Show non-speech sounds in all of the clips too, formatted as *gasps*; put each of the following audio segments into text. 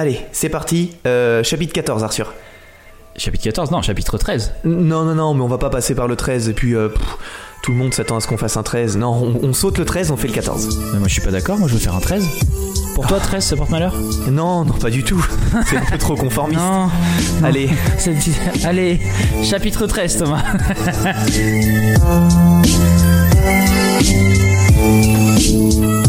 Allez, c'est parti. Euh, chapitre 14, Arthur. Chapitre 14, non, chapitre 13. Non, non, non, mais on va pas passer par le 13 et puis euh, pff, tout le monde s'attend à ce qu'on fasse un 13. Non, on, on saute le 13, on fait le 14. Mais moi je suis pas d'accord, moi je veux faire un 13. Pour toi 13 ça porte malheur? Non, non, pas du tout. C'est un peu trop *laughs* conformiste. Non. non. Allez, *laughs* C'est- Allez, chapitre 13 Thomas. *laughs*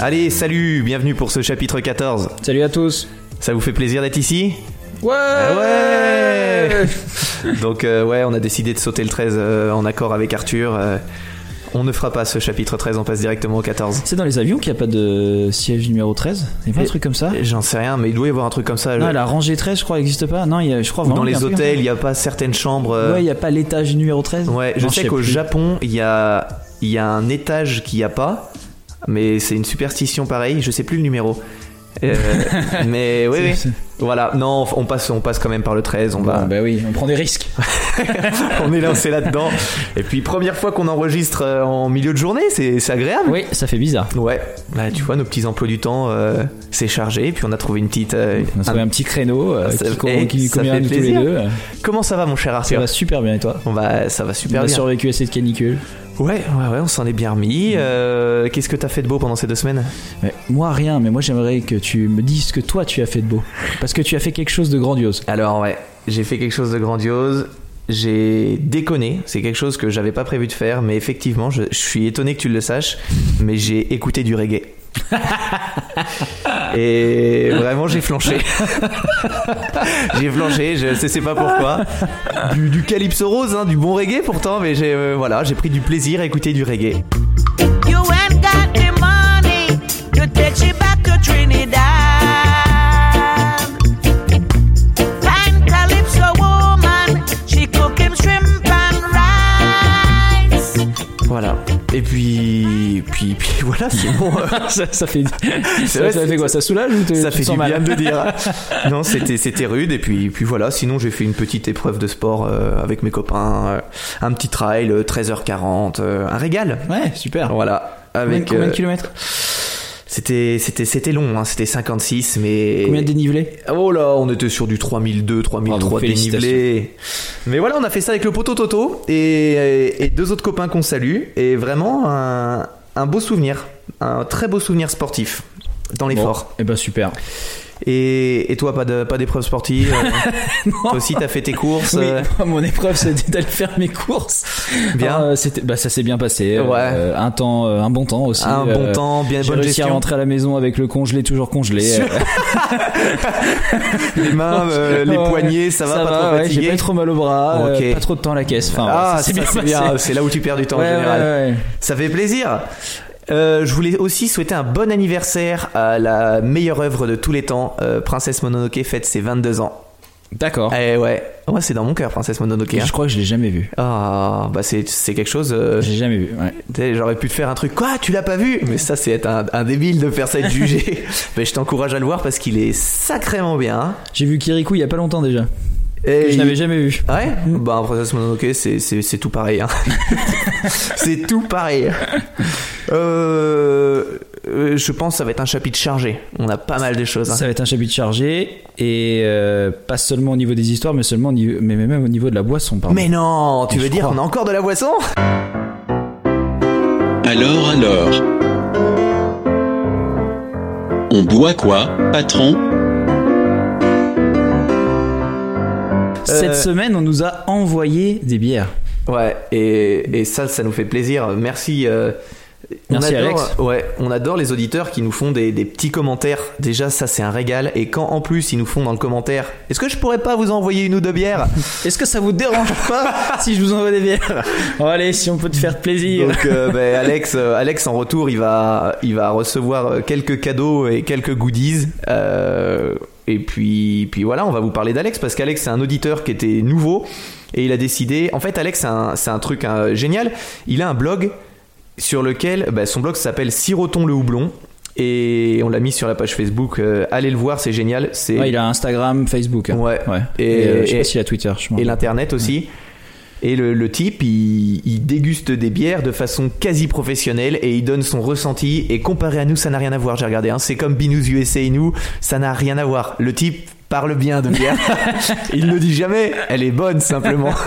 allez, salut, bienvenue pour ce chapitre 14. Salut à tous. Ça vous fait plaisir d'être ici? Ouais Ouais Donc euh, ouais, on a décidé de sauter le 13 euh, en accord avec Arthur. euh, on ne fera pas ce chapitre 13, on passe directement au 14. C'est dans les avions qu'il n'y a pas de siège numéro 13 Il y a pas un Et- truc comme ça? J'en sais rien, mais il doit y avoir un truc comme ça. Non, la rangée 13 je crois n'existe pas. Non, il y a, je crois vraiment dans les un hôtels, il n'y a pas certaines chambres. Ouais, il n'y a pas l'étage numéro 13 Ouais, je Non, sais sais qu'au. Japon, il y a, il y a un étage qu'il n'y a pas, mais c'est une superstition pareille, je sais plus le numéro. Euh, *laughs* mais oui, oui. Voilà, non, on passe, on passe quand même par le 13, on va. Bah oui, on prend des risques. *laughs* on est lancé là-dedans. Et puis, première fois qu'on enregistre euh, en milieu de journée, c'est agréable. Oui, ça fait bizarre. Ouais, bah, tu vois, nos petits emplois du temps, euh, c'est chargé, puis on a trouvé une petite. euh, On a trouvé un- un petit créneau euh, Ça- qui, eh, qui ça fait nous tous les plaisir. deux. Comment ça va, mon cher Ça Arthur va super bien et toi On va, ça va On super a bien. survécu à cette canicule. Ouais, ouais, ouais, on s'en est bien remis. Euh, Qu'est-ce que t'as fait de beau pendant ces deux semaines? Ouais, moi rien, mais moi j'aimerais que tu me dises ce que toi tu as fait de beau. Parce que tu as fait quelque chose de grandiose. Alors ouais, j'ai fait quelque chose de grandiose. J'ai déconné, c'est quelque chose que j'avais pas prévu de faire, mais effectivement, je, je suis étonné que tu le saches, mais j'ai écouté du reggae. *laughs* Et vraiment, j'ai flanché. *laughs* j'ai flanché, je sais, pas pourquoi. Du, calypso rose, hein, du bon reggae pourtant, mais j'ai euh, voilà, j'ai pris du plaisir à écouter du reggae. Et puis, puis, puis *laughs* voilà, sinon. euh, *laughs* ça, ça fait, ça, vrai, ça c'est- fait quoi? Ça soulage ou te- Ça fait du mal? bien de dire. *laughs* non, c'était c'était rude et puis puis voilà. Sinon, j'ai fait une petite épreuve de sport euh, avec mes copains, euh, un petit trail, euh, 13h40, euh, un régal. Ouais, super. Voilà. Combien, Avec combien de kilomètres? C'était c'était c'était long, hein, c'était 56, mais Combien de dénivelé oh là, on était sur du 3002, 3003 Bravo, dénivelé. Mais voilà, on a fait ça avec le poteau Toto et, et deux autres copains qu'on salue et vraiment un, un beau souvenir, un très beau souvenir sportif dans l'effort. Et ben super. Et, et toi, pas de pas d'épreuve sportive euh, *laughs* Toi aussi, t'as fait tes courses Oui, euh, *laughs* mon épreuve c'était d'aller faire mes courses. Bien. Alors, c'était, bah ça s'est bien passé. Ouais. Euh, un temps, un bon temps aussi. Un bon temps, bien bonne réussi à gestion. rentrer à la maison avec le congelé toujours congelé. *laughs* Les mains, les Ouais. poignets, ça va pas trop ouais, fatigué J'ai pas trop mal au bras, pas trop de temps à la caisse. Enfin, Ah, ouais, c'est bien. C'est là où tu perds du temps Ouais, en général. ouais, ouais. Ça fait plaisir. Euh, je voulais aussi souhaiter un bon anniversaire à la meilleure œuvre de tous les temps. Euh, Princesse Mononoke fête ses 22 ans. D'accord. Eh ouais, moi c'est dans mon cœur, Princesse Mononoke. hein. Je crois que je l'ai jamais vu. Ah, bah c'est c'est quelque chose. euh, J'ai jamais vu. Ouais. Tu sais, J'aurais pu te faire un truc, quoi, tu l'as pas vu? Mais ça, c'est être un, un débile de faire ça et de juger. *laughs* Mais je t'encourage à le voir parce qu'il est sacrément bien. hein. J'ai vu Kirikou il y a pas longtemps déjà. Et Que je il- n'avais jamais vu. Ouais? Bah, Princesse Mononoke, c'est, tout pareil. hein. *laughs* c'est tout pareil. Euh, euh, je pense que ça va être un chapitre chargé. On a pas mal de choses. hein. Ça va être un chapitre chargé et euh, pas seulement au niveau des histoires, mais seulement au niveau, mais même au niveau de la boisson. Pardon. Mais non, tu veux dire crois. on a encore de la boisson? Alors alors On boit quoi, patron? Cette Euh, semaine, on nous a envoyé des bières. Ouais, et, et ça, ça nous fait plaisir. Merci. euh, Merci, on adore, Alex. Ouais, on adore les auditeurs qui nous font des, des petits commentaires. Déjà, ça c'est un régal. Et quand en plus ils nous font dans le commentaire, est-ce que je pourrais pas vous envoyer une ou deux bières? *laughs* Est-ce que ça vous dérange pas *laughs* si je vous envoie des bières? Allez, si on peut te faire plaisir. Donc euh, ben, Alex, euh, Alex en retour, il va, il va recevoir quelques cadeaux et quelques goodies. Euh, et puis, puis voilà, on va vous parler d'Alex parce qu'Alex c'est un auditeur qui était nouveau et il a décidé. En fait, Alex c'est un, un truc hein, génial. Il a un blog sur lequel ben, son blog s'appelle Siroton le houblon. Et on l'a mis sur la page Facebook. euh, allez le voir, c'est génial. C'est Ouais, il a Instagram, Facebook. hein. Ouais. ouais. Et- Et, euh, je sais et- pas s'il a Twitter. je et l'internet aussi. Et le, le type, il, il déguste des bières de façon quasi professionnelle et il donne son ressenti. Et comparé à nous, ça n'a rien à voir, j'ai regardé. hein. C'est comme Binous USA et nous, ça n'a rien à voir. Le type parle bien de bière. *laughs* il ne dit jamais, elle est bonne simplement. *laughs*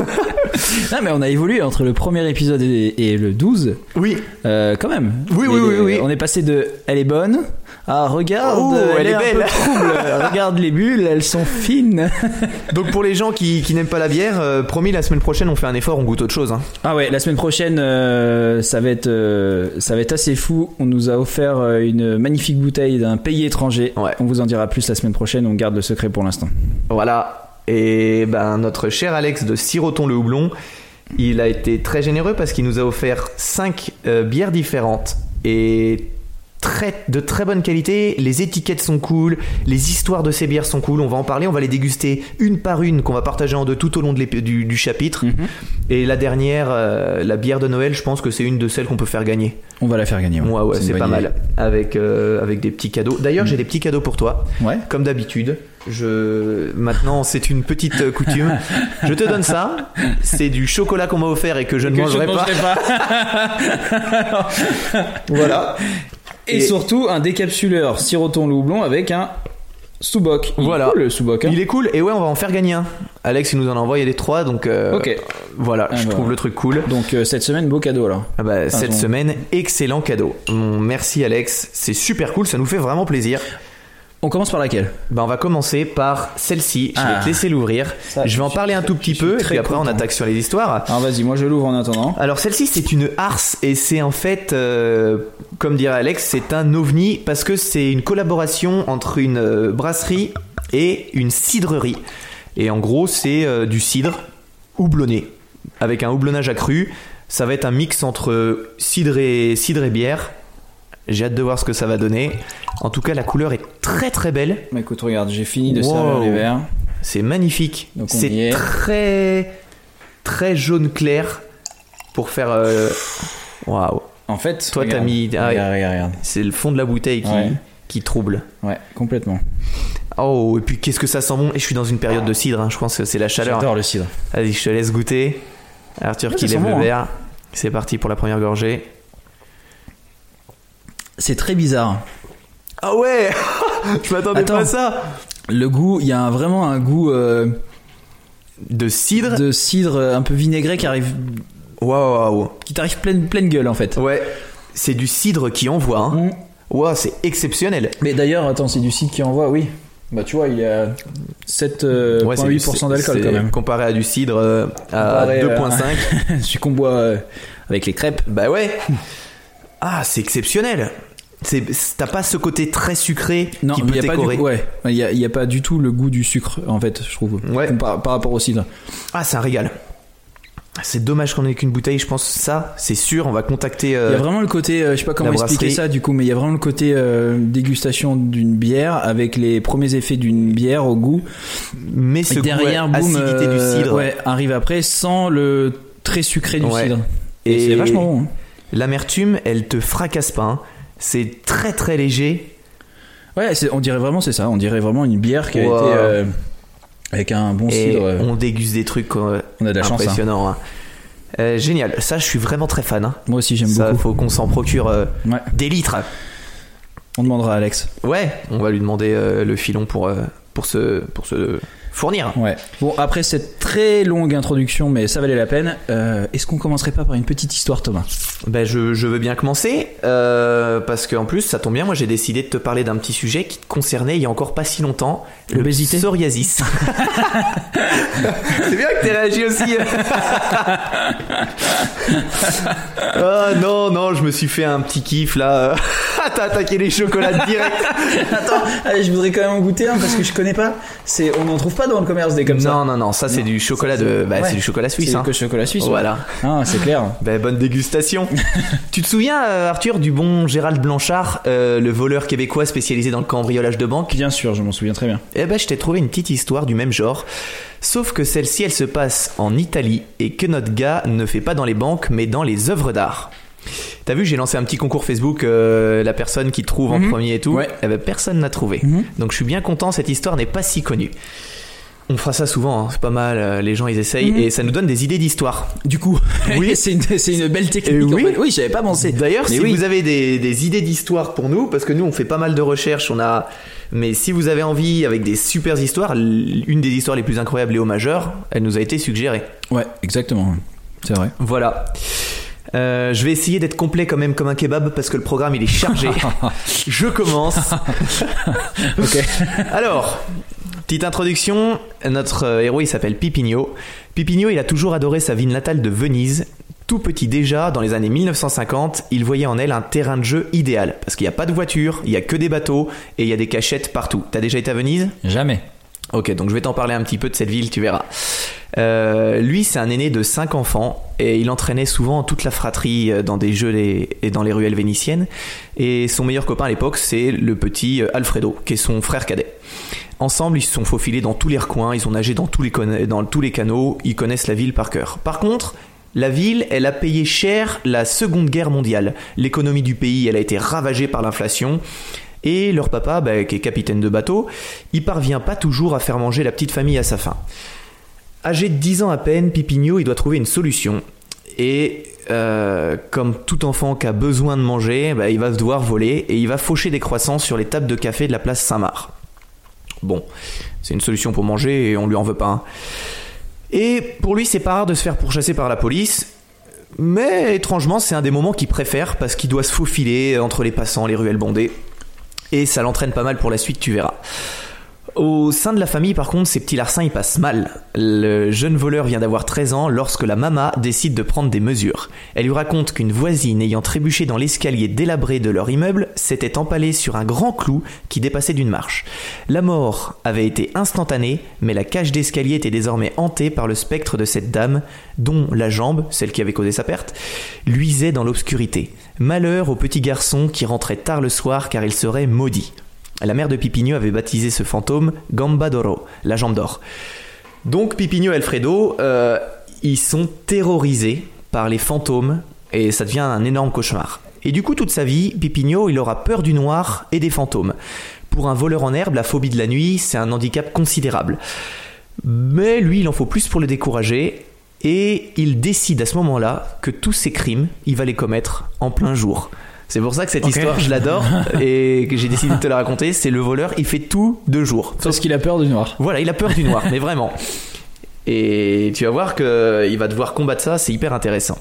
Non, mais on a évolué entre le premier épisode et, et le 12, oui, euh, quand même. Oui, oui, oui, euh, oui. On est passé de elle est bonne à regarde, Oh, elle est un belle. peu trouble. *laughs* regarde les bulles, elles sont fines. *laughs* donc pour les gens qui, qui n'aiment pas la bière, euh, promis, la semaine prochaine, on fait un effort, on goûte autre chose. hein. Ah ouais, la semaine prochaine, euh, ça va être, euh, ça va être assez fou. On nous a offert une magnifique bouteille d'un pays étranger. Ouais. On vous en dira plus la semaine prochaine. On garde le secret pour l'instant. Voilà. Et ben notre cher Alex de Siroton le Houblon, il a été très généreux parce qu'il nous a offert 5 bières différentes et très, de très bonne qualité. Les étiquettes sont cool, les histoires de ces bières sont cool. On va en parler, on va les déguster une par une qu'on va partager en deux tout au long de du, du chapitre. Et la dernière, euh, la bière de Noël, je pense que c'est une de celles qu'on peut faire gagner. On va la faire gagner. Ouais, ouais, c'est pas idée. mal. Avec, euh, avec des petits cadeaux. D'ailleurs, j'ai des petits cadeaux pour toi. Ouais. Comme d'habitude, je maintenant c'est une petite coutume. Je te donne ça. C'est du chocolat qu'on m'a offert et que je ne Que mangerai je ne pas. mangerai pas. *laughs* Voilà. Et, Et- surtout un décapsuleur siroton le houblon avec un. Il est Voilà. cool, le hein. Il est cool et ouais, on va en faire gagner un. Alex, il nous en a envoyé les trois, donc euh, Ok. voilà, Ah je bah. trouve le truc cool. Donc euh, cette semaine, beau cadeau alors. Ah bah, cette semaine, excellent cadeau. Bon, merci Alex, c'est super cool, ça nous fait vraiment plaisir. On commence par laquelle? Bah, on va commencer par celle-ci. Je vais Ah. te laisser l'ouvrir. Ça, je vais en parler un tout petit peu et puis après on attaque sur les histoires. Alors vas-y, moi je l'ouvre en attendant. Alors celle-ci c'est une Ars et c'est en fait, euh, comme dirait Alex, c'est un ovni parce que c'est une collaboration entre une euh, brasserie et une cidrerie. Et en gros c'est euh, du cidre houblonné avec un houblonnage accru. Ça va être un mix entre cidre et, cidre et bière. J'ai hâte de voir ce que ça va donner. En tout cas la couleur est très très belle. Mais écoute, regarde, j'ai fini de Wow. servir les verres. C'est magnifique. C'est est. très très jaune clair pour faire. euh, Waouh. En fait, Toi, t'as regarde. mis- ah ouais. regarde, regarde, regarde. C'est le fond de la bouteille qui, Ouais. qui trouble. Ouais, complètement. Oh, et puis qu'est-ce que ça sent bon. Et je suis dans une période de cidre, hein, je pense que c'est la chaleur. J'adore le cidre. Vas-y, je te laisse goûter. Arthur Ouais, qui lève le hein. verre. C'est parti pour la première gorgée. C'est très bizarre. Ah ouais *laughs* Je m'attendais Attends. pas à ça Le goût, il y a un- vraiment un goût euh, De cidre de cidre euh, un peu vinaigré qui arrive, Waouh, waouh. qui t'arrive pleine, pleine gueule en fait. Ouais, c'est du cidre qui envoie. Hein. Mm. Waouh, c'est exceptionnel. Mais d'ailleurs, attends, c'est du cidre qui envoie, oui. Bah tu vois, il y a 7,8% Ouais, c'est- d'alcool c'est- quand même. Comparé à du cidre euh, à Comparé, euh, 2.5. *laughs* Celui qu'on boit euh, avec les crêpes. Bah ouais. *laughs* Ah, c'est exceptionnel. T'as pas ce côté très sucré Non, qui peut y a pas du ouais, il y a, il y a pas du tout le goût du sucre en fait, je trouve. Ouais. Par, par rapport au cidre. Ah, c'est un régal. C'est dommage qu'on ait qu'une bouteille. Je pense ça, c'est sûr. On va contacter. euh, Il y a vraiment le côté, euh, je sais pas comment expliquer brasserie. ça du coup, mais il y a vraiment le côté euh, dégustation d'une bière avec les premiers effets d'une bière au goût. mais ce derrière, goût, boum, acidité euh, du cidre. ouais, arrive après sans le très sucré du Ouais. cidre. Et, Et c'est vachement bon. hein. L'amertume, elle te fracasse pas. hein. C'est très très léger. Ouais, on dirait vraiment c'est ça. On dirait vraiment une bière qui a Wow. été euh, avec un bon Et cidre. euh, on déguste des trucs euh, On a de la chance. hein. hein. Euh, génial. Ça, je suis vraiment très fan. hein. Moi aussi j'aime Ça, beaucoup. faut qu'on s'en procure euh, Ouais. des litres. On demandera à Alex. Ouais, on va lui demander euh, le filon pour, pour, se, pour se fournir. Ouais. Bon, après cette très longue introduction, mais ça valait la peine, euh, est-ce qu'on commencerait pas par une petite histoire, Thomas? Ben, je, je veux bien commencer, euh, parce qu'en plus, ça tombe bien, moi j'ai décidé de te parler d'un petit sujet qui te concernait il y a encore pas si longtemps. le Psoriasis. *laughs* C'est bien que t'aies réagi aussi. Ah *laughs* non, non, je me suis fait un petit kiff là. *laughs* T'as attaqué les chocolats direct. Attends, allez, je voudrais quand même en goûter un parce que je connais pas. C'est, on n'en trouve pas dans le commerce des comme ça. non, non, non, ça c'est du chocolat de. c'est- Bah, ouais. c'est du chocolat suisse. C'est Hein. que chocolat suisse. Voilà. Ah, c'est clair. *laughs* Ben, bonne dégustation. *laughs* tu te souviens, euh, Arthur, du bon Gérald Blanchard, euh, le voleur québécois spécialisé dans le cambriolage de banque? Bien sûr, je m'en souviens très bien. Eh ben, je t'ai trouvé une petite histoire du même genre. Sauf que celle-ci, elle se passe en Italie et que notre gars ne fait pas dans les banques, mais dans les œuvres d'art. T'as vu, j'ai lancé un petit concours Facebook, euh, la personne qui trouve en Mhm. premier et tout. Ouais. Eh ben, personne n'a trouvé. Mhm. Donc je suis bien content, cette histoire n'est pas si connue. On fera ça souvent, hein, c'est pas mal, euh, les gens ils essayent Mhm. et ça nous donne des idées d'histoire. Du coup, *laughs* Oui. *laughs* c'est une, belle technique. Euh, en oui. fait. oui, j'avais pas pensé. D'ailleurs, si oui. vous avez des, des idées d'histoire pour nous, parce que nous on fait pas mal de recherches, on a. Mais si vous avez envie avec des super histoires, une des histoires les plus incroyables Léo Majeur, elle nous a été suggérée. Ouais, exactement. C'est vrai. Voilà. Euh, je vais essayer d'être complet quand même comme un kebab parce que le programme il est chargé. *laughs* je commence. ok. Alors, petite introduction. Notre euh, héros il s'appelle Pipigno. Pipigno il a toujours adoré sa ville natale de Venise. Tout petit déjà, dans les années 1950, il voyait en elle un terrain de jeu idéal. Parce qu'il n'y a pas de voiture, il y a que des bateaux et il y a des cachettes partout. T'as déjà été à Venise? Jamais. Ok, donc je vais t'en parler un petit peu de cette ville, tu verras. Euh, lui, c'est un aîné de 5 enfants et il entraînait souvent toute la fratrie euh, dans des jeux les- et dans les ruelles vénitiennes. Et son meilleur copain à l'époque, c'est le petit Alfredo, qui est son frère cadet. Ensemble, ils se sont faufilés dans tous les recoins, ils ont nagé dans tous les, canaux, ils connaissent la ville par cœur. Par contre, la ville, elle a payé cher la Seconde Guerre mondiale. L'économie du pays, elle a été ravagée par l'inflation. Et leur papa, bah, qui est capitaine de bateau, il parvient pas toujours à faire manger la petite famille à sa faim. Âgé de 10 ans à peine, Pipigno, il doit trouver une solution. Et euh, comme tout enfant qui a besoin de manger, bah, il va devoir voler et il va faucher des croissants sur les tables de café de la place Saint-Marc. Bon, c'est une solution pour manger et on lui en veut pas. hein. Et pour lui, c'est pas rare de se faire pourchasser par la police. Mais étrangement, c'est un des moments qu'il préfère parce qu'il doit se faufiler entre les passants, les ruelles bondées. Et ça l'entraîne pas mal pour la suite, tu verras. Au sein de la famille, par contre, ces petits larcins, ils passent mal. Le jeune voleur vient d'avoir 13 ans lorsque la mama décide de prendre des mesures. Elle lui raconte qu'une voisine ayant trébuché dans l'escalier délabré de leur immeuble s'était empalée sur un grand clou qui dépassait d'une marche. La mort avait été instantanée, mais la cage d'escalier était désormais hantée par le spectre de cette dame, dont la jambe, celle qui avait causé sa perte, luisait dans l'obscurité. Malheur au petit garçon qui rentrait tard le soir car il serait maudit. La mère de Pipigno avait baptisé ce fantôme Gamba d'Oro, la jambe d'or. Donc Pipigno et Alfredo, euh, ils sont terrorisés par les fantômes et ça devient un énorme cauchemar. Et du coup, toute sa vie, Pipigno, il aura peur du noir et des fantômes. Pour un voleur en herbe, la phobie de la nuit, c'est un handicap considérable. Mais lui, il en faut plus pour le décourager et il décide à ce moment-là que tous ses crimes, il va les commettre en plein jour. C'est pour ça que cette histoire, je l'adore *laughs* et que j'ai décidé de te la raconter. C'est le voleur, il fait tout de jour. Parce qu'il a peur du noir. Voilà, il a peur du noir, *laughs* mais vraiment. Et tu vas voir qu'il va devoir combattre ça, c'est hyper intéressant.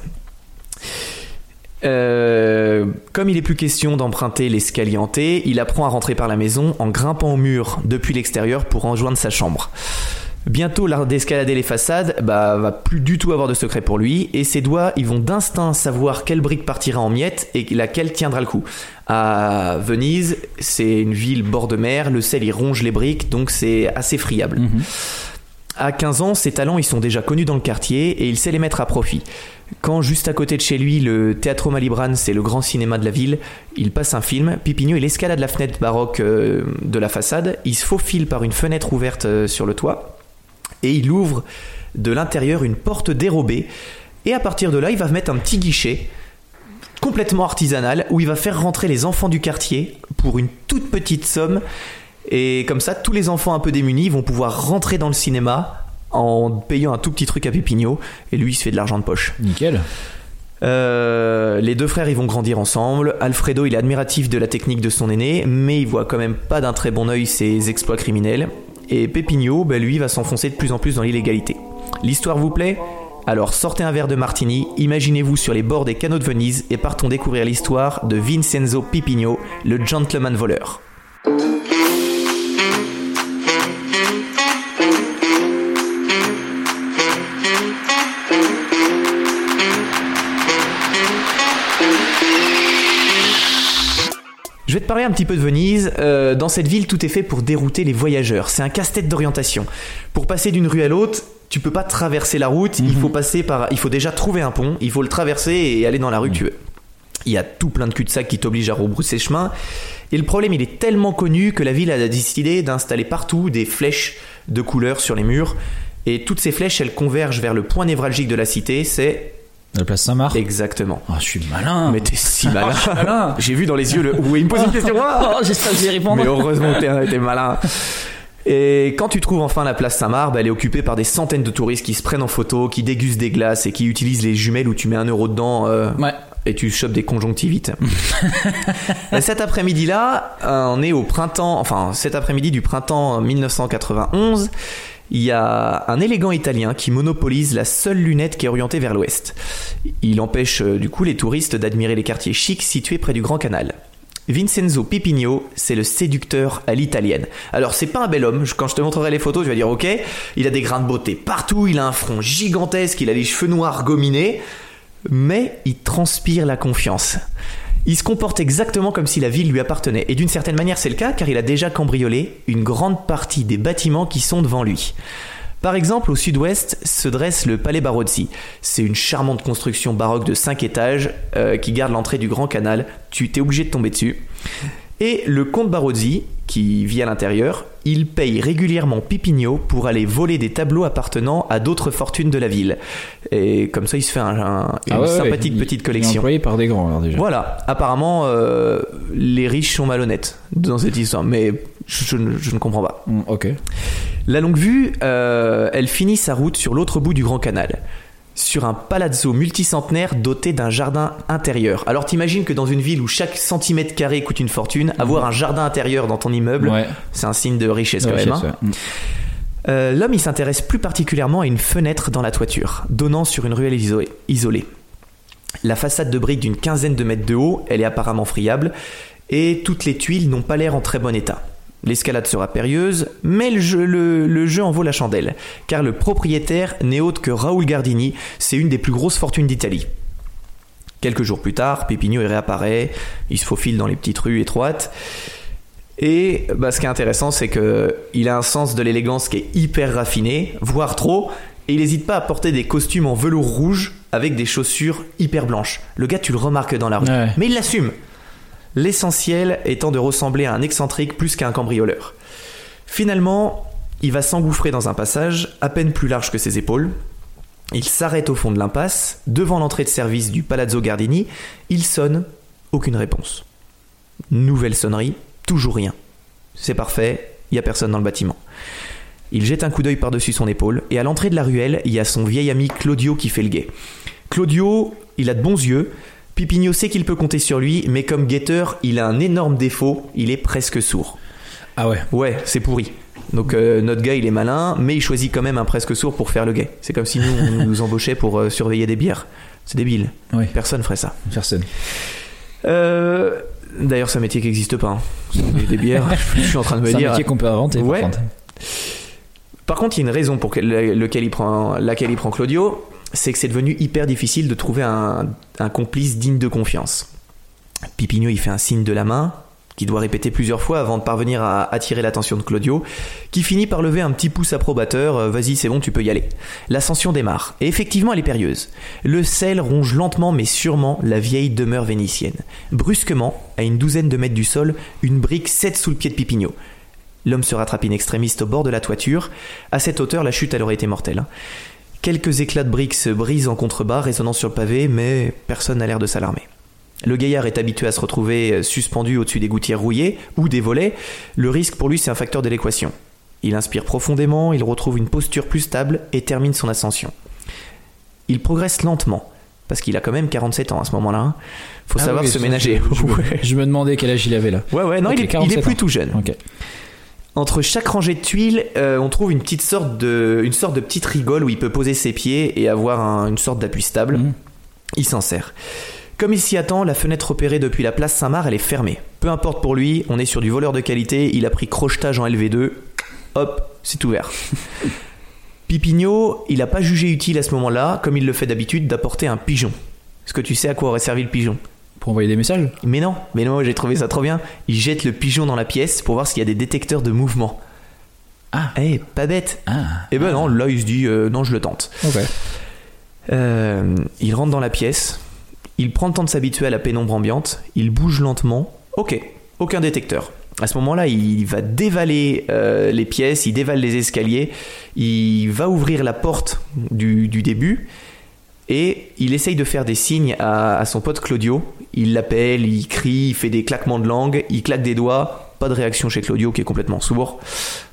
Euh, comme il est plus question d'emprunter l'escalier hanté, il apprend à rentrer par la maison en grimpant au mur depuis l'extérieur pour rejoindre sa chambre. Bientôt, l'art d'escalader les façades bah, va plus du tout avoir de secret pour lui et ses doigts, ils vont d'instinct savoir quelle brique partira en miettes et laquelle tiendra le coup. À Venise, c'est une ville bord de mer, le sel il ronge les briques donc c'est assez friable. À 15 ans, ses talents ils sont déjà connus dans le quartier et il sait les mettre à profit. Quand juste à côté de chez lui, le Teatro Malibran, c'est le grand cinéma de la ville, il passe un film, Pipigno il escalade la fenêtre baroque euh, de la façade, il se faufile par une fenêtre ouverte euh, sur le toit et il ouvre de l'intérieur une porte dérobée et à partir de là, il va mettre un petit guichet complètement artisanal où il va faire rentrer les enfants du quartier pour une toute petite somme et comme ça, tous les enfants un peu démunis vont pouvoir rentrer dans le cinéma en payant un tout petit truc à Pipigno et lui il se fait de l'argent de poche. Nickel. Euh, les deux frères ils vont grandir ensemble. Alfredo il est admiratif de la technique de son aîné, mais il voit quand même pas d'un très bon œil ses exploits criminels. Et Pepigno, bah, lui, va s'enfoncer de plus en plus dans l'illégalité. L'histoire vous plaît? Alors sortez un verre de martini, imaginez-vous sur les bords des canaux de Venise et partons découvrir l'histoire de Vincenzo Pipigno, le gentleman voleur. Je vais te parler un petit peu de Venise. Euh, dans cette ville, tout est fait pour dérouter les voyageurs. C'est un casse-tête d'orientation. Pour passer d'une rue à l'autre, tu peux pas traverser la route. Il faut passer par. Il faut déjà trouver un pont. Il faut le traverser et aller dans la rue que tu veux. Il y a tout plein de cul-de-sac qui t'obligent à rebrousser chemin. Et le problème, il est tellement connu que la ville a décidé d'installer partout des flèches de couleurs sur les murs. Et toutes ces flèches, elles convergent vers le point névralgique de la cité. C'est La place Saint-Marc. exactement. Ah, je suis malin. Mais t'es si malin. malin. J'ai vu dans les yeux le. Oui, il me pose une question. Ah *laughs* Oh, j'espère que j'y répondre. Mais heureusement que t'es- malin. Et quand tu trouves enfin la place Saint-Marc, bah, elle est occupée par des centaines de touristes qui se prennent en photo, qui dégustent des glaces et qui utilisent les jumelles où tu mets un euro dedans euh, Ouais. et tu chopes des conjonctivites. *laughs* Et cet après-midi-là, euh, on est au printemps, enfin cet après-midi du printemps 1991. Il y a un élégant italien qui monopolise la seule lunette qui est orientée vers l'ouest. Il empêche euh, du coup les touristes d'admirer les quartiers chics situés près du Grand Canal. Vincenzo Pipigno, c'est le séducteur à l'italienne. Alors c'est pas un bel homme, quand je te montrerai les photos, tu vas dire ok, il a des grains de beauté partout, il a un front gigantesque, il a les cheveux noirs gominés, mais il transpire la confiance. Il se comporte exactement comme si la ville lui appartenait. Et d'une certaine manière, c'est le cas car il a déjà cambriolé une grande partie des bâtiments qui sont devant lui. Par exemple, au sud-ouest se dresse le Palais Barozzi. C'est une charmante construction baroque de 5 étages euh, qui garde l'entrée du Grand Canal. Tu t'es obligé de tomber dessus. Et le comte Barozzi, qui vit à l'intérieur, il paye régulièrement Pipigno pour aller voler des tableaux appartenant à d'autres fortunes de la ville. Et comme ça, il se fait un- un- une Ah ouais, ouais, sympathique il- petite Il est collection. employé par des grands alors déjà. Voilà, apparemment, euh, les riches sont malhonnêtes dans cette histoire, mais je, je ne- je ne comprends pas. Mm, ok. La longue vue, euh, elle finit sa route sur l'autre bout du Grand Canal, sur un palazzo multicentenaire doté d'un jardin intérieur. Alors t'imagines que dans une ville où chaque centimètre carré coûte une fortune, avoir un jardin intérieur dans ton immeuble, Ouais. c'est un signe de richesse quand même. hein. ouais. Euh, L'homme, il s'intéresse plus particulièrement à une fenêtre dans la toiture, donnant sur une ruelle isolée. La façade de briques d'une quinzaine de mètres de haut, elle est apparemment friable, et toutes les tuiles n'ont pas l'air en très bon état. L'escalade sera périlleuse, mais le jeu, le- le jeu en vaut la chandelle, car le propriétaire n'est autre que Raoul Gardini, c'est une des plus grosses fortunes d'Italie. Quelques jours plus tard, Pépigno y réapparaît, il se faufile dans les petites rues étroites, et bah, ce qui est intéressant, c'est que il a un sens de l'élégance qui est hyper raffiné, voire trop, et il n'hésite pas à porter des costumes en velours rouge avec des chaussures hyper blanches. Le gars, tu le remarques dans la rue, Ouais. mais il l'assume. L'essentiel étant de ressembler à un excentrique plus qu'à un cambrioleur. Finalement, il va s'engouffrer dans un passage à peine plus large que ses épaules. Il s'arrête au fond de l'impasse, devant l'entrée de service du Palazzo Gardini. Il sonne, aucune réponse. Nouvelle sonnerie, toujours rien. C'est parfait, il n'y a personne dans le bâtiment. Il jette un coup d'œil par-dessus son épaule, et à l'entrée de la ruelle, il y a son vieil ami Claudio qui fait le guet. Claudio, il a de bons yeux, Pipigno sait qu'il peut compter sur lui, mais comme guetteur, il a un énorme défaut, il est presque sourd. Ah ouais. Ouais, c'est pourri. Donc euh, notre gars, il est malin, mais il choisit quand même un presque sourd pour faire le guet. C'est comme si nous, on nous embauchait pour euh, surveiller des bières. C'est débile. Oui. Personne ferait ça. Personne. Euh, D'ailleurs, c'est un métier qui n'existe pas. hein. Des, bières, *laughs* je suis en train de me C'est un dire. métier qu'on peut inventer. par Ouais. contre. Par contre, il y a une raison pour il prend, laquelle il prend Claudio, c'est que c'est devenu hyper difficile de trouver un, complice digne de confiance. Pipigno, il fait un signe de la main, qui doit répéter plusieurs fois avant de parvenir à attirer l'attention de Claudio, qui finit par lever un petit pouce approbateur, euh, vas-y c'est bon tu peux y aller. L'ascension démarre, et effectivement elle est périlleuse. Le sel ronge lentement mais sûrement la vieille demeure vénitienne. Brusquement, à une douzaine de mètres du sol, une brique cède sous le pied de Pipigno. L'homme se rattrape in extremis au bord de la toiture. À cette hauteur, la chute elle aurait été mortelle. Quelques éclats de briques se brisent en contrebas, résonnant sur le pavé, mais personne n'a l'air de s'alarmer. Le gaillard est habitué à se retrouver suspendu au-dessus des gouttières rouillées ou des volets. Le risque pour lui, c'est un facteur de l'équation. Il inspire profondément, il retrouve une posture plus stable et termine son ascension. Il progresse lentement, parce qu'il a quand même 47 ans à ce moment-là. Faut Ah savoir oui, se ménager. Je, me- *laughs* Ouais. je me demandais quel âge il avait là. Ouais, ouais, non, il, est, il est 47 plus ans. tout jeune. Entre chaque rangée de tuiles, euh, on trouve une petite sorte de, une sorte de petite rigole où il peut poser ses pieds et avoir un- une sorte d'appui stable. Mhm. Il s'en sert. Comme il s'y attend, la fenêtre opérée depuis la place Saint-Marc, elle est fermée. Peu importe pour lui, on est sur du voleur de qualité, il a pris crochetage en LV2, hop, c'est ouvert. *laughs* Pipigno, il n'a pas jugé utile à ce moment-là, comme il le fait d'habitude, d'apporter un pigeon. Est-ce que tu sais à quoi aurait servi le pigeon? Pour envoyer des messages mais non, mais non, j'ai trouvé ça trop bien. Il jette le pigeon dans la pièce pour voir s'il y a des détecteurs de mouvement. Ah. Eh, pas bête. Ah. Eh ben non, là il se dit euh, non, je le tente. Euh, il rentre dans la pièce, il prend le temps de s'habituer à la pénombre ambiante, il bouge lentement. Ok, aucun détecteur. À ce moment-là, il va dévaler euh, les pièces, il dévale les escaliers, il va ouvrir la porte du, du début et il essaye de faire des signes à, son pote Claudio. Il l'appelle, il crie, il fait des claquements de langue, il claque des doigts. Pas de réaction chez Claudio qui est complètement sourd.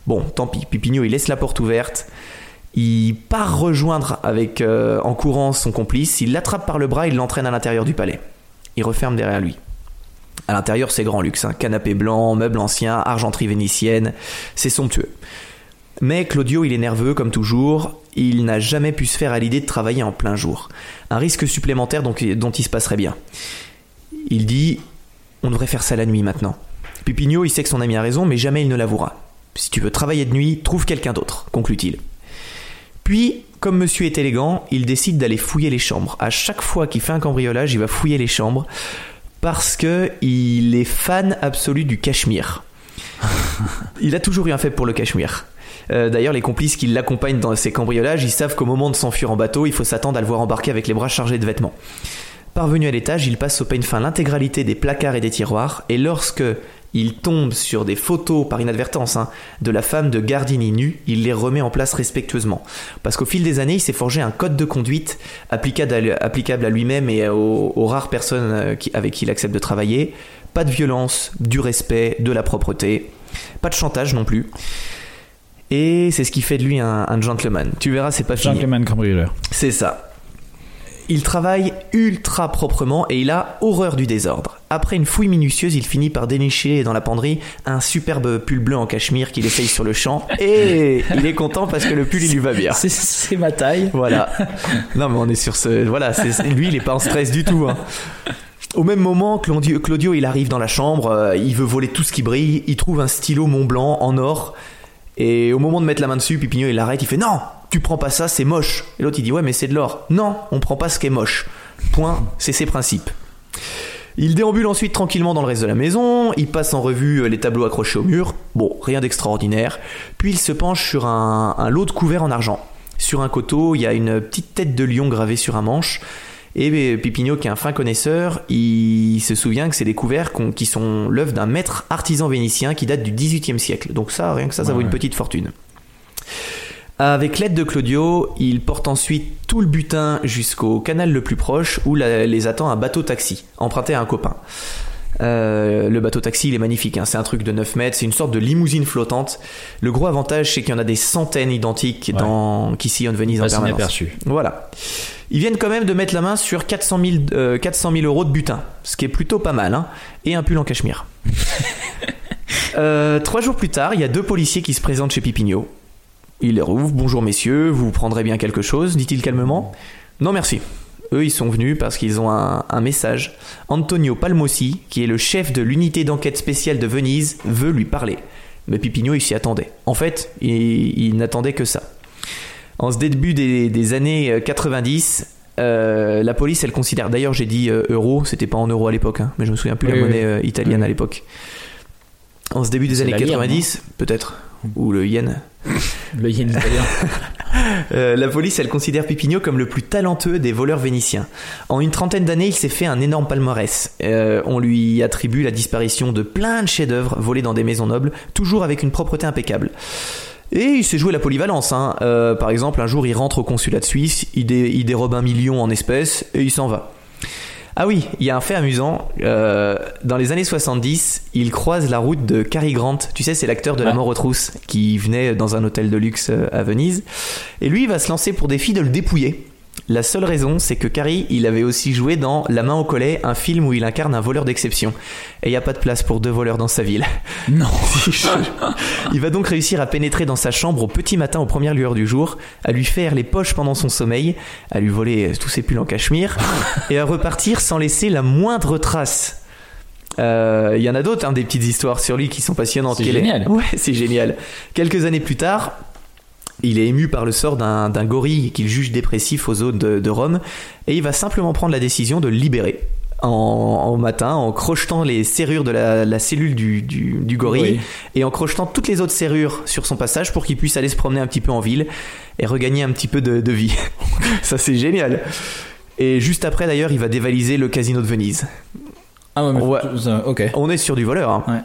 Bon, tant pis. Pipigno, il laisse la porte ouverte. Il part rejoindre avec euh, en courant son complice. Il l'attrape par le bras. Il l'entraîne à l'intérieur du palais. Il referme derrière lui. À l'intérieur, c'est grand luxe. hein. Canapé blanc, meubles anciens, argenterie vénitienne. C'est somptueux. Mais Claudio, il est nerveux comme toujours. Il n'a jamais pu se faire à l'idée de travailler en plein jour. Un risque supplémentaire donc- dont il se passerait bien. Il dit On devrait faire ça la nuit maintenant. Pupigno, il sait que son ami a raison, mais jamais il ne l'avouera. Si tu veux travailler de nuit, trouve quelqu'un d'autre, conclut-il. Puis, comme monsieur est élégant, il décide d'aller fouiller les chambres. À chaque fois qu'il fait un cambriolage, il va fouiller les chambres parce que il est fan absolu du cachemire. *laughs* il a toujours eu un faible pour le cachemire. Euh, D'ailleurs, les complices qui l'accompagnent dans ces cambriolages, ils savent qu'au moment de s'enfuir en bateau, il faut s'attendre à le voir embarquer avec les bras chargés de vêtements. Parvenu à l'étage, il passe au peigne fin l'intégralité des placards et des tiroirs, et lorsque il tombe sur des photos, par inadvertance, hein, de la femme de Gardini nue, il les remet en place respectueusement. Parce qu'au fil des années, il s'est forgé un code de conduite applicable à, lui-même et aux, rares personnes euh, avec qui il accepte de travailler. Pas de violence, du respect, de la propreté, pas de chantage non plus. Et c'est ce qui fait de lui un, un gentleman. Tu verras, c'est pas fini. Gentleman cambrioleur. C'est ça. Il travaille ultra proprement et il a horreur du désordre. Après une fouille minutieuse, il finit par dénicher dans la penderie un superbe pull bleu en cachemire qu'il essaye sur le champ. Et *laughs* il est content parce que le pull il lui va bien. C'est- ma taille. Voilà. Non mais on est sur ce... Voilà, lui il est pas en stress du tout. hein. Au même moment, Claudio, Claudio, il arrive dans la chambre, euh, il veut voler tout ce qui brille, il trouve un stylo Mont Blanc en or, et au moment de mettre la main dessus, Pipigno il l'arrête, il fait non, tu prends pas ça, c'est moche. Et l'autre il dit ouais mais c'est de l'or. Non, on prend pas ce qui est moche. Point, c'est ses principes. Il déambule ensuite tranquillement dans le reste de la maison, il passe en revue euh, les tableaux accrochés au mur, bon, rien d'extraordinaire, puis il se penche sur un, un lot de couverts en argent. Sur un coteau, il y a une petite tête de lion gravée sur un manche, et euh, Pipigno, qui est un fin connaisseur, il se souvient que c'est des couverts qui sont l'œuvre d'un maître artisan vénitien qui date du XVIIIe siècle. Donc ça, rien que ça, ça vaut une ouais. petite fortune. Avec l'aide de Claudio, il porte ensuite tout le butin jusqu'au canal le plus proche où la- les attend un bateau taxi, emprunté à un copain. Euh, le bateau taxi, il est magnifique, hein, c'est un truc de 9 mètres, c'est une sorte de limousine flottante. Le gros avantage, c'est qu'il y en a des centaines identiques Ouais. dans, qui sillonnent Venise en Passe permanence. inaperçu. Voilà. Ils viennent quand même de mettre la main sur 400 000, euh, 400 000 euros de butin, ce qui est plutôt pas mal, hein, et un pull en cachemire. *laughs* Euh, trois jours plus tard, il y a deux policiers qui se présentent chez Pipigno. Il les rouvre. Bonjour messieurs, vous prendrez bien quelque chose? dit-il calmement. Non merci. Eux, ils sont venus parce qu'ils ont un, un message. Antonio Palmossi, qui est le chef de l'unité d'enquête spéciale de Venise, veut lui parler. Mais Pipigno, il s'y attendait. En fait, il, il n'attendait que ça. En ce début des, des années euh, 90, euh, la police, elle considère. D'ailleurs, j'ai dit euh, euro, c'était pas en euros à l'époque, hein, mais je me souviens plus Oui, la oui. monnaie euh, italienne Oui. à l'époque. En ce début des années la lire, 90, peut-être, ou le yen. Le yen italien. *laughs* Euh, la police, elle considère Pipigno comme le plus talentueux des voleurs vénitiens. En une trentaine d'années, il s'est fait un énorme palmarès. Euh, on lui attribue la disparition de plein de chefs-d'œuvre volés dans des maisons nobles, toujours avec une propreté impeccable. Et il s'est joué la polyvalence. hein. Euh, par exemple, un jour, il rentre au consulat de Suisse, il, dé- il dérobe un million en espèces et il s'en va. Ah oui, il y a un fait amusant. Euh, dans les années 70, il croise la route de Cary Grant. Tu sais, c'est l'acteur de La mort aux trousses qui venait dans un hôtel de luxe euh, à Venise. Et lui, il va se lancer pour défi de le dépouiller. La seule raison, c'est que Cary, il avait aussi joué dans La main au collet, un film où il incarne un voleur d'exception. Et il n'y a pas de place pour deux voleurs dans sa ville. Non. *laughs* Il va donc réussir à pénétrer dans sa chambre au petit matin aux premières lueurs du jour, à lui faire les poches pendant son sommeil, à lui voler tous ses pulls en cachemire, *laughs* et à repartir sans laisser la moindre trace. Euh, Il y en a d'autres, hein, des petites histoires sur lui qui sont passionnantes. C'est génial. Ouais, c'est génial. Quelques années plus tard, il est ému par le sort d'un gorille qu'il juge dépressif aux eaux de, de Rome, et il va simplement prendre la décision de le libérer. En, en matin, en crochetant les serrures de la, la cellule du, du, du gorille Oui. et en crochetant toutes les autres serrures sur son passage pour qu'il puisse aller se promener un petit peu en ville et regagner un petit peu de, de vie. *laughs* Ça c'est génial. Et juste après d'ailleurs, il va dévaliser le casino de Venise. Ah ouais, mais ok. On est sur du voleur. hein. Ouais.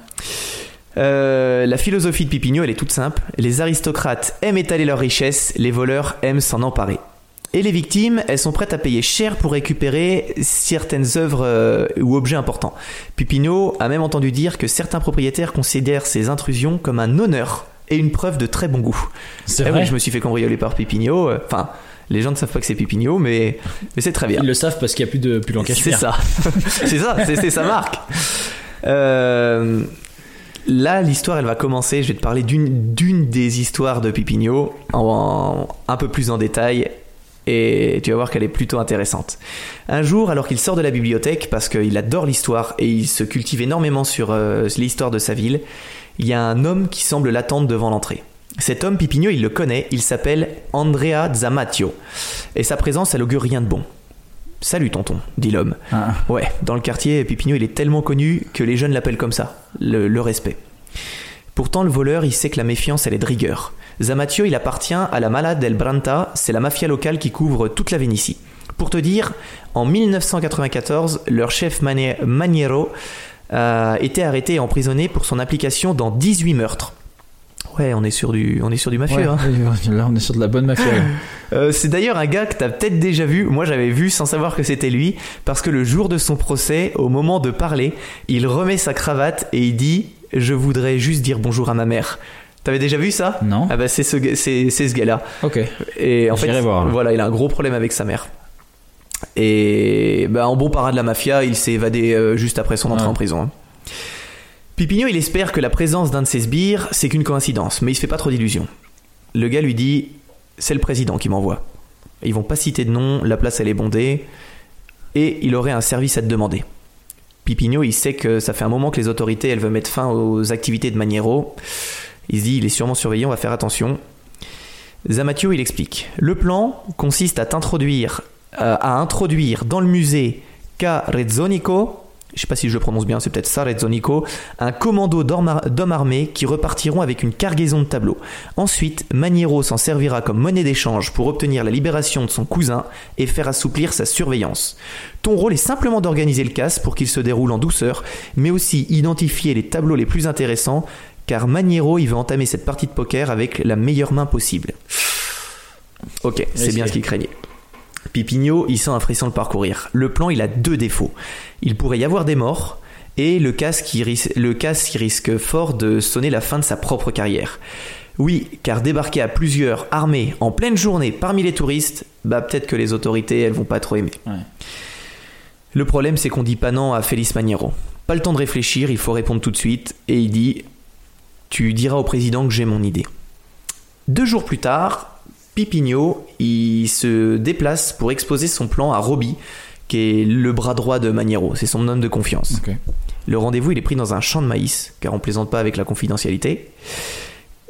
Euh, la philosophie de Pipigno, elle est toute simple. Les aristocrates aiment étaler leurs richesses, les voleurs aiment s'en emparer. Et les victimes, elles sont prêtes à payer cher pour récupérer certaines œuvres euh, ou objets importants. Pipino a même entendu dire que certains propriétaires considèrent ces intrusions comme un honneur et une preuve de très bon goût. C'est Eh vrai. oui, je me suis fait cambrioler par Pipino. euh, Enfin, les gens ne savent pas que c'est Pipino, mais, mais c'est très bien. Ils le savent parce qu'il n'y a plus de en C'est ça. *laughs* c'est ça, c'est c'est sa marque. Euh, là, l'histoire, elle va commencer. Je vais te parler d'une des histoires de Pipigno un peu plus en détail. Et tu vas voir qu'elle est plutôt intéressante. Un jour, alors qu'il sort de la bibliothèque, parce qu'il adore l'histoire et il se cultive énormément sur euh, l'histoire de sa ville, il y a un homme qui semble l'attendre devant l'entrée. Cet homme, Pipigno, il le connaît, il s'appelle Andrea Zamatio. Et sa présence, elle augure rien de bon. Salut tonton, dit l'homme. Ah. Ouais, dans le quartier, Pipigno, il est tellement connu que les jeunes l'appellent comme ça, le, le respect. Pourtant, le voleur, il sait que la méfiance, elle est de rigueur. Zamatio, il appartient à la Mala del Branta, c'est la mafia locale qui couvre toute la Vénétie. Pour te dire, en 1994, leur chef Mani- Maniero a été arrêté et emprisonné pour son implication dans 18 meurtres. Ouais, on est sur du, on est sur du mafieux. Ouais, hein. Là, on est sur de la bonne mafia. *laughs* Euh, c'est d'ailleurs un gars que t'as peut-être déjà vu. Moi, j'avais vu sans savoir que c'était lui, parce que le jour de son procès, au moment de parler, il remet sa cravate et il dit "Je voudrais juste dire bonjour à ma mère." T'avais déjà vu ça? Non. Ah bah c'est ce, c'est, gars-là. Ok. Et en fait, voir, là. voilà, il a un gros problème avec sa mère. Et bah, en bon parrain de la mafia, il s'est évadé euh, juste après son entrée en prison. hein. Pipigno, il espère que la présence d'un de ses sbires, c'est qu'une coïncidence, mais il se fait pas trop d'illusions. Le gars lui dit C'est le président qui m'envoie. Ils vont pas citer de nom, la place elle est bondée, et il aurait un service à te demander. Pipigno, il sait que ça fait un moment que les autorités elles veulent mettre fin aux activités de Maniero. Il se dit Il est sûrement surveillé, on va faire attention. Zamatio, il explique. Le plan consiste à t'introduire, euh, à introduire dans le musée Carezzonico, je sais pas si je le prononce bien, c'est peut-être ça, Rezzonico, un commando d'hommes ar- d'hommes armés qui repartiront avec une cargaison de tableaux. Ensuite, Maniero s'en servira comme monnaie d'échange pour obtenir la libération de son cousin et faire assouplir sa surveillance. Ton rôle est simplement d'organiser le casse pour qu'il se déroule en douceur, mais aussi identifier les tableaux les plus intéressants, car Maniero, il veut entamer cette partie de poker avec la meilleure main possible. Ok, c'est bien ce qu'il craignait. Pipigno, il sent un frisson le parcourir. Le plan, il a deux défauts. Il pourrait y avoir des morts et le casque qui, ris- le casque qui risque fort de sonner la fin de sa propre carrière. Oui, car débarquer à plusieurs armés en pleine journée parmi les touristes, bah peut-être que les autorités, elles vont pas trop aimer. Ouais. Le problème, c'est qu'on dit pas non à Félix Maniero. Pas le temps de réfléchir, il faut répondre tout de suite, et il dit Tu diras au président que j'ai mon idée. Deux jours plus tard, Pipigno, il se déplace pour exposer son plan à Roby, qui est le bras droit de Maniero, c'est son homme de confiance. Le rendez-vous, il est pris dans un champ de maïs, car on plaisante pas avec la confidentialité.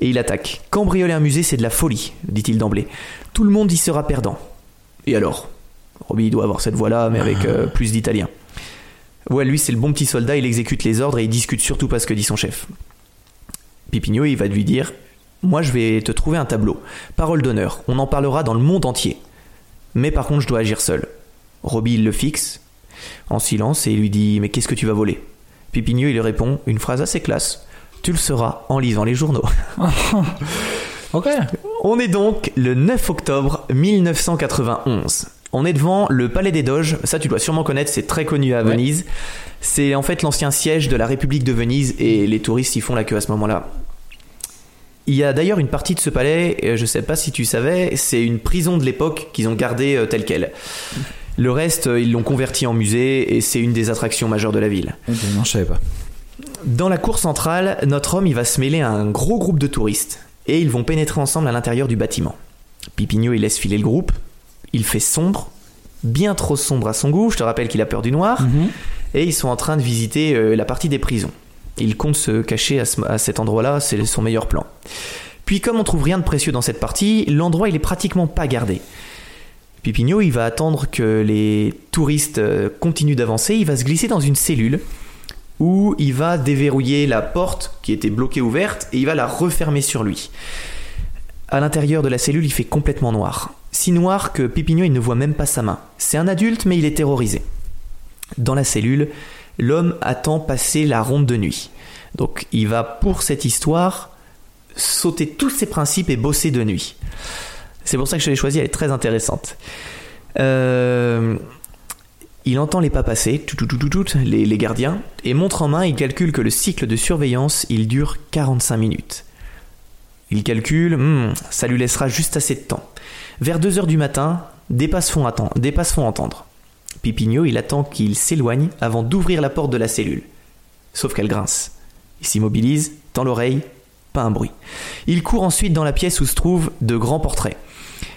Et il attaque. Cambrioler un musée, c'est de la folie, dit-il d'emblée. Tout le monde y sera perdant. Et alors? Roby il doit avoir cette voix-là, mais avec euh, plus d'italien. Ouais, lui, c'est le bon petit soldat, il exécute les ordres et il discute surtout pas ce que dit son chef. Pipigno, il va lui dire Moi, je vais te trouver un tableau. Parole d'honneur, on en parlera dans le monde entier. Mais par contre, je dois agir seul. Roby, il le fixe, en silence, et il lui dit Mais qu'est-ce que tu vas voler? Pipigno, il lui répond Une phrase assez classe Tu le sauras en lisant les journaux. *laughs* *laughs* Ok. On est donc le 9 octobre 1991. On est devant le Palais des Doges. Ça, tu dois sûrement connaître, c'est très connu à Ouais. Venise. C'est en fait l'ancien siège de la République de Venise et les touristes y font la queue à ce moment-là. Il y a d'ailleurs une partie de ce palais, euh, je sais pas si tu savais, c'est une prison de l'époque qu'ils ont gardée euh, telle quelle. Le reste, euh, ils l'ont converti en musée et c'est une des attractions majeures de la ville. Non, je savais pas. Dans la cour centrale, notre homme il va se mêler à un gros groupe de touristes et ils vont pénétrer ensemble à l'intérieur du bâtiment. Pipigno il laisse filer le groupe, il fait sombre, bien trop sombre à son goût, je te rappelle qu'il a peur du noir, et ils sont en train de visiter la partie des prisons. Il compte se cacher à, ce- à cet endroit-là, c'est son meilleur plan. Puis comme on trouve rien de précieux dans cette partie, l'endroit il est pratiquement pas gardé. Pipigno il va attendre que les touristes euh, continuent d'avancer, il va se glisser dans une cellule où il va déverrouiller la porte qui était bloquée ouverte et il va la refermer sur lui. À l'intérieur de la cellule, il fait complètement noir. Si noir que Pipigno il ne voit même pas sa main. C'est un adulte mais il est terrorisé. Dans la cellule, l'homme attend passer la ronde de nuit. Donc il va pour cette histoire sauter tous ses principes et bosser de nuit. C'est pour ça que je l'ai choisie, elle est très intéressante. Euh, il entend les pas passer, tout, tout, tout, les, les gardiens, et montre en main, il calcule que le cycle de surveillance, il dure 45 minutes. Il calcule, hmm, ça lui laissera juste assez de temps. Vers 2 heures du matin, des pas se font, font entendre. Pipignot, il attend qu'il s'éloigne avant d'ouvrir la porte de la cellule. Sauf qu'elle grince. Il s'immobilise, tend l'oreille, pas un bruit. Il court ensuite dans la pièce où se trouvent de grands portraits.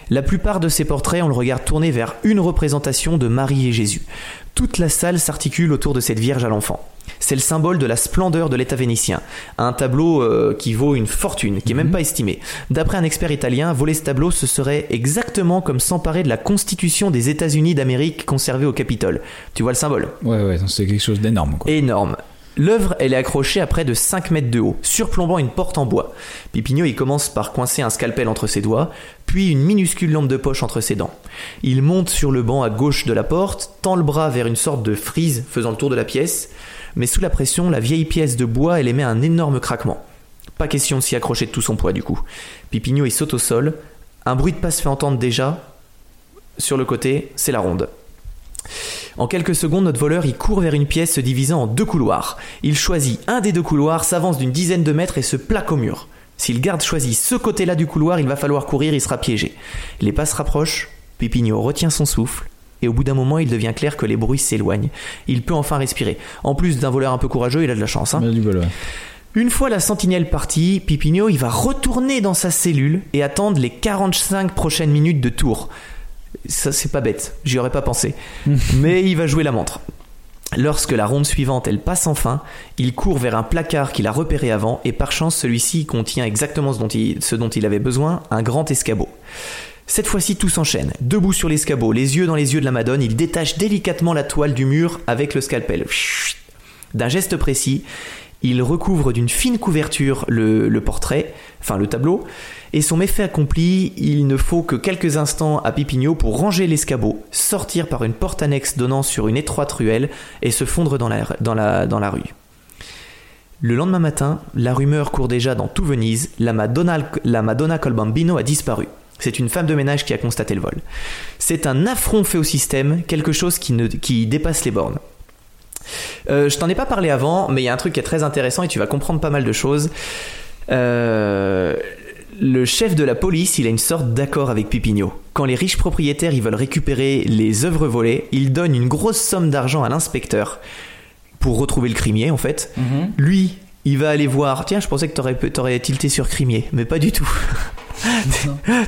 La plupart de ces portraits ont le regard tourné vers une représentation de Marie et Jésus. Toute la salle s'articule autour de cette Vierge à l'enfant. C'est le symbole de la splendeur de l'État vénitien. Un tableau euh, qui vaut une fortune, qui est même pas estimé. D'après un expert italien, voler ce tableau, ce serait exactement comme s'emparer de la Constitution des États-Unis d'Amérique conservée au Capitole. Tu vois le symbole? Ouais, ouais, c'est quelque chose d'énorme, quoi. énorme. L'œuvre, elle est accrochée à près de 5 mètres de haut, surplombant une porte en bois. Pipignot, il commence par coincer un scalpel entre ses doigts, puis une minuscule lampe de poche entre ses dents. Il monte sur le banc à gauche de la porte, tend le bras vers une sorte de frise faisant le tour de la pièce, mais sous la pression, la vieille pièce de bois, elle émet un énorme craquement. Pas question de s'y accrocher de tout son poids du coup. Pipignot, il saute au sol, un bruit de pas se fait entendre déjà. Sur le côté, c'est la ronde. En quelques secondes, notre voleur il court vers une pièce se divisant en deux couloirs. Il choisit un des deux couloirs, s'avance d'une dizaine de mètres et se plaque au mur. Si le garde choisit ce côté-là du couloir, il va falloir courir, il sera piégé. Les pas se rapprochent, Pipignot retient son souffle, et au bout d'un moment, il devient clair que les bruits s'éloignent. Il peut enfin respirer. En plus d'un voleur un peu courageux, il a de la chance. hein. Du bol, ouais. Une fois la sentinelle partie, Pipignot il va retourner dans sa cellule et attendre les 45 prochaines minutes de tour. Ça c'est pas bête, j'y aurais pas pensé. *laughs* Mais il va jouer la montre. Lorsque la ronde suivante elle passe enfin, il court vers un placard qu'il a repéré avant et par chance celui-ci contient exactement ce dont, il, ce dont il avait besoin, un grand escabeau. Cette fois-ci tout s'enchaîne. Debout sur l'escabeau, les yeux dans les yeux de la Madone, il détache délicatement la toile du mur avec le scalpel. D'un geste précis, il recouvre d'une fine couverture le, portrait, enfin le tableau, et son méfait accompli, il ne faut que quelques instants à Pipignot pour ranger l'escabeau, sortir par une porte annexe donnant sur une étroite ruelle et se fondre dans la, rue. Le lendemain matin, la rumeur court déjà dans tout Venise, la Madonna Colbambino a disparu. C'est une femme de ménage qui a constaté le vol. C'est un affront fait au système, quelque chose qui, ne, qui dépasse les bornes. Euh, je t'en ai pas parlé avant, mais il y a un truc qui est très intéressant et tu vas comprendre pas mal de choses. Euh, le chef de la police, il a une sorte d'accord avec Pipignot. Quand les riches propriétaires ils veulent récupérer les œuvres volées, il donne une grosse somme d'argent à l'inspecteur pour retrouver le crimier en fait. Lui, il va aller voir. Tiens, je pensais que t'aurais, t'aurais tilté sur crimier, mais pas du tout. *laughs*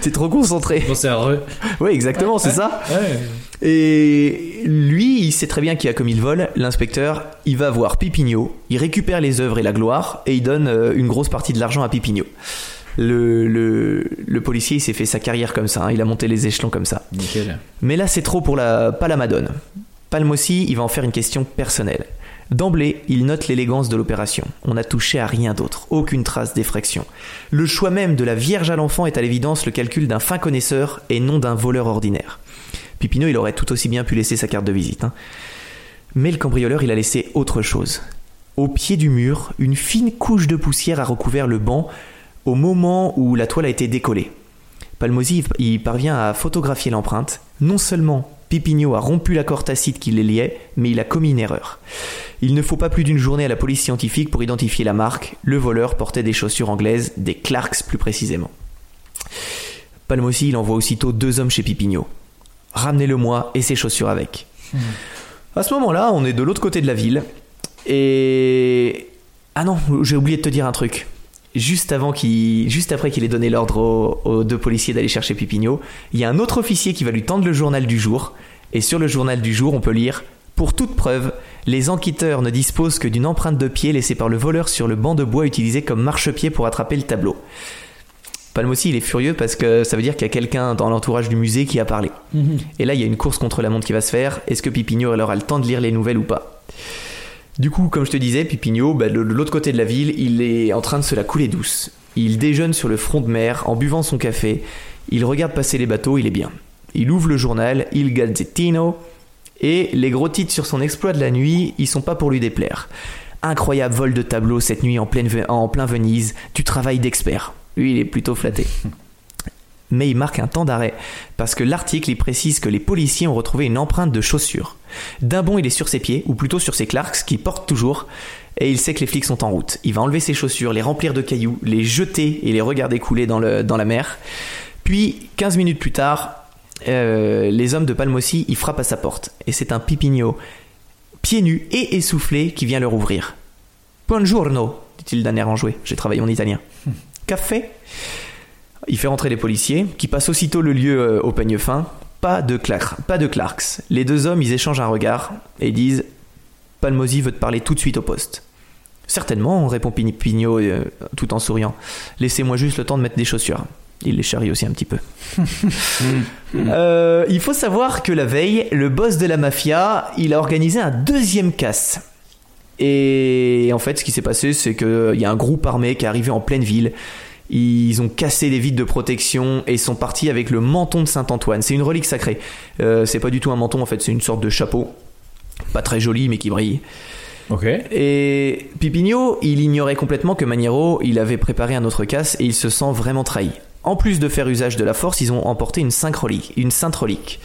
T'es trop concentré. Heureux. Oui, exactement, c'est ça. Ouais. Et lui, il sait très bien qui a commis le vol. L'inspecteur, il va voir Pipignot, il récupère les œuvres et la gloire, et il donne euh, une grosse partie de l'argent à Pipignot. Le, le, le policier, il s'est fait sa carrière comme ça, hein, il a monté les échelons comme ça. Nickel. Mais là, c'est trop pour la, pas la Madone. Palme aussi, il va en faire une question personnelle. D'emblée, il note l'élégance de l'opération. On n'a touché à rien d'autre, aucune trace d'effraction. Le choix même de la Vierge à l'enfant est à l'évidence le calcul d'un fin connaisseur et non d'un voleur ordinaire. Pipineau, il aurait tout aussi bien pu laisser sa carte de visite. hein. Mais le cambrioleur, il a laissé autre chose. Au pied du mur, une fine couche de poussière a recouvert le banc au moment où la toile a été décollée. Palmosi, il parvient à photographier l'empreinte. Non seulement Pipignot a rompu l'accord tacite qui les liait, mais il a commis une erreur. Il ne faut pas plus d'une journée à la police scientifique pour identifier la marque. Le voleur portait des chaussures anglaises, des Clarks plus précisément. Palmosi, il envoie aussitôt deux hommes chez Pipignot. Ramenez-le-moi et ses chaussures avec. À ce moment-là, on est de l'autre côté de la ville. Et. Ah non, j'ai oublié de te dire un truc. Juste, avant qu'il, juste après qu'il ait donné l'ordre aux, aux deux policiers d'aller chercher Pipignot, il y a un autre officier qui va lui tendre le journal du jour. Et sur le journal du jour, on peut lire Pour toute preuve, les enquêteurs ne disposent que d'une empreinte de pied laissée par le voleur sur le banc de bois utilisé comme marchepied pour attraper le tableau. Palme aussi, il est furieux parce que ça veut dire qu'il y a quelqu'un dans l'entourage du musée qui a parlé. Et là, il y a une course contre la montre qui va se faire. Est-ce que Pipignot alors a le temps de lire les nouvelles ou pas? Du coup, comme je te disais, Pipignot, bah, de l'autre côté de la ville, il est en train de se la couler douce. Il déjeune sur le front de mer en buvant son café. Il regarde passer les bateaux, il est bien. Il ouvre le journal, Il Gazzettino, et les gros titres sur son exploit de la nuit, ils sont pas pour lui déplaire. Incroyable vol de tableau cette nuit en, pleine, en plein Venise, du travail d'expert. Lui, il est plutôt flatté. *laughs* mais il marque un temps d'arrêt parce que l'article il précise que les policiers ont retrouvé une empreinte de chaussure. D'un bond, il est sur ses pieds, ou plutôt sur ses clarks qu'il porte toujours, et il sait que les flics sont en route. Il va enlever ses chaussures, les remplir de cailloux, les jeter et les regarder couler dans, le, dans la mer. Puis, 15 minutes plus tard, euh, les hommes de Palmossi, ils frappent à sa porte. Et c'est un pipigno, pieds nus et essoufflé, qui vient leur ouvrir. Buongiorno, dit-il d'un air enjoué. J'ai travaillé en italien. Café? Il fait rentrer les policiers, qui passent aussitôt le lieu euh, au peigne fin. Pas de, Clark, pas de Clarks. Les deux hommes, ils échangent un regard et disent Palmosi veut te parler tout de suite au poste. Certainement, répond Pigno euh, tout en souriant. Laissez-moi juste le temps de mettre des chaussures. Il les charrie aussi un petit peu. *laughs* Euh, il faut savoir que la veille, le boss de la mafia, il a organisé un deuxième casse. Et en fait, ce qui s'est passé, c'est qu'il y a un groupe armé qui est arrivé en pleine ville. Ils ont cassé les vitres de protection et sont partis avec le menton de Saint-Antoine. C'est une relique sacrée. Euh, c'est pas du tout un menton, en fait, c'est une sorte de chapeau. Pas très joli, mais qui brille. Ok. Et Pipigno, il ignorait complètement que Maniero, il avait préparé un autre casse et il se sent vraiment trahi. En plus de faire usage de la force, ils ont emporté une sainte relique. Une sainte relique.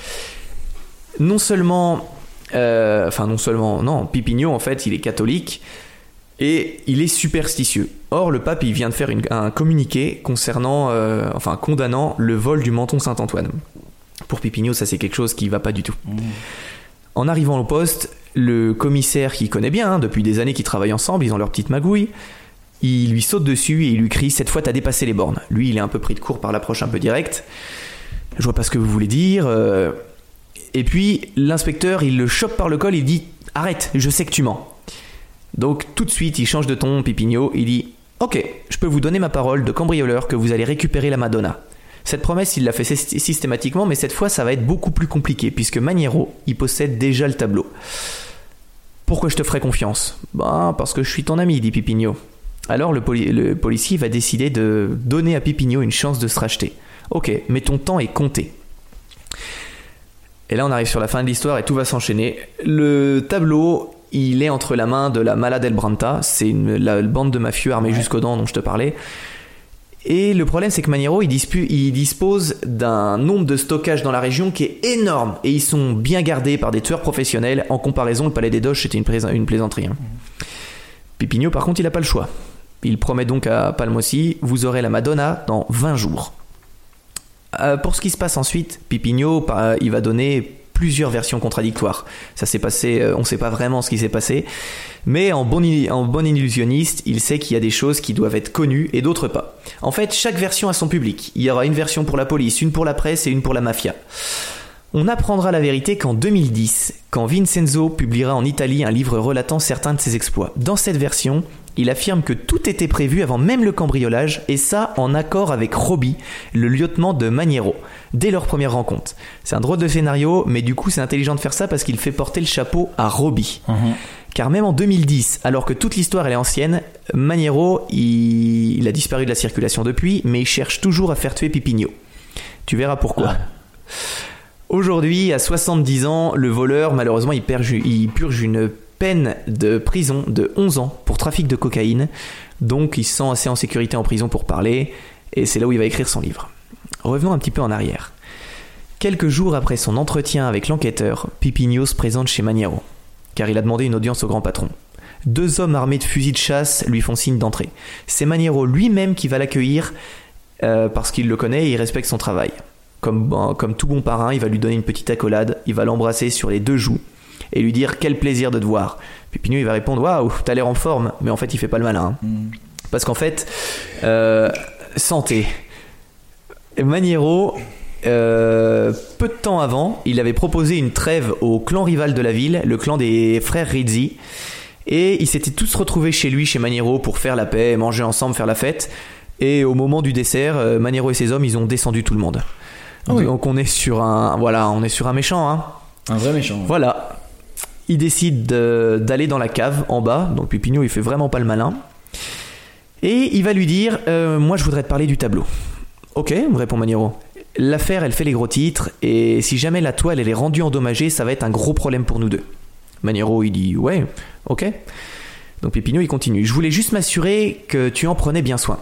Non seulement, euh, enfin non seulement, non, Pipigno en fait, il est catholique et il est superstitieux. Or, le pape, il vient de faire une- un communiqué concernant, euh, enfin condamnant le vol du menton Saint-Antoine. Pour Pipigno, ça c'est quelque chose qui va pas du tout. En arrivant au poste, le commissaire qui connaît bien, hein, depuis des années qu'ils travaillent ensemble, ils ont leur petite magouille, il lui saute dessus et il lui crie Cette fois, t'as dépassé les bornes. Lui, il est un peu pris de court par l'approche un peu directe. Je vois pas ce que vous voulez dire. euh. Et puis, l'inspecteur, il le chope par le col, il dit Arrête, je sais que tu mens. Donc, tout de suite, il change de ton, Pipigno, il dit Ok, je peux vous donner ma parole de cambrioleur que vous allez récupérer la Madonna. Cette promesse, il l'a fait syst- systématiquement, mais cette fois, ça va être beaucoup plus compliqué, puisque Maniero, il possède déjà le tableau. Pourquoi je te ferai confiance? Bah, parce que je suis ton ami, dit Pipigno. Alors le policier va décider de donner à Pipigno une chance de se racheter. Ok, mais ton temps est compté. Et là, on arrive sur la fin de l'histoire et tout va s'enchaîner. Le tableau, il est entre la main de la Mala del Branta, c'est une- la bande de mafieux armés jusqu'aux dents dont je te parlais. Et le problème, c'est que Maniero, il, dispu- il dispose d'un nombre de stockage dans la région qui est énorme. Et ils sont bien gardés par des tueurs professionnels. En comparaison, le palais des Doges, c'était une, plais- une plaisanterie. hein. Pipigno, par contre, il n'a pas le choix. Il promet donc à Palmossi Vous aurez la Madonna dans 20 jours. Euh, pour ce qui se passe ensuite, Pipigno, il va donner plusieurs versions contradictoires. Ça s'est passé, euh, on ne sait pas vraiment ce qui s'est passé, mais en bon, illusionniste, il sait qu'il y a des choses qui doivent être connues et d'autres pas. En fait, chaque version a son public. Il y aura une version pour la police, une pour la presse et une pour la mafia. On apprendra la vérité qu'en 2010, quand Vincenzo publiera en Italie un livre relatant certains de ses exploits. Dans cette version, il affirme que tout était prévu avant même le cambriolage, et ça en accord avec Roby, le lieutenant de Maniero, dès leur première rencontre. C'est un drôle de scénario, mais du coup c'est intelligent de faire ça parce qu'il fait porter le chapeau à Roby. Car même en 2010, alors que toute l'histoire elle est ancienne, Maniero, il, il a disparu de la circulation depuis, mais il cherche toujours à faire tuer Pipigno. Tu verras pourquoi. Aujourd'hui, à 70 ans, le voleur, malheureusement, il, purge, il purge une peine de prison de 11 ans pour trafic de cocaïne. Donc, il se sent assez en sécurité en prison pour parler. Et c'est là où il va écrire son livre. Revenons un petit peu en arrière. Quelques jours après son entretien avec l'enquêteur, Pipigno se présente chez Maniero, car il a demandé une audience au grand patron. Deux hommes armés de fusils de chasse lui font signe d'entrée. C'est Maniero lui-même qui va l'accueillir euh, parce qu'il le connaît et il respecte son travail. Bon- comme tout bon parrain, il va lui donner une petite accolade, il va l'embrasser sur les deux joues et lui dire quel plaisir de te voir. Pipigno il va répondre waouh t'as l'air en forme, mais en fait il fait pas le malin. hein. Parce qu'en fait, euh, santé. Maniero, euh, peu de temps avant, il avait proposé une trêve au clan rival de la ville, le clan des frères Rizzi. Et ils s'étaient tous retrouvés chez lui, chez Maniero, pour faire la paix, manger ensemble, faire la fête. Et au moment du dessert, euh, Maniero et ses hommes, ils ont descendu tout le monde. Ah oui. Donc on est sur un, voilà, on est sur un méchant. Hein. Un vrai méchant. ouais. Voilà. Il décide de- d'aller dans la cave en bas. Donc Pipigno, il fait vraiment pas le malin. Et il va lui dire euh, Moi, je voudrais te parler du tableau. Ok, me répond Maniero. L'affaire, elle fait les gros titres. Et si jamais la toile, elle est rendue endommagée, ça va être un gros problème pour nous deux. Maniero, il dit Ouais, ok. Donc Pipigno, il continue. Je voulais juste m'assurer que tu en prenais bien soin.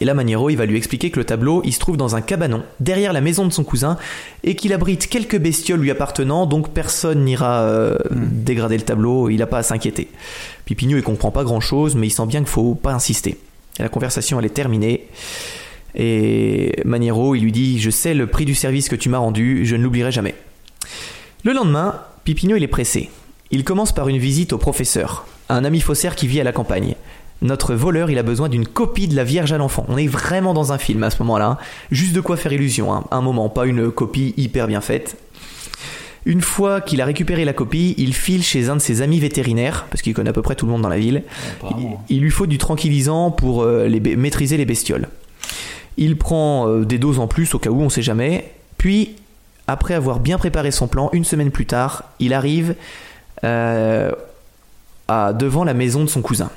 Et là, Maniero, il va lui expliquer que le tableau, il se trouve dans un cabanon, derrière la maison de son cousin, et qu'il abrite quelques bestioles lui appartenant, donc personne n'ira euh, dégrader le tableau, il n'a pas à s'inquiéter. Pipigno, il comprend pas grand-chose, mais il sent bien qu'il faut pas insister. Et la conversation, elle est terminée. Et Maniero, il lui dit Je sais le prix du service que tu m'as rendu, je ne l'oublierai jamais. Le lendemain, Pipigno, il est pressé. Il commence par une visite au professeur, un ami faussaire qui vit à la campagne. Notre voleur, il a besoin d'une copie de la Vierge à l'enfant. On est vraiment dans un film à ce moment-là. hein. Juste de quoi faire illusion, hein. un moment, pas une copie hyper bien faite. Une fois qu'il a récupéré la copie, il file chez un de ses amis vétérinaires, parce qu'il connaît à peu près tout le monde dans la ville. Il, il lui faut du tranquillisant pour euh, les maîtriser les bestioles. Il prend euh, des doses en plus au cas où on sait jamais. Puis, après avoir bien préparé son plan, une semaine plus tard, il arrive euh, à, devant la maison de son cousin,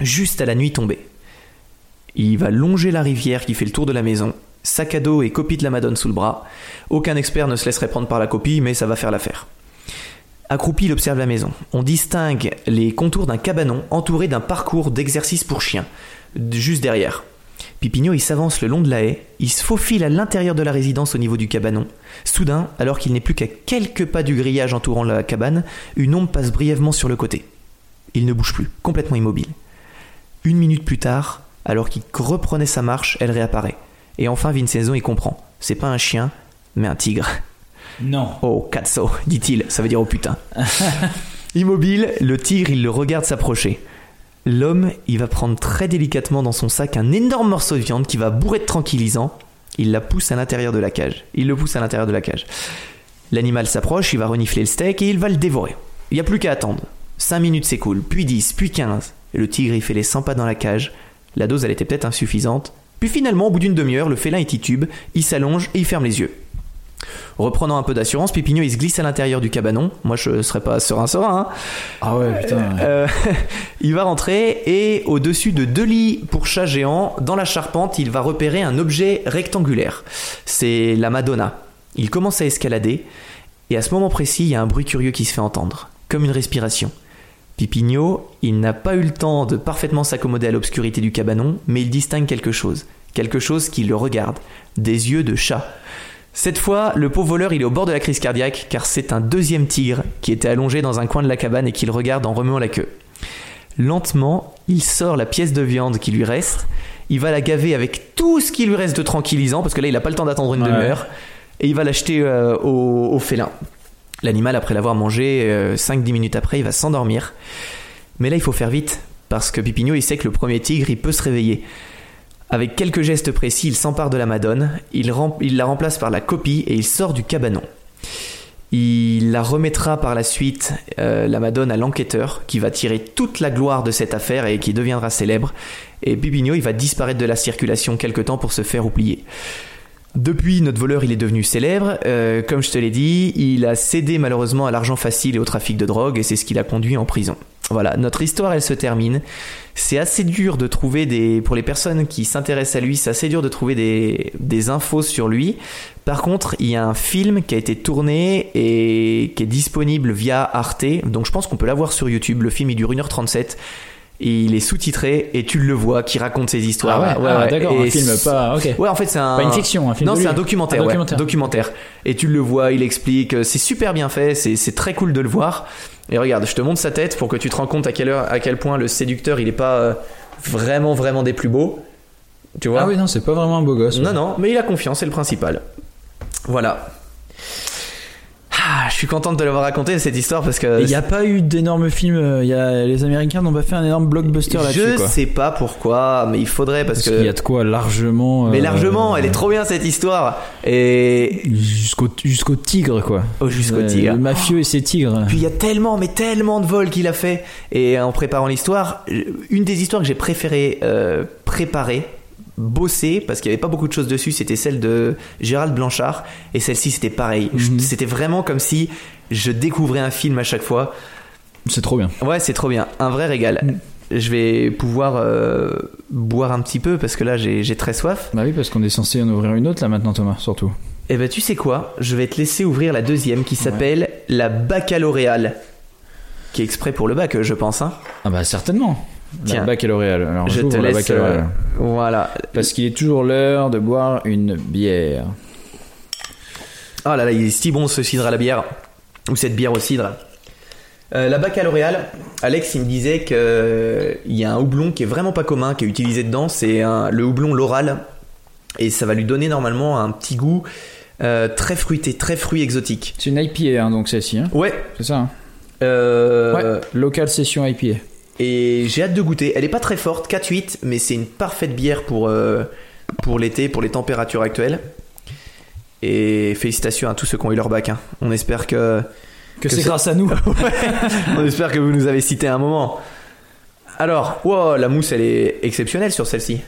juste à la nuit tombée. Il va longer la rivière qui fait le tour de la maison, sac à dos et copie de la Madone sous le bras. Aucun expert ne se laisserait prendre par la copie, mais ça va faire l'affaire. Accroupi, il observe la maison. On distingue les contours d'un cabanon entouré d'un parcours d'exercice pour chiens, juste derrière. Pipigno, il s'avance le long de la haie, il se faufile à l'intérieur de la résidence au niveau du cabanon. Soudain, alors qu'il n'est plus qu'à quelques pas du grillage entourant la cabane, une ombre passe brièvement sur le côté. Il ne bouge plus, complètement immobile. Une minute plus tard, alors qu'il reprenait sa marche, elle réapparaît. Et enfin, Vincenzo y comprend. C'est pas un chien, mais un tigre. Non. Oh, cazzo, dit-il, ça veut dire oh putain. *laughs* Immobile, le tigre, il le regarde s'approcher. L'homme, il va prendre très délicatement dans son sac un énorme morceau de viande qui va bourrer de tranquillisant. Il la pousse à l'intérieur de la cage. Il le pousse à l'intérieur de la cage. L'animal s'approche, il va renifler le steak et il va le dévorer. Il n'y a plus qu'à attendre. 5 minutes s'écoulent, puis 10, puis 15. Et le tigre, il fait les 100 pas dans la cage. La dose, elle était peut-être insuffisante. Puis finalement, au bout d'une demi-heure, le félin, il titube, il s'allonge et il ferme les yeux. Reprenant un peu d'assurance, Pipigno il se glisse à l'intérieur du cabanon. Moi je serais pas serein serein. hein. Ah ouais, putain. Euh, *laughs* il va rentrer et au-dessus de deux lits pour chats géants, dans la charpente, il va repérer un objet rectangulaire. C'est la Madonna. Il commence à escalader et à ce moment précis, il y a un bruit curieux qui se fait entendre, comme une respiration. Pipigno, il n'a pas eu le temps de parfaitement s'accommoder à l'obscurité du cabanon, mais il distingue quelque chose. Quelque chose qui le regarde. Des yeux de chat. Cette fois, le pauvre voleur, il est au bord de la crise cardiaque car c'est un deuxième tigre qui était allongé dans un coin de la cabane et qui le regarde en remuant la queue. Lentement, il sort la pièce de viande qui lui reste, il va la gaver avec tout ce qui lui reste de tranquillisant parce que là, il n'a pas le temps d'attendre une Ouais. demi-heure et il va l'acheter euh, au, au félin. L'animal, après l'avoir mangé, euh, 5-10 minutes après, il va s'endormir. Mais là, il faut faire vite parce que Pipigno, il sait que le premier tigre, il peut se réveiller. Avec quelques gestes précis, il s'empare de la Madone, il la remplace par la copie et il sort du cabanon. Il la remettra par la suite, euh, la Madone, à l'enquêteur qui va tirer toute la gloire de cette affaire et qui deviendra célèbre. Et Pipigno, il va disparaître de la circulation quelque temps pour se faire oublier. Depuis, notre voleur, il est devenu célèbre. Euh, comme je te l'ai dit, il a cédé malheureusement à l'argent facile et au trafic de drogue, et c'est ce qui l'a conduit en prison. Voilà, notre histoire, elle se termine. C'est assez dur de trouver des, pour les personnes qui s'intéressent à lui, c'est assez dur de trouver des, des infos sur lui. Par contre, il y a un film qui a été tourné et qui est disponible via Arte, donc je pense qu'on peut l'avoir sur YouTube. Le film, il dure 1h37. Il est sous-titré et tu le vois qui raconte ses histoires. Ah ouais, ah, d'accord, Et un film, pas- ok. Ouais, en fait, c'est un. Pas une fiction, un film Non, c'est un documentaire. Un ouais, documentaire. documentaire. Et tu le vois, il explique. euh, C'est super bien fait. C'est c'est très cool de le voir. Et regarde, je te montre sa tête pour que tu te rends compte à quelle heure, à quel point le séducteur, il est pas euh, vraiment, vraiment des plus beaux. Tu vois Ah oui, non, c'est pas vraiment un beau gosse. Non, non, mais il a confiance, c'est le principal. Voilà. Ah, je suis contente de l'avoir raconté cette histoire parce que. Il n'y a pas eu d'énormes films. euh, il Y a, les Américains n'ont pas fait un énorme blockbuster là-dessus. Je quoi. sais pas pourquoi, mais il faudrait parce, Parce que. qu'il y a de quoi largement. Mais euh, largement, elle est trop bien cette histoire. Et. Jusqu'au jusqu'au tigre, quoi. Oh, jusqu'au Euh, tigre. Le mafieux et ses tigres. Puis il y a tellement, mais tellement de vols qu'il a fait. Et en préparant l'histoire, une des histoires que j'ai préféré euh, préparer, bosser, parce qu'il n'y avait pas beaucoup de choses dessus, c'était celle de Gérald Blanchard. Et celle-ci, c'était pareil. Mhm. C'était vraiment comme si je découvrais un film à chaque fois. C'est trop bien. Ouais, c'est trop bien. Un vrai régal. Je vais pouvoir euh, boire un petit peu parce que là, j'ai très soif. Bah oui, parce qu'on est censé en ouvrir une autre là maintenant, Thomas, surtout. Et ben, tu sais quoi? Je vais te laisser ouvrir la deuxième qui s'appelle la baccalauréale. Qui est exprès pour le bac, je pense. Hein. Ah bah certainement. Tiens. La baccalauréale. Alors, Je te la laisse. baccalauréale. euh, voilà. Parce qu'il est toujours l'heure de boire une bière. Oh là là, il est si bon ce cidre à la bière. Ou cette bière au cidre. Euh, la baccalauréale, Alex il me disait qu'il y a un houblon qui est vraiment pas commun, qui est utilisé dedans, c'est le houblon Loral. Et ça va lui donner normalement un petit goût euh, très fruité, très fruit exotique. C'est une IPA, hein, donc celle-ci. Hein. Ouais. C'est ça. hein euh, ouais. Local session IPA. Et j'ai hâte de goûter. Elle est pas très forte, 4-8, mais c'est une parfaite bière pour, euh, pour l'été, pour les températures actuelles. Et félicitations à tous ceux qui ont eu leur bac. hein. On espère que Que, Que c'est grâce à nous. *laughs* On espère que vous nous avez cité à un moment. Alors, wow, la mousse elle est exceptionnelle sur celle-ci.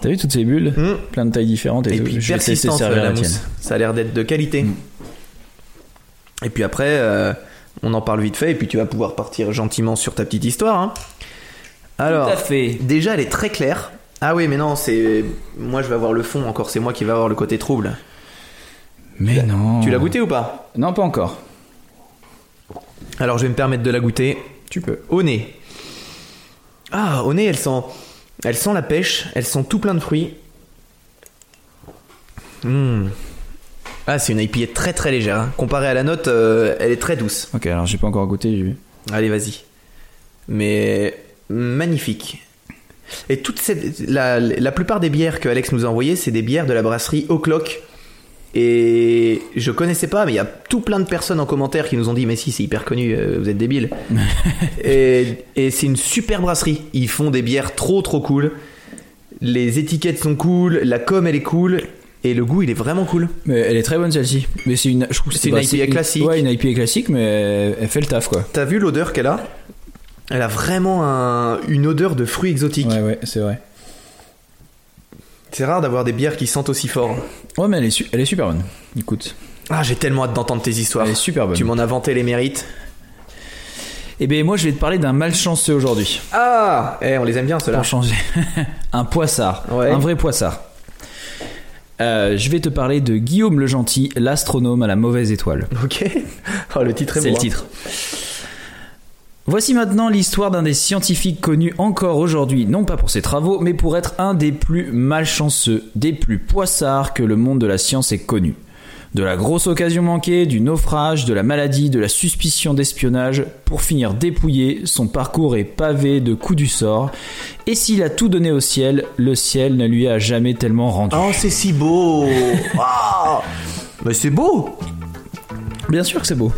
T'as vu toutes ces bulles Hmm. Plein de tailles différentes et, Et puis Je vais tester persistante servir la, la tienne. mousse. Ça a l'air d'être de qualité. Mm. Et puis après, euh, on en parle vite fait et puis tu vas pouvoir partir gentiment sur ta petite histoire. hein. Alors, Tout à fait. déjà elle est très claire. Ah oui, mais non, c'est moi je vais avoir le fond encore. C'est moi qui vais avoir le côté trouble. Mais non. Tu l'as goûté ou pas? Non, pas encore. Alors je vais me permettre de la goûter. Tu peux. Au nez. Ah, au nez, elle sent, elle sent la pêche, elle sent tout plein de fruits. Hmm. Ah, c'est une IPA très très légère. hein. Comparée à la note, euh, elle est très douce. Ok, alors j'ai pas encore goûté. j'ai vu. Allez, vas-y. Mais magnifique. Et toute cette, la, la plupart des bières que Alex nous a envoyées, c'est des bières de la brasserie O'Clock. Et je connaissais pas, mais il y a tout plein de personnes en commentaire qui nous ont dit Mais si, c'est hyper connu, euh, vous êtes débiles. *laughs* et et c'est une super brasserie. Ils font des bières trop trop cool. Les étiquettes sont cool, la com elle est cool. Et le goût il est vraiment cool. Mais elle est très bonne celle-ci. Mais c'est une, je trouve C'est une bah, IPA classique. Ouais, une IPA classique, mais elle, elle fait le taf quoi. T'as vu l'odeur qu'elle a? Elle a vraiment un- une odeur de fruits exotiques. Ouais, ouais, c'est vrai. C'est rare d'avoir des bières qui sentent aussi fort. Ouais, mais elle est, su- elle est super bonne. Écoute, Ah, j'ai tellement hâte d'entendre tes histoires. elle est super bonne. Tu m'en as vanté les mérites. Eh bien, moi, je vais te parler d'un malchanceux aujourd'hui. Ah Eh, on les aime bien ceux-là. Pour changer. *laughs* un poissard. Ouais. Un vrai poissard. Euh, je vais te parler de Guillaume le Gentil, l'astronome à la mauvaise étoile. Ok. Oh, le titre est C'est beau. le titre. Voici maintenant l'histoire d'un des scientifiques connus encore aujourd'hui, non pas pour ses travaux, mais pour être un des plus malchanceux, des plus poissards que le monde de la science ait connu. De la grosse occasion manquée, du naufrage, de la maladie, de la suspicion d'espionnage, pour finir dépouillé, son parcours est pavé de coups du sort, et s'il a tout donné au ciel, le ciel ne lui a jamais tellement rendu. Oh, c'est si beau. *laughs* Ah. Mais c'est beau. Bien sûr que c'est beau.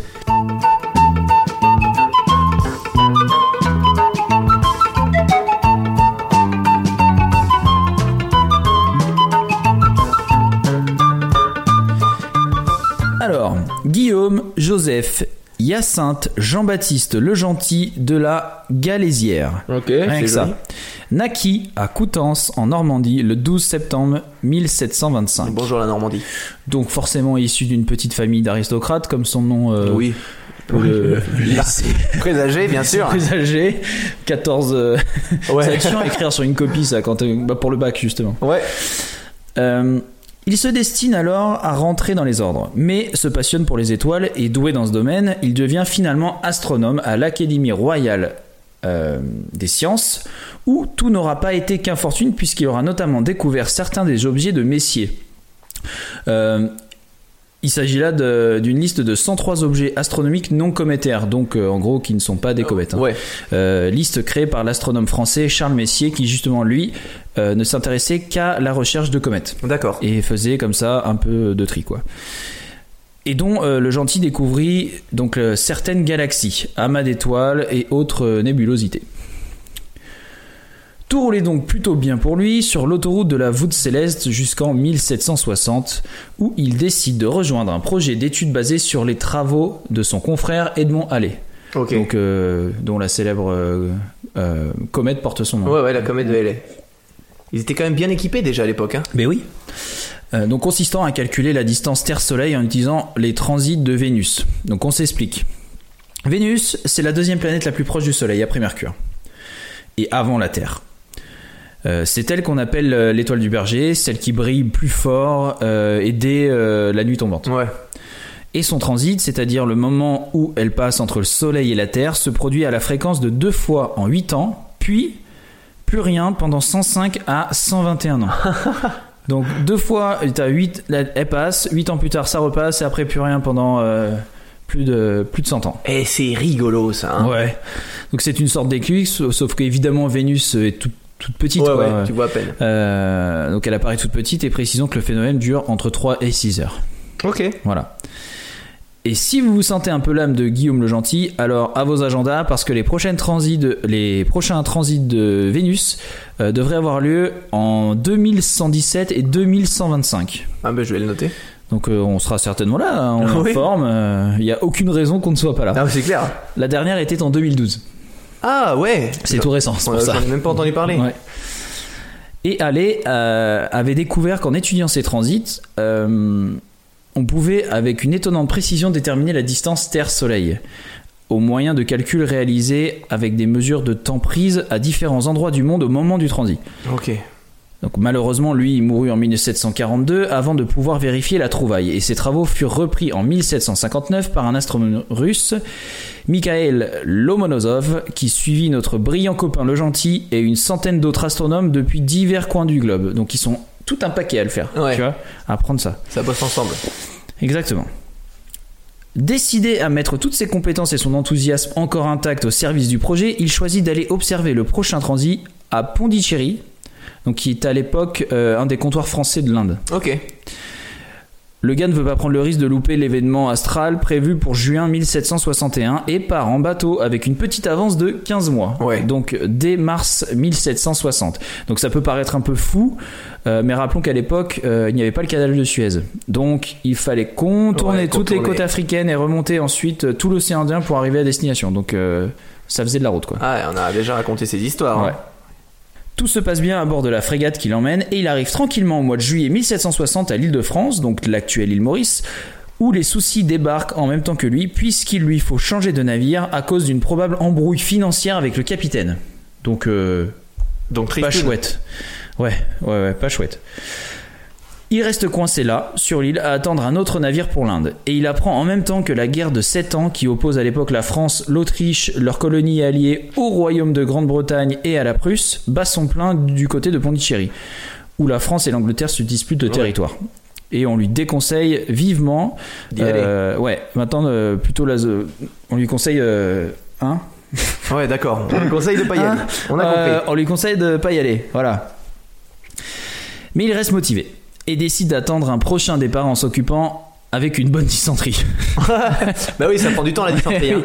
Guillaume, Joseph, Hyacinthe, Jean-Baptiste le Gentil de la Galésière. Ok, Rien que ça. Naquit à Coutances en Normandie le 12 septembre 1725. Bonjour la Normandie. Donc forcément issu d'une petite famille d'aristocrates comme son nom euh, oui. peut le laisser *laughs* Présagé, bien sûr. présager. 14 euh, Ouais. à écrire sur une copie ça quand euh, bah, pour le bac justement. Ouais. Euh, il se destine alors à rentrer dans les ordres, mais se passionne pour les étoiles et doué dans ce domaine, il devient finalement astronome à l'Académie royale euh, des sciences, où tout n'aura pas été qu'infortune puisqu'il aura notamment découvert certains des objets de Messier. Euh, il s'agit là d'une liste de 103 objets astronomiques non cométaires, donc euh, en gros qui ne sont pas des comètes. hein. Ouais. Euh, liste créée par l'astronome français Charles Messier, qui justement lui euh, ne s'intéressait qu'à la recherche de comètes D'accord. et faisait comme ça un peu de tri quoi. Et dont le gentil découvrit donc certaines galaxies, amas d'étoiles et autres nébulosités. Tout roulait donc plutôt bien pour lui sur l'autoroute de la voûte céleste jusqu'en 1760, où il décide de rejoindre un projet d'études basé sur les travaux de son confrère Edmond Halley, donc, euh, dont la célèbre euh, euh, comète porte son nom. Ouais, ouais, la comète de LA. Ils étaient quand même bien équipés déjà à l'époque. Hein. Mais oui. Donc consistant à calculer la distance Terre-Soleil en utilisant les transits de Vénus. Donc on s'explique. Vénus, c'est la deuxième planète la plus proche du Soleil après Mercure. Et avant la Terre. Euh, c'est elle qu'on appelle euh, l'étoile du berger, celle qui brille plus fort euh, et dès la nuit tombante. Ouais. Et son transit, c'est-à-dire le moment où elle passe entre le Soleil et la Terre, se produit à la fréquence de deux fois en 8 ans, puis plus rien pendant 105 à 121 ans. *laughs* Donc deux fois, t'as 8, elle passe, 8 ans plus tard ça repasse, et après plus rien pendant euh, plus, de, plus de 100 ans. Et c'est rigolo ça. hein. Ouais. Donc c'est une sorte d'éclipse, sauf qu'évidemment Vénus est toute, toute petite. Ouais, quoi. ouais, tu vois à peine. Euh, donc elle apparaît toute petite et précisons que le phénomène dure entre 3 et 6 heures. Ok. Voilà. Et si vous vous sentez un peu l'âme de Guillaume le Gentil, alors à vos agendas parce que les prochaines transits de, les prochains transits de Vénus euh, devraient avoir lieu en 2117 et 2125. Ah ben je vais le noter. Donc euh, on sera certainement là, hein, on est *laughs* Oui. en forme. Il n'y a aucune raison qu'on ne soit pas là. Ah c'est clair. La dernière était en 2012. Ah ouais. C'est tout récent, c'est pour ça. J'en ai même pas entendu parler. Ouais. Et Allais euh, avait découvert qu'en étudiant ces transits, euh, on pouvait avec une étonnante précision déterminer la distance Terre-Soleil au moyen de calculs réalisés avec des mesures de temps prises à différents endroits du monde au moment du transit. Ok. Donc malheureusement, lui, il mourut en 1742 avant de pouvoir vérifier la trouvaille. Et ses travaux furent repris en 1759 par un astronome russe, Mikhail Lomonosov, qui suivit notre brillant copain le gentil et une centaine d'autres astronomes depuis divers coins du globe. Donc ils sont tout un paquet à le faire, Ouais. tu vois, à apprendre ça. Ça bosse ensemble. Exactement. Décidé à mettre toutes ses compétences et son enthousiasme encore intacts au service du projet, il choisit d'aller observer le prochain transit à Pondichéry, donc qui est à l'époque euh, un des comptoirs français de l'Inde. Ok. Le gars ne veut pas prendre le risque de louper l'événement astral prévu pour juin 1761 et part en bateau avec une petite avance de 15 mois. Ouais. Donc dès mars 1760. Donc ça peut paraître un peu fou, euh, mais rappelons qu'à l'époque, euh, il n'y avait pas le canal de Suez. Donc il fallait contourner Ouais, toutes les côtes africaines et remonter ensuite tout l'océan Indien pour arriver à destination. Donc euh, ça faisait de la route quoi. Ah, on a déjà raconté ces histoires. hein. Tout se passe bien à bord de la frégate qui l'emmène et il arrive tranquillement au mois de juillet 1760 à l'île de France, donc l'actuelle île Maurice, où les soucis débarquent en même temps que lui puisqu'il lui faut changer de navire à cause d'une probable embrouille financière avec le capitaine. Donc euh, Donc pas chouette. Ouais, ouais, ouais, pas chouette. Il reste coincé là, sur l'île, à attendre un autre navire pour l'Inde. Et il apprend en même temps que la guerre de 7 ans qui oppose à l'époque la France, l'Autriche, leurs colonies alliées au royaume de Grande-Bretagne et à la Prusse, bat son plein du côté de Pondichéry, où la France et l'Angleterre se disputent de Ouais. territoire. Et on lui déconseille vivement. D'y aller. euh, ouais, maintenant, euh, plutôt la, on lui conseille. euh, hein Ouais, d'accord. On lui conseille de pas y aller. Hein On a euh, compris. on lui conseille de pas y aller, voilà. Mais il reste motivé et décide d'attendre un prochain départ en s'occupant avec une bonne dysenterie. *laughs* Bah oui, ça prend du temps la dysenterie. hein.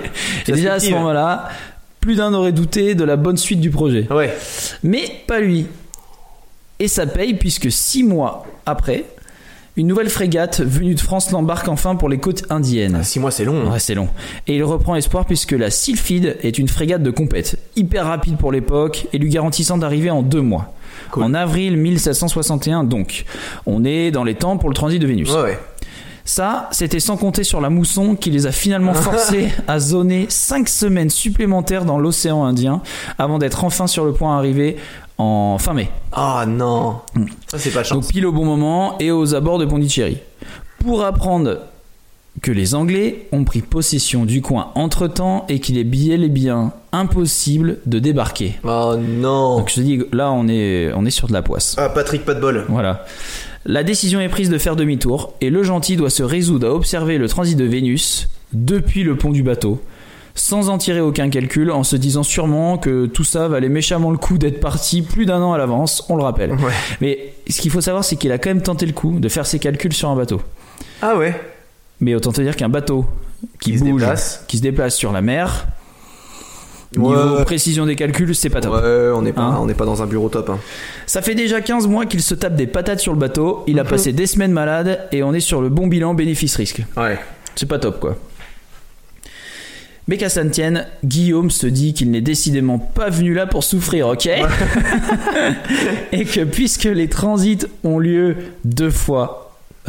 et déjà à ce moment-là, plus d'un aurait douté de la bonne suite du projet. Ouais. Mais pas lui. Et ça paye puisque six mois après, une nouvelle frégate venue de France l'embarque enfin pour les côtes indiennes. 6 mois, c'est long. hein. Ouais, c'est long. Et il reprend espoir puisque la Sylphide est une frégate de compète, hyper rapide pour l'époque et lui garantissant d'arriver en deux mois. Cool. En avril 1761 donc. On est dans les temps pour le transit de Vénus. Ouais, ouais. Ça, c'était sans compter sur la mousson qui les a finalement *laughs* forcés à zoner 5 semaines supplémentaires dans l'océan Indien avant d'être enfin sur le point d'arriver en fin mai. Ah non. Ça, c'est pas chance. Donc pile au bon moment et aux abords de Pondichéry. Pour apprendre que les Anglais ont pris possession du coin entre-temps et qu'il est bien et bien impossible de débarquer. Oh non. Donc je te dis, là on est, on est sur de la poisse. Ah, Patrick, pas de bol. Voilà. La décision est prise de faire demi-tour et le gentil doit se résoudre à observer le transit de Vénus depuis le pont du bateau, sans en tirer aucun calcul, en se disant sûrement que tout ça valait méchamment le coup d'être parti plus d'un an à l'avance, on le rappelle. Ouais. Mais ce qu'il faut savoir, c'est qu'il a quand même tenté le coup de faire ses calculs sur un bateau. Ah ouais. Mais autant te dire qu'un bateau qui, Qui se bouge, déplace. qui se déplace sur la mer, Ouais. niveau précision des calculs, c'est pas top. Ouais, on n'est pas, Hein on pas dans un bureau top. hein. Ça fait déjà 15 mois qu'il se tape des patates sur le bateau, il a passé des semaines malade et on est sur le bon bilan bénéfice-risque. Ouais. C'est pas top quoi. Mais qu'à ça ne tienne, Guillaume se dit qu'il n'est décidément pas venu là pour souffrir, ok *laughs* Et que puisque les transits ont lieu deux fois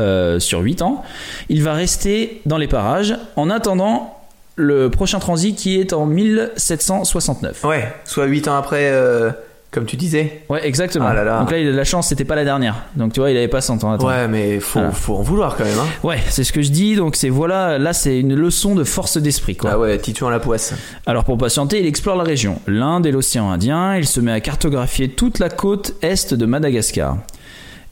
euh, sur 8 ans, il va rester dans les parages en attendant le prochain transit qui est en 1769. Ouais. Soit 8 ans après, euh, comme tu disais. Ouais, exactement. Ah là là. Donc là, il a de la chance, c'était pas la dernière. Donc tu vois, il avait pas 100 ans à attendre. Ouais, mais faut, Voilà. faut en vouloir quand même. Hein. Ouais, c'est ce que je dis. Donc c'est voilà, là c'est une leçon de force d'esprit quoi. Ah ouais, Titouan la poisse. Alors pour patienter, il explore la région, l'Inde et l'océan Indien. Il se met à cartographier toute la côte est de Madagascar.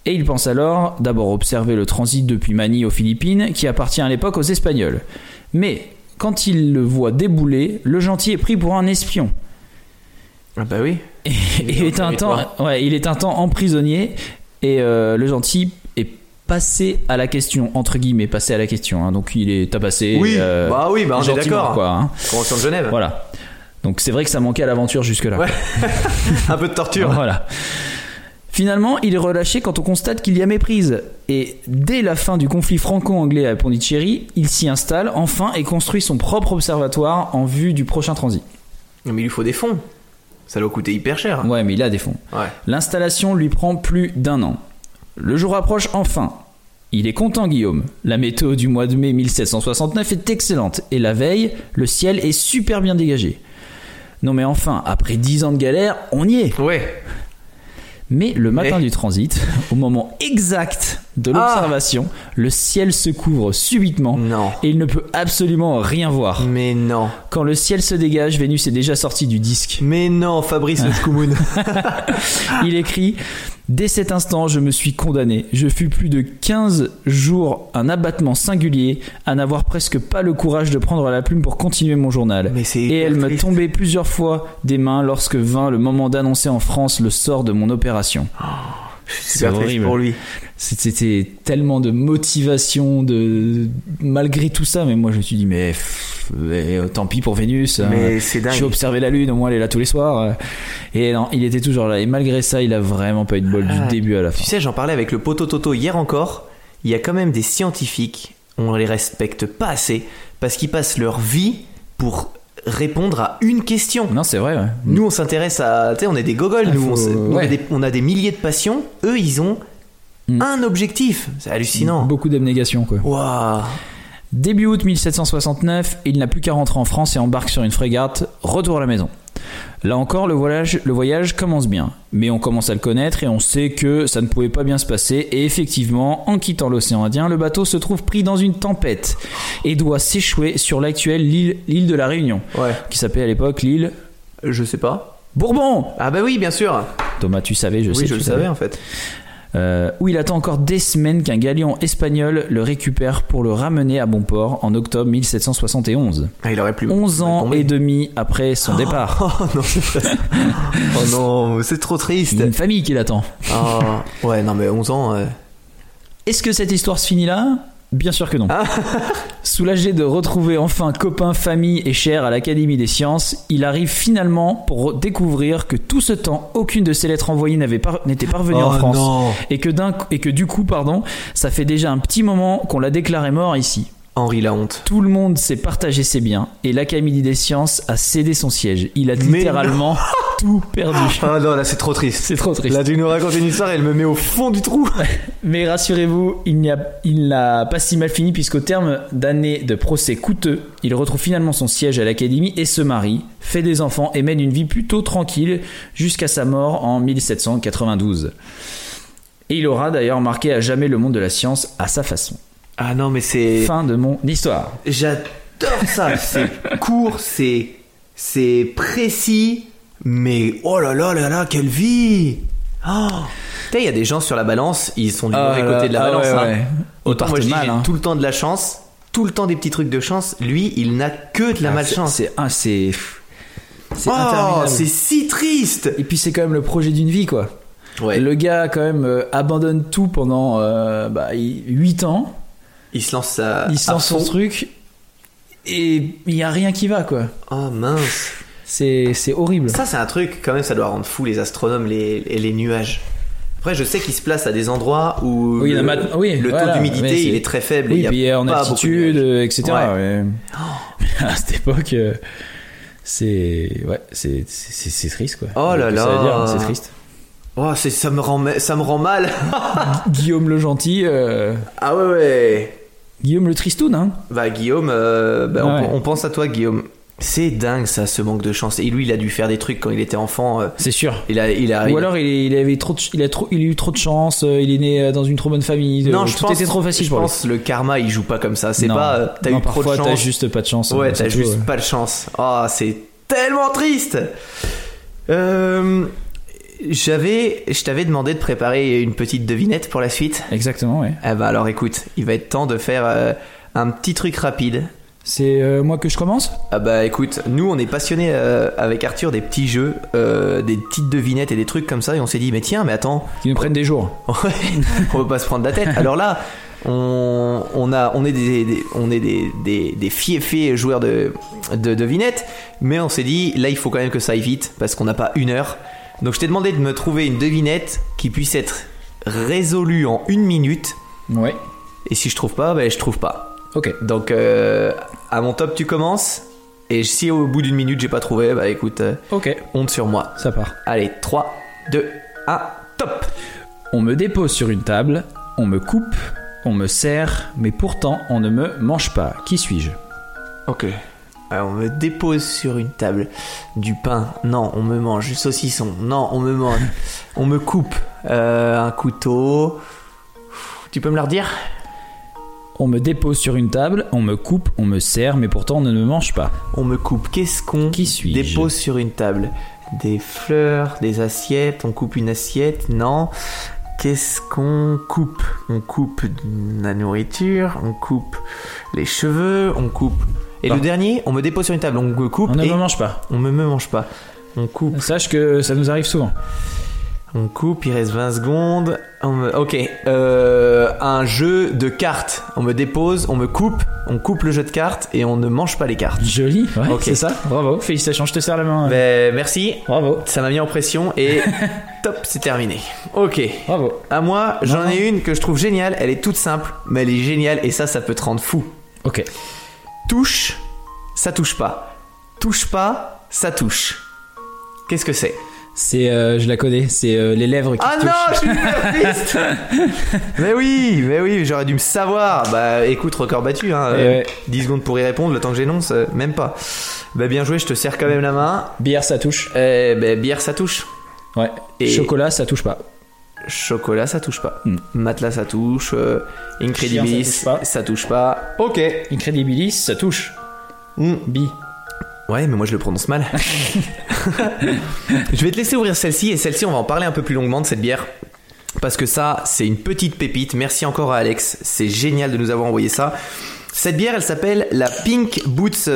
Et il pense alors d'abord observer le transit depuis Manille aux Philippines, qui appartient à l'époque aux Espagnols. Mais quand il le voit débouler, le gentil est pris pour un espion. Ah bah oui. Et il est un temps, ouais, il est un temps emprisonnier et euh, le gentil est passé à la question entre guillemets passé à la question. hein. donc il est tabassé. Oui, euh, bah oui, bah on est d'accord. quoi. hein. Convention de Genève. Voilà. Donc c'est vrai que ça manquait à l'aventure jusque là. Ouais. *laughs* Un peu de torture. Voilà. Finalement, il est relâché quand on constate qu'il y a méprise. Et dès la fin du conflit franco-anglais à Pondichéry, il s'y installe enfin et construit son propre observatoire en vue du prochain transit. Mais il lui faut des fonds. Ça doit coûter hyper cher. Ouais, mais il a des fonds. Ouais. L'installation lui prend plus d'un an. Le jour approche enfin. Il est content, Guillaume. La météo du mois de mai 1769 est excellente et la veille, le ciel est super bien dégagé. Non mais enfin, après dix ans de galère, on y est. Ouais. Mais le matin Mais- du transit, au moment exact de Ah. l'observation, le ciel se couvre subitement Non. et il ne peut absolument rien voir. Mais non. Quand le ciel se dégage, Vénus est déjà sortie du disque. Mais non, Fabrice *laughs* le Scoumoun. *laughs* Il écrit Dès cet instant, je me suis condamné. Je fus plus de 15 jours un abattement singulier à n'avoir presque pas le courage de prendre la plume pour continuer mon journal. Mais Et elle me tombait plusieurs fois des mains lorsque vint le moment d'annoncer en France le sort de mon opération. Super triste horrible. pour lui. C'était tellement de motivation, de malgré tout ça, mais moi je me suis dit mais pff, eh, tant pis pour Vénus. hein. Mais c'est dingue. Je vais observer la lune, au moins elle est là tous les soirs. Et non, il était toujours là. Et malgré ça, il a vraiment pas eu de bol Ah. du début à la fin. Tu sais, j'en parlais avec le poteau Toto hier encore. Il y a quand même des scientifiques, on les respecte pas assez, parce qu'ils passent leur vie pour répondre à une question. Non, c'est vrai. ouais. Nous, on s'intéresse à. Tu sais, on est des gogoles, Ah, nous. faut- on, a des, on a des milliers de passions. Eux, ils ont Mm. un objectif. C'est hallucinant. Beaucoup d'abnégation, quoi. Waouh. Début août 1769, il n'a plus qu'à rentrer en France et embarque sur une frégate. Retour à la maison. Là encore, le voyage, le voyage commence bien, mais on commence à le connaître et on sait que ça ne pouvait pas bien se passer. Et effectivement, en quittant l'océan Indien, le bateau se trouve pris dans une tempête et doit s'échouer sur l'actuelle île, de la Réunion, Ouais. qui s'appelait à l'époque l'île Je sais pas. Bourbon. Ah, bah oui, bien sûr. Thomas, tu savais, je sais. oui, je tu le savais en fait. Euh, où il attend encore des semaines qu'un galion espagnol le récupère pour le ramener à bon port en octobre 1771. Ah, il aurait pu. 11 ans et demi après son départ. *laughs* Oh non, c'est- oh *laughs* non, c'est trop triste. Il y a une famille qui l'attend. Oh, ouais, non, mais 11 ans. euh, Est-ce que cette histoire se finit là? Bien sûr que non. Ah. *laughs* Soulagé de retrouver enfin copain, famille et cher à l'Académie des sciences, il arrive finalement pour découvrir que tout ce temps, aucune de ses lettres envoyées n'avait par- n'était parvenue en Oh France. non. Et que, d'un- et que du coup, pardon, ça fait déjà un petit moment qu'on l'a déclaré mort ici. Henri la honte. Tout le monde s'est partagé ses biens et l'Académie des sciences a cédé son siège. Il a Mais littéralement *laughs* tout perdu. Ah non, là c'est trop triste. C'est trop triste. Là tu nous racontes une histoire, elle me met au fond du trou. *laughs* Mais rassurez-vous, il n'a pas si mal fini puisqu'au terme d'années de procès coûteux, il retrouve finalement son siège à l'Académie et se marie, fait des enfants et mène une vie plutôt tranquille jusqu'à sa mort en 1792. Et il aura d'ailleurs marqué à jamais le monde de la science à sa façon. Ah non, mais c'est. Fin de mon histoire. J'adore ça. C'est *laughs* court, c'est c'est précis, mais oh là là là là, quelle vie. Oh. Il y a des gens sur la balance, ils sont du mauvais côté de la Ah balance. ouais, hein. ouais. Autant moi je dis mal, hein. tout le temps de la chance, tout le temps des petits trucs de chance. Lui, il n'a que de la Ah, malchance. C'est un, c'est c'est Oh, c'est si triste. Et puis c'est quand même le projet d'une vie quoi. Ouais. Le gars quand même euh, abandonne tout pendant euh, bah, 8 ans. Il se lance ça. il se lance son truc et il y a rien qui va quoi. Oh mince. C'est c'est horrible. Ça, c'est un truc, quand même, ça doit rendre fou les astronomes les, et les nuages. Après, je sais qu'ils se placent à des endroits où Oui, le, mat- oui, le voilà, taux d'humidité il est très faible. et Oui, il y a en pas altitude, euh, etc. Ouais. ouais. *laughs* à cette époque, euh, c'est ouais, c'est triste quoi. Oh là là. à hein, c'est triste. Oh, c'est- ça, me rend, ça me rend mal. Guillaume le gentil, euh, ah ouais, ouais. Guillaume le tristoun, hein. Bah, Guillaume, euh, bah, on- Ouais. on, pense à toi, Guillaume. C'est dingue ça, ce manque de chance. Et lui, il a dû faire des trucs quand il était enfant. euh, C'est sûr. Il a, il a, il Ou alors il, il avait trop, de- il a trop, il a eu trop de chance. euh, Il est né dans une trop bonne famille. euh, non, je tout pense, était trop facile je pour lui. pense le karma, il joue pas comme ça. C'est pas, t'as eu trop de parfois, chance. t'as juste pas de chance. Ouais, t'as juste pas de chance. Ah, c'est tellement triste. Euh, j'avais, je t'avais demandé de préparer une petite devinette pour la suite. Exactement, ouais. Eh ben alors, écoute, il va être temps de faire euh, un petit truc rapide. C'est euh, moi que je commence? Ah bah écoute, nous on est passionnés euh, avec Arthur des petits jeux, euh, des petites devinettes et des trucs comme ça, et on s'est dit mais tiens, mais attends, Qui nous prennent des jours. *laughs* On va pas se prendre la tête. Alors là, on, on, a, on est des, des- on est des, des, des fiefés joueurs de, de devinettes, mais on s'est dit, là, il faut quand même que ça aille vite, parce qu'on n'a pas une heure. Donc je t'ai demandé de me trouver une devinette qui puisse être résolue en une minute, Ouais. et si je trouve pas, ben je trouve pas. Ok. Donc euh, à mon top, tu commences, et si au bout d'une minute j'ai pas trouvé, bah écoute, euh, Ok. honte sur moi. Ça part. Allez, 3, 2, 1, top On me dépose sur une table, on me coupe, on me serre, mais pourtant on ne me mange pas. Qui suis-je? Ok. Alors, on me dépose sur une table du pain. Non, on me mange du saucisson. Non, on me mange. on me coupe euh, un couteau. Tu peux me le redire? On me dépose sur une table, on me coupe, on me serre, mais pourtant on ne me mange pas. On me coupe. Qu'est-ce qu'on Qui suis-je? dépose sur une table? Des fleurs, des assiettes. On coupe une assiette? Non. Qu'est-ce qu'on coupe? On coupe la nourriture. On coupe les cheveux. On coupe. Et le dernier, on me dépose sur une table. On me coupe On ne et me mange pas. on me, me mange pas. On coupe. Sache que ça nous arrive souvent. On coupe, il reste 20 secondes. On me- Ok, euh, un jeu de cartes. On me dépose, on me coupe, on coupe le jeu de cartes et on ne mange pas les cartes. Joli, ouais, Ok. c'est ça. Bravo, félicitations, je te serre la main. Ben, merci, Bravo, ça m'a mis en pression et *laughs* top, c'est terminé. Ok, bravo. à moi, j'en ai une que je trouve géniale. Elle est toute simple, mais elle est géniale et ça, ça peut te rendre fou. Ok. Touche, ça touche pas. Touche pas, ça touche. Qu'est-ce que c'est? C'est, euh, je la connais, c'est euh, les lèvres qui Ah se non, je suis *laughs* Mais oui, mais oui, j'aurais dû me savoir. Bah écoute, record battu, hein. Eh euh, ouais. 10 secondes pour y répondre, le temps que j'énonce, même pas. Bah bien joué, je te serre quand même la main. Bière, ça touche. Eh ben bière, ça touche. Ouais. Et- Chocolat, ça touche pas. Chocolat, ça touche pas. Hmm. Matelas, ça touche. euh, Incredibilis, Chien, ça touche pas. ça touche pas. Ok. Incredibilis, ça touche. Hmm. Bi. Ouais, mais moi je le prononce mal. *laughs* je vais te laisser ouvrir celle-ci et celle-ci, on va en parler un peu plus longuement de cette bière. Parce que ça, c'est une petite pépite. Merci encore à Alex. C'est génial de nous avoir envoyé ça. Cette bière, elle s'appelle la Pink Boots.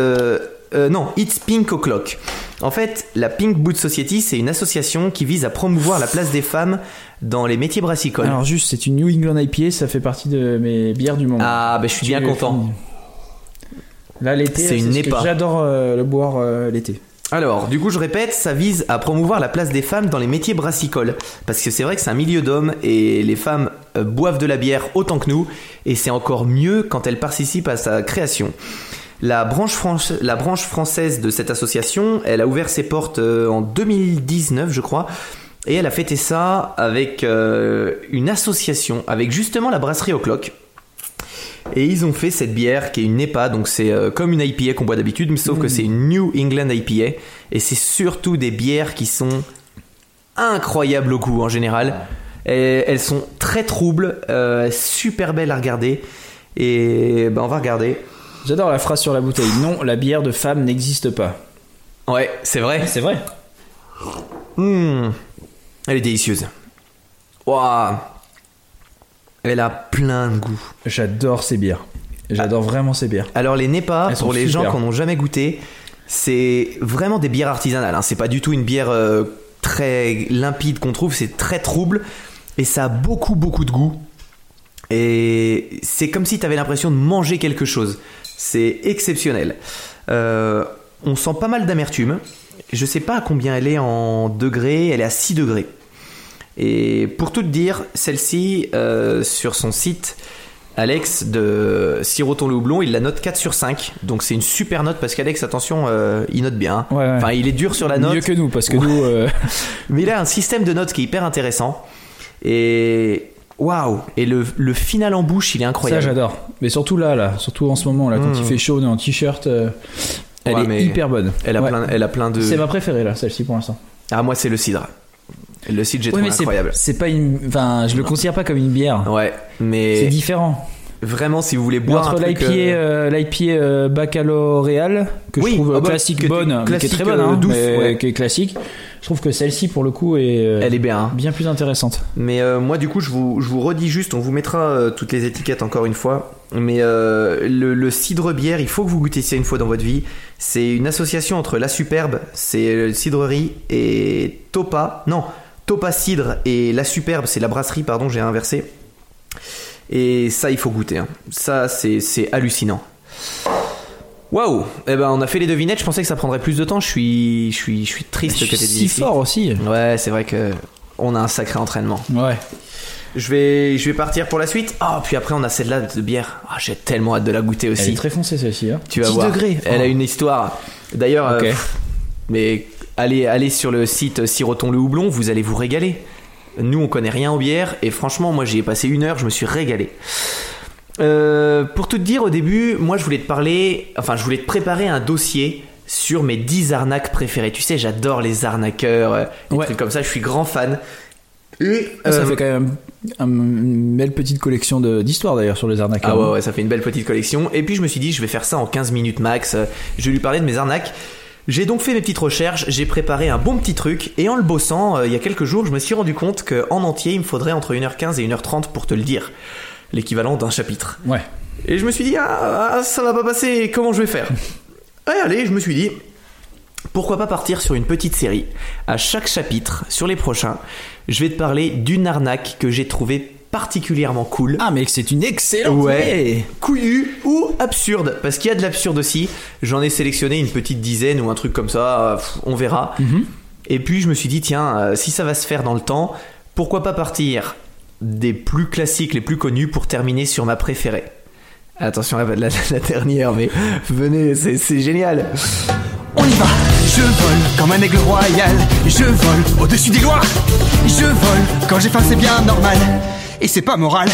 Euh, non, It's Pink O'Clock. En fait, la Pink Boots Society, c'est une association qui vise à promouvoir la place des femmes dans les métiers brassicoles. Alors juste, c'est une New England IPA, ça fait partie de mes bières du moment. ah, ben je suis bien content. Là, l'été, C'est une ce. J'adore euh, le boire euh, l'été. Alors, du coup, je répète, ça vise à promouvoir la place des femmes dans les métiers brassicoles. Parce que c'est vrai que c'est un milieu d'hommes et les femmes euh, boivent de la bière autant que nous. Et c'est encore mieux quand elles participent à sa création. La branche, franch- la branche française de cette association, elle a ouvert ses portes euh, en 2019, je crois. Et elle a fêté ça avec euh, une association, avec justement la brasserie au clock. Et ils ont fait cette bière qui est une NEPA, donc c'est euh, comme une IPA qu'on boit d'habitude, mais sauf que c'est une New England IPA. Et c'est surtout des bières qui sont incroyables au goût en général. Et elles sont très troubles, euh, super belles à regarder. Et ben on va regarder. J'adore la phrase sur la bouteille. Non, la bière de femme n'existe pas. Ouais, c'est vrai. C'est vrai. Mmh. Elle est délicieuse. Waouh. Elle a plein de goût. J'adore ces bières. J'adore vraiment ces bières. Alors les NEPA, Elles pour les super. gens qui n'en ont jamais goûté, c'est vraiment des bières artisanales. Hein. C'est pas du tout une bière euh, très limpide qu'on trouve, c'est très trouble et ça a beaucoup beaucoup de goût. Et c'est comme si tu avais l'impression de manger quelque chose. C'est exceptionnel. Euh, on sent pas mal d'amertume. Je sais pas à combien elle est en degrés, elle est à 6 degrés. Et pour tout te dire, celle-ci, euh, sur son site, Alex de Siroton le Houblon, il la note 4 sur 5. Donc c'est une super note parce qu'Alex, attention, euh, il note bien. Ouais, ouais. Enfin, il est dur sur la note. Mieux que nous, parce que nous, euh, *laughs* Mais il a un système de notes qui est hyper intéressant. Et waouh Et le, le final en bouche, il est ça incroyable. j'adore. Mais surtout là, là, surtout en ce moment, là, quand il fait chaud, on est en t-shirt. euh, Elle Ouais, est hyper bonne. Elle a, Ouais. plein, elle a plein de. C'est ma préférée là, celle-ci pour l'instant. Ah, moi, c'est le cidre. Le cidre, j'ai trouvé c'est incroyable. c'est pas une. Enfin, je le considère pas comme une bière. Ouais, C'est mais différent. Vraiment, si vous voulez boire entre un truc, l'IPA, euh, euh, euh, baccalauréal que Oui, je trouve ah euh, bah, classique que- bonne, mais qui est très bonne, hein, douce, mais ouais. qui est classique. Je trouve que celle-ci pour le coup est, elle est bien. hein. bien plus intéressante. Mais euh, moi, du coup, je vous, je vous redis juste, on vous mettra toutes les étiquettes encore une fois. Mais le, le cidre bière, il faut que vous goûtiez ça une fois dans votre vie. C'est une association entre La Superbe, c'est cidrerie, et Topa. Non, Topa Cidre et La Superbe, c'est la brasserie, pardon, j'ai inversé. Et ça, il faut goûter. hein. Ça, c'est hallucinant. Waouh Eh ben, on a fait les devinettes. Je pensais que ça prendrait plus de temps. Je suis, je suis, je suis triste Je que t'aies dit si fort aussi. Ouais, c'est vrai que on a un sacré entraînement. Ouais. Je vais, je vais partir pour la suite. Ah, puis après on a celle-là de bière. Ah, j'ai tellement hâte de la goûter Elle aussi. est très foncée celle-ci. Hein. Tu vas 10 voir. degrés. Elle Oh. a une histoire. D'ailleurs, euh, mais allez, allez sur le site Siroton le houblon, vous allez vous régaler. Nous, on connaît rien aux bières et franchement, moi, j'y ai passé une heure, je me suis régalé. Euh, pour tout te dire, au début, moi, je voulais te parler, enfin, je voulais te préparer un dossier sur mes 10 arnaques préférées. Tu sais, j'adore les arnaqueurs, euh, des Ouais. trucs comme ça, je suis grand fan. Et, Ah, Ça euh, fait quand même un- une belle petite collection de- d'histoires d'ailleurs sur les arnaques. Ah ouais, ouais, ça fait une belle petite collection. Et puis je me suis dit, je vais faire ça en 15 minutes max. Euh, Je vais lui parler de mes arnaques. J'ai donc fait mes petites recherches, j'ai préparé un bon petit truc, et en le bossant, euh, il y a quelques jours, je me suis rendu compte qu'en entier, il me faudrait entre 1h15 et 1h30 pour te le dire. L'équivalent d'un chapitre. Ouais. Et je me suis dit, ah, ah, ça va pas passer, comment je vais faire? Ouais, allez, je me suis dit, pourquoi pas partir sur une petite série À chaque chapitre, sur les prochains, je vais te parler d'une arnaque que j'ai trouvée particulièrement cool. Ah mais c'est une excellente Ouais. idée. Couillu ou absurde Parce qu'il y a de l'absurde aussi. J'en ai sélectionné une petite dizaine ou un truc comme ça. pff, on verra. Et puis je me suis dit, tiens, euh, si ça va se faire dans le temps, pourquoi pas partir des plus classiques, les plus connus pour terminer sur ma préférée Attention la, la- la dernière, mais venez, c'est c'est génial. On y va Je vole comme un aigle royal Je vole au-dessus des lois Je vole quand j'ai faim c'est bien normal Et c'est pas moral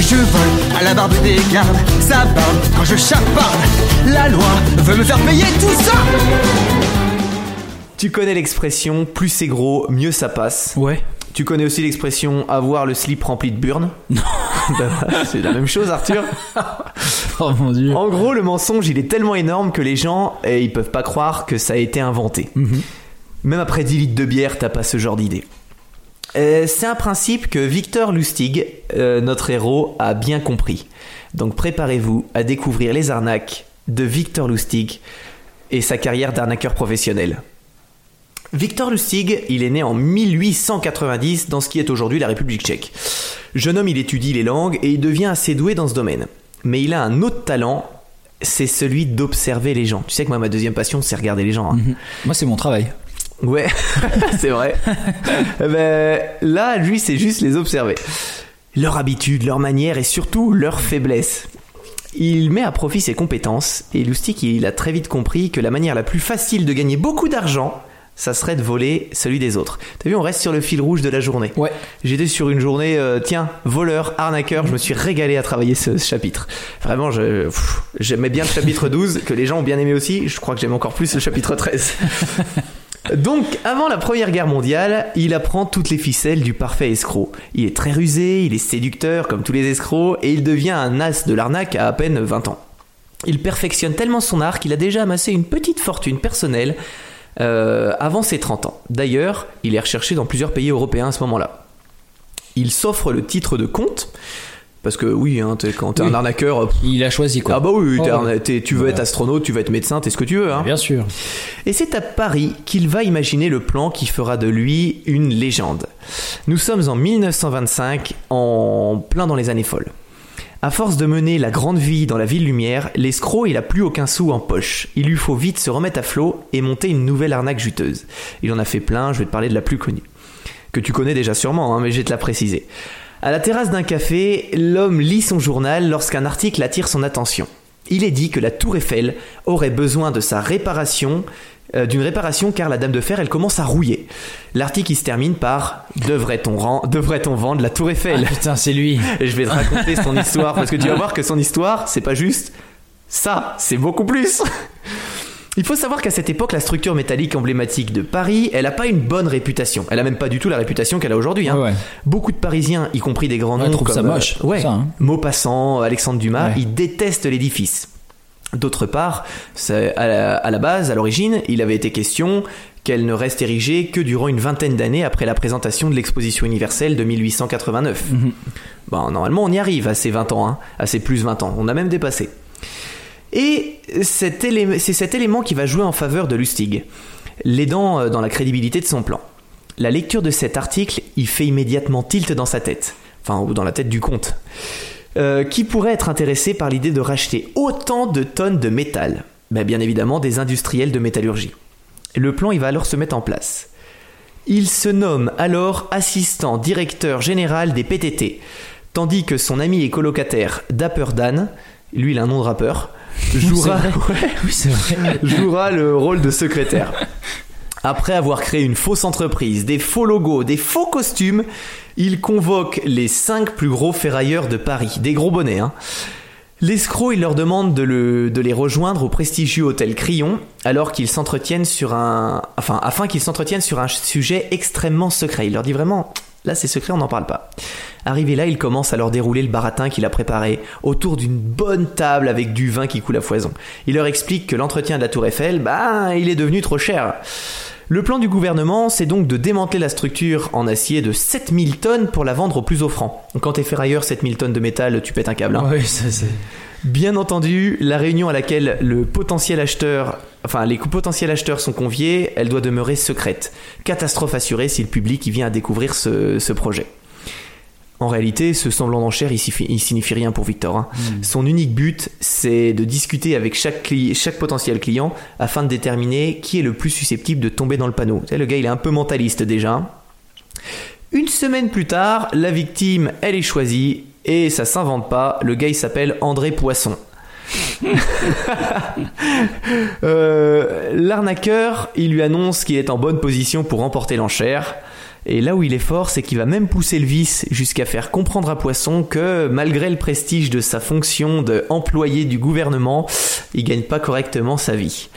Je vole à la barbe des gardes Ça barbe quand je chaparde La loi veut me faire payer tout ça Tu connais l'expression plus c'est gros, mieux ça passe. Ouais. Tu connais aussi l'expression avoir le slip rempli de burnes. *laughs* Non. *laughs* c'est la même chose, Arthur. *laughs* Oh mon dieu. En gros, le mensonge, il est tellement énorme que les gens, eh, ils peuvent pas croire que ça a été inventé. Même après 10 litres de bière, t'as pas ce genre d'idée. Euh, c'est un principe que Victor Lustig, euh, notre héros, a bien compris. Donc préparez-vous à découvrir les arnaques de Victor Lustig et sa carrière d'arnaqueur professionnel. Victor Lustig, il est né en 1890 dans ce qui est aujourd'hui la République tchèque. Jeune homme, il étudie les langues et il devient assez doué dans ce domaine. Mais il a un autre talent, c'est celui d'observer les gens. Tu sais que moi, ma deuxième passion, c'est regarder les gens. hein. Moi c'est mon travail. Ouais, *laughs* c'est vrai. Eh ben, là, lui, c'est juste les observer. Leur habitude, leur manière et surtout leur faiblesse. Il met à profit ses compétences et Lustig, il a très vite compris que la manière la plus facile de gagner beaucoup d'argent, ça serait de voler celui des autres. T'as vu, on reste sur le fil rouge de la journée. Ouais. J'étais sur une journée, euh, tiens, voleur, arnaqueur, je me suis régalé à travailler ce, ce chapitre. Vraiment, je- pff, j'aimais bien le chapitre 12, que les gens ont bien aimé aussi. Je crois que j'aime encore plus le chapitre 13. *laughs* Donc, avant la Première Guerre mondiale, il apprend toutes les ficelles du parfait escroc. Il est très rusé, il est séducteur comme tous les escrocs, et il devient un as de l'arnaque à à peine 20 ans. Il perfectionne tellement son art qu'il a déjà amassé une petite fortune personnelle euh, avant ses 30 ans. D'ailleurs, il est recherché dans plusieurs pays européens à ce moment-là. Il s'offre le titre de comte, parce que oui, hein, quand t'es Oui. un arnaqueur, pff, Il a choisi quoi. ah bah oui, Oh. tu veux Voilà. être astronaute, tu veux être médecin, t'es ce que tu veux. Hein. Bien sûr. Et c'est à Paris qu'il va imaginer le plan qui fera de lui une légende. Nous sommes en 1925, en plein dans les années folles. À force de mener la grande vie dans la ville lumière, l'escroc il a plus aucun sou en poche. Il lui faut vite se remettre à flot et monter une nouvelle arnaque juteuse. Il en a fait plein, je vais te parler de la plus connue. Que tu connais déjà sûrement, hein, mais je vais te la préciser. À la terrasse d'un café, l'homme lit son journal lorsqu'un article attire son attention. Il est dit que la tour Eiffel aurait besoin de sa réparation, euh, d'une réparation car la dame de fer elle commence à rouiller. L'article il se termine par devrait-on vendre la tour Eiffel? Ah, putain, c'est lui. Et je vais te raconter son histoire parce que tu vas *laughs* voir que son histoire c'est pas juste ça, c'est beaucoup plus. Il faut savoir qu'à cette époque, la structure métallique emblématique de Paris, elle a pas une bonne réputation. Elle a même pas du tout la réputation qu'elle a aujourd'hui. hein. Ouais, ouais. Beaucoup de Parisiens, y compris des grands Ouais, noms trouvent comme ça moche, euh, ouais, ça, hein. Maupassant, Alexandre Dumas, ils détestent l'édifice. D'autre part, à la, à la base, à l'origine, il avait été question qu'elle ne reste érigée que durant une vingtaine d'années après la présentation de l'exposition universelle de 1889. Bon, normalement, on y arrive à ces 20 ans, hein, à ces plus 20 ans. On a même dépassé. Et c'est cet élément qui va jouer en faveur de Lustig, l'aidant euh, dans la crédibilité de son plan. La lecture de cet article, il fait immédiatement tilt dans sa tête, enfin, ou dans la tête du comte, euh, qui pourrait être intéressé par l'idée de racheter autant de tonnes de métal Bien évidemment, des industriels de métallurgie. Le plan, il va alors se mettre en place. Il se nomme alors assistant directeur général des PTT, tandis que son ami et colocataire Dapper Dan, lui il a un nom de rappeur, jouera, *laughs* Oui, vrai. jouera le rôle de secrétaire. Après avoir créé une fausse entreprise, des faux logos, des faux costumes, il convoque les cinq plus gros ferrailleurs de Paris, des gros bonnets. Hein. L'escroc, il leur demande de, le- de les rejoindre au prestigieux hôtel Crillon, alors qu'ils s'entretiennent sur un, enfin, afin qu'ils s'entretiennent sur un sujet extrêmement secret. Il leur dit vraiment, là c'est secret, on n'en parle pas. Arrivé là, il commence à leur dérouler le baratin qu'il a préparé autour d'une bonne table avec du vin qui coule à foison. Il leur explique que l'entretien de la Tour Eiffel, bah, il est devenu trop cher. Le plan du gouvernement, c'est donc de démanteler la structure en acier de 7000 tonnes pour la vendre au plus offrant. Quand t'es ferrailleur, 7000 tonnes de métal, tu pètes un câble. hein. Oui, ça c'est. Bien entendu, la réunion à laquelle le potentiel acheteur, enfin les potentiels acheteurs sont conviés, elle doit demeurer secrète. Catastrophe assurée si le public y vient à découvrir ce, ce projet. En réalité, ce semblant d'enchère, il, signifie- il signifie rien pour Victor. hein. Son unique but, c'est de discuter avec chaque, potentiel client afin de déterminer qui est le plus susceptible de tomber dans le panneau. Le gars, il est un peu mentaliste déjà. Une semaine plus tard, la victime, elle est choisie et ça s'invente pas. Le gars, il s'appelle André Poisson. *laughs* Euh, L'arnaqueur, il lui annonce qu'il est en bonne position pour remporter l'enchère. Et là où il est fort, c'est qu'il va même pousser le vice jusqu'à faire comprendre à Poisson que malgré le prestige de sa fonction d'employé du gouvernement, il gagne pas correctement sa vie.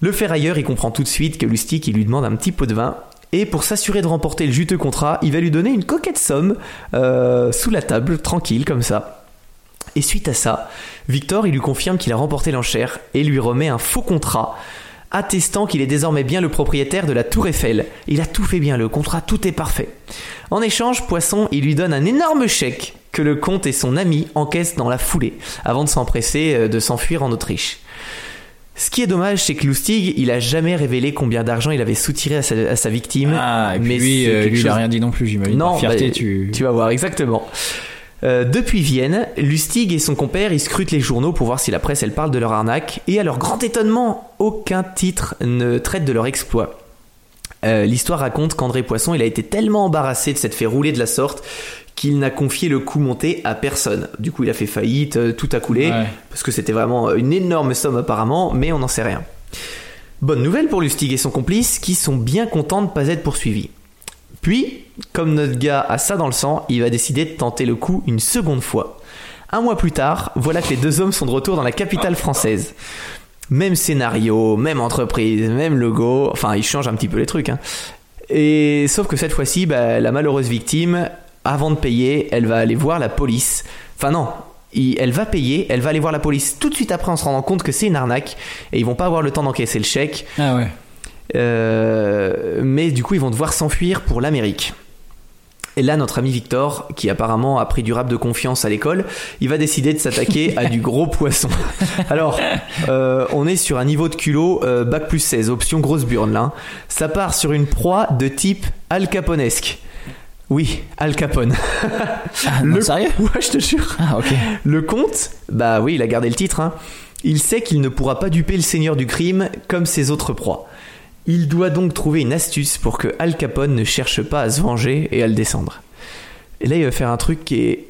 Le ferrailleur, il comprend tout de suite que Lustig, il lui demande un petit pot de vin. Et pour s'assurer de remporter le juteux contrat, il va lui donner une coquette somme euh, sous la table, tranquille comme ça. Et suite à ça, Victor, il lui confirme qu'il a remporté l'enchère et lui remet un faux contrat attestant qu'il est désormais bien le propriétaire de la Tour Eiffel. Il a tout fait bien, le contrat, tout est parfait. En échange, Poisson, il lui donne un énorme chèque que le comte et son ami encaissent dans la foulée, avant de s'empresser euh, de s'enfuir en Autriche. Ce qui est dommage, c'est que Lustig, il a jamais révélé combien d'argent il avait soutiré à sa, à sa victime. Ah, et puis mais lui, euh, lui il a rien dit non plus, j'imagine. non, fierté, bah, tu. vas voir, exactement. Euh, depuis Vienne, Lustig et son compère, ils scrutent les journaux pour voir si la presse elle parle de leur arnaque, et à leur grand étonnement, aucun titre ne traite de leur exploit. Euh, L'histoire raconte qu'André Poisson, il a été tellement embarrassé de s'être fait rouler de la sorte qu'il n'a confié le coup monté à personne. Du coup, il a fait faillite, euh, tout a coulé, Ouais. parce que c'était vraiment une énorme somme apparemment, mais on n'en sait rien. Bonne nouvelle pour Lustig et son complice, qui sont bien contents de ne pas être poursuivis. Puis, comme notre gars a ça dans le sang, il va décider de tenter le coup une seconde fois. Un mois plus tard, voilà que les deux hommes sont de retour dans la capitale française. Même scénario, même entreprise, même logo, enfin ils changent un petit peu les trucs. hein. Et sauf que cette fois-ci, bah, la malheureuse victime, avant de payer, elle va aller voir la police. Enfin non, elle va payer, elle va aller voir la police tout de suite après en se rendant compte que c'est une arnaque et ils vont pas avoir le temps d'encaisser le chèque. Ah ouais. Euh, mais du coup, ils vont devoir s'enfuir pour l'Amérique. Et là, notre ami Victor, qui apparemment a pris du rap de confiance à l'école, il va décider de s'attaquer à du gros *laughs* poisson. Alors, euh, on est sur un niveau de culot euh, bac plus 16, option grosse burne là. Ça part sur une proie de type Al Caponesque. Oui, Al Capone. Ah, non, sérieux? Ouais, je te jure. Ah ok. Le comte, bah oui, il a gardé le titre. hein. Il sait qu'il ne pourra pas duper le seigneur du crime comme ses autres proies. Il doit donc trouver une astuce pour que Al Capone ne cherche pas à se venger et à le descendre. Et là, il va faire un truc qui est,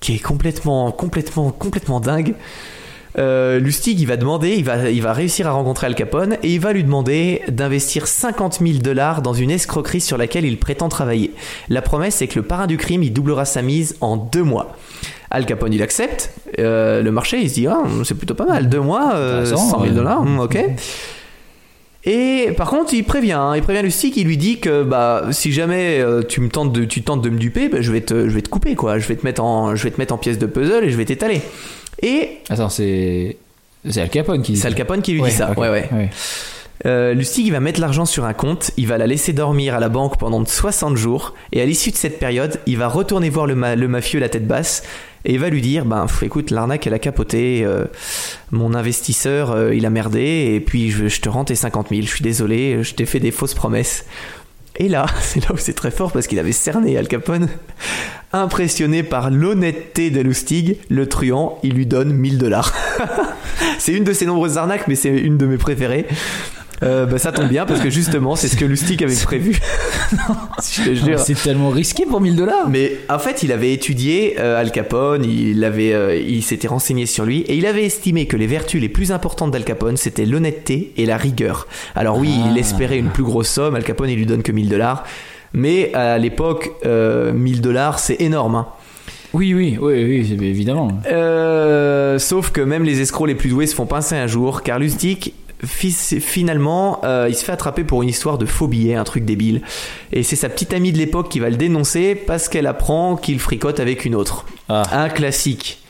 qui est complètement, complètement, complètement dingue. Euh, Lustig, il va demander, il va, il va réussir à rencontrer Al Capone et il va lui demander d'investir 50 000 dollars dans une escroquerie sur laquelle il prétend travailler. La promesse, c'est que le parrain du crime, il doublera sa mise en deux mois. Al Capone, il accepte. Euh, le marché, il se dit, ah, c'est plutôt pas mal. Deux mois, euh, Intéressant, 100 000 ouais. dollars, ok. Et par contre, il prévient, hein, il prévient Lustig, il lui dit que bah si jamais euh, tu me tentes de tu tentes de me duper, bah, je vais te je vais te couper quoi, je vais te mettre en je vais te mettre en pièces de puzzle et je vais t'étaler. Et Attends, c'est. C'est Al Capone qui dit c'est Al. Capone qui lui Ouais, dit ça. ok, Ouais ouais. ouais. Euh, Lustig il va mettre l'argent sur un compte, il va la laisser dormir à la banque pendant 60 jours et à l'issue de cette période, il va retourner voir le, ma- le mafieux la tête basse et va lui dire ben écoute l'arnaque elle a capoté, euh, mon investisseur euh, il a merdé et puis je, je te rends tes 50 000, je suis désolé, je t'ai fait des fausses promesses. Et là, *laughs* c'est là où c'est très fort parce qu'il avait cerné Al Capone. Impressionné par l'honnêteté de Lustig, le truand, il lui donne 1000 dollars. *laughs* c'est une de ses nombreuses arnaques, mais c'est une de mes préférées. Euh, bah, ça tombe bien parce que justement, c'est ce que Lustig avait prévu. *laughs* C'est tellement risqué pour 1000 dollars. Mais en fait, il avait étudié euh, Al Capone, il avait, euh, il s'était renseigné sur lui et il avait estimé que les vertus les plus importantes d'Al Capone c'était l'honnêteté et la rigueur. Alors oui, il espérait une plus grosse somme. Al Capone, il lui donne que 1000 dollars, mais à l'époque, euh, 1000 dollars c'est énorme. hein. Oui, oui, oui, oui, évidemment. Euh, sauf que même les escrocs les plus doués se font pincer un jour, car Lustig, finalement, euh, il se fait attraper pour une histoire de faux billets, un truc débile. Et c'est sa petite amie de l'époque qui va le dénoncer parce qu'elle apprend qu'il fricote avec une autre. Ah. Un classique.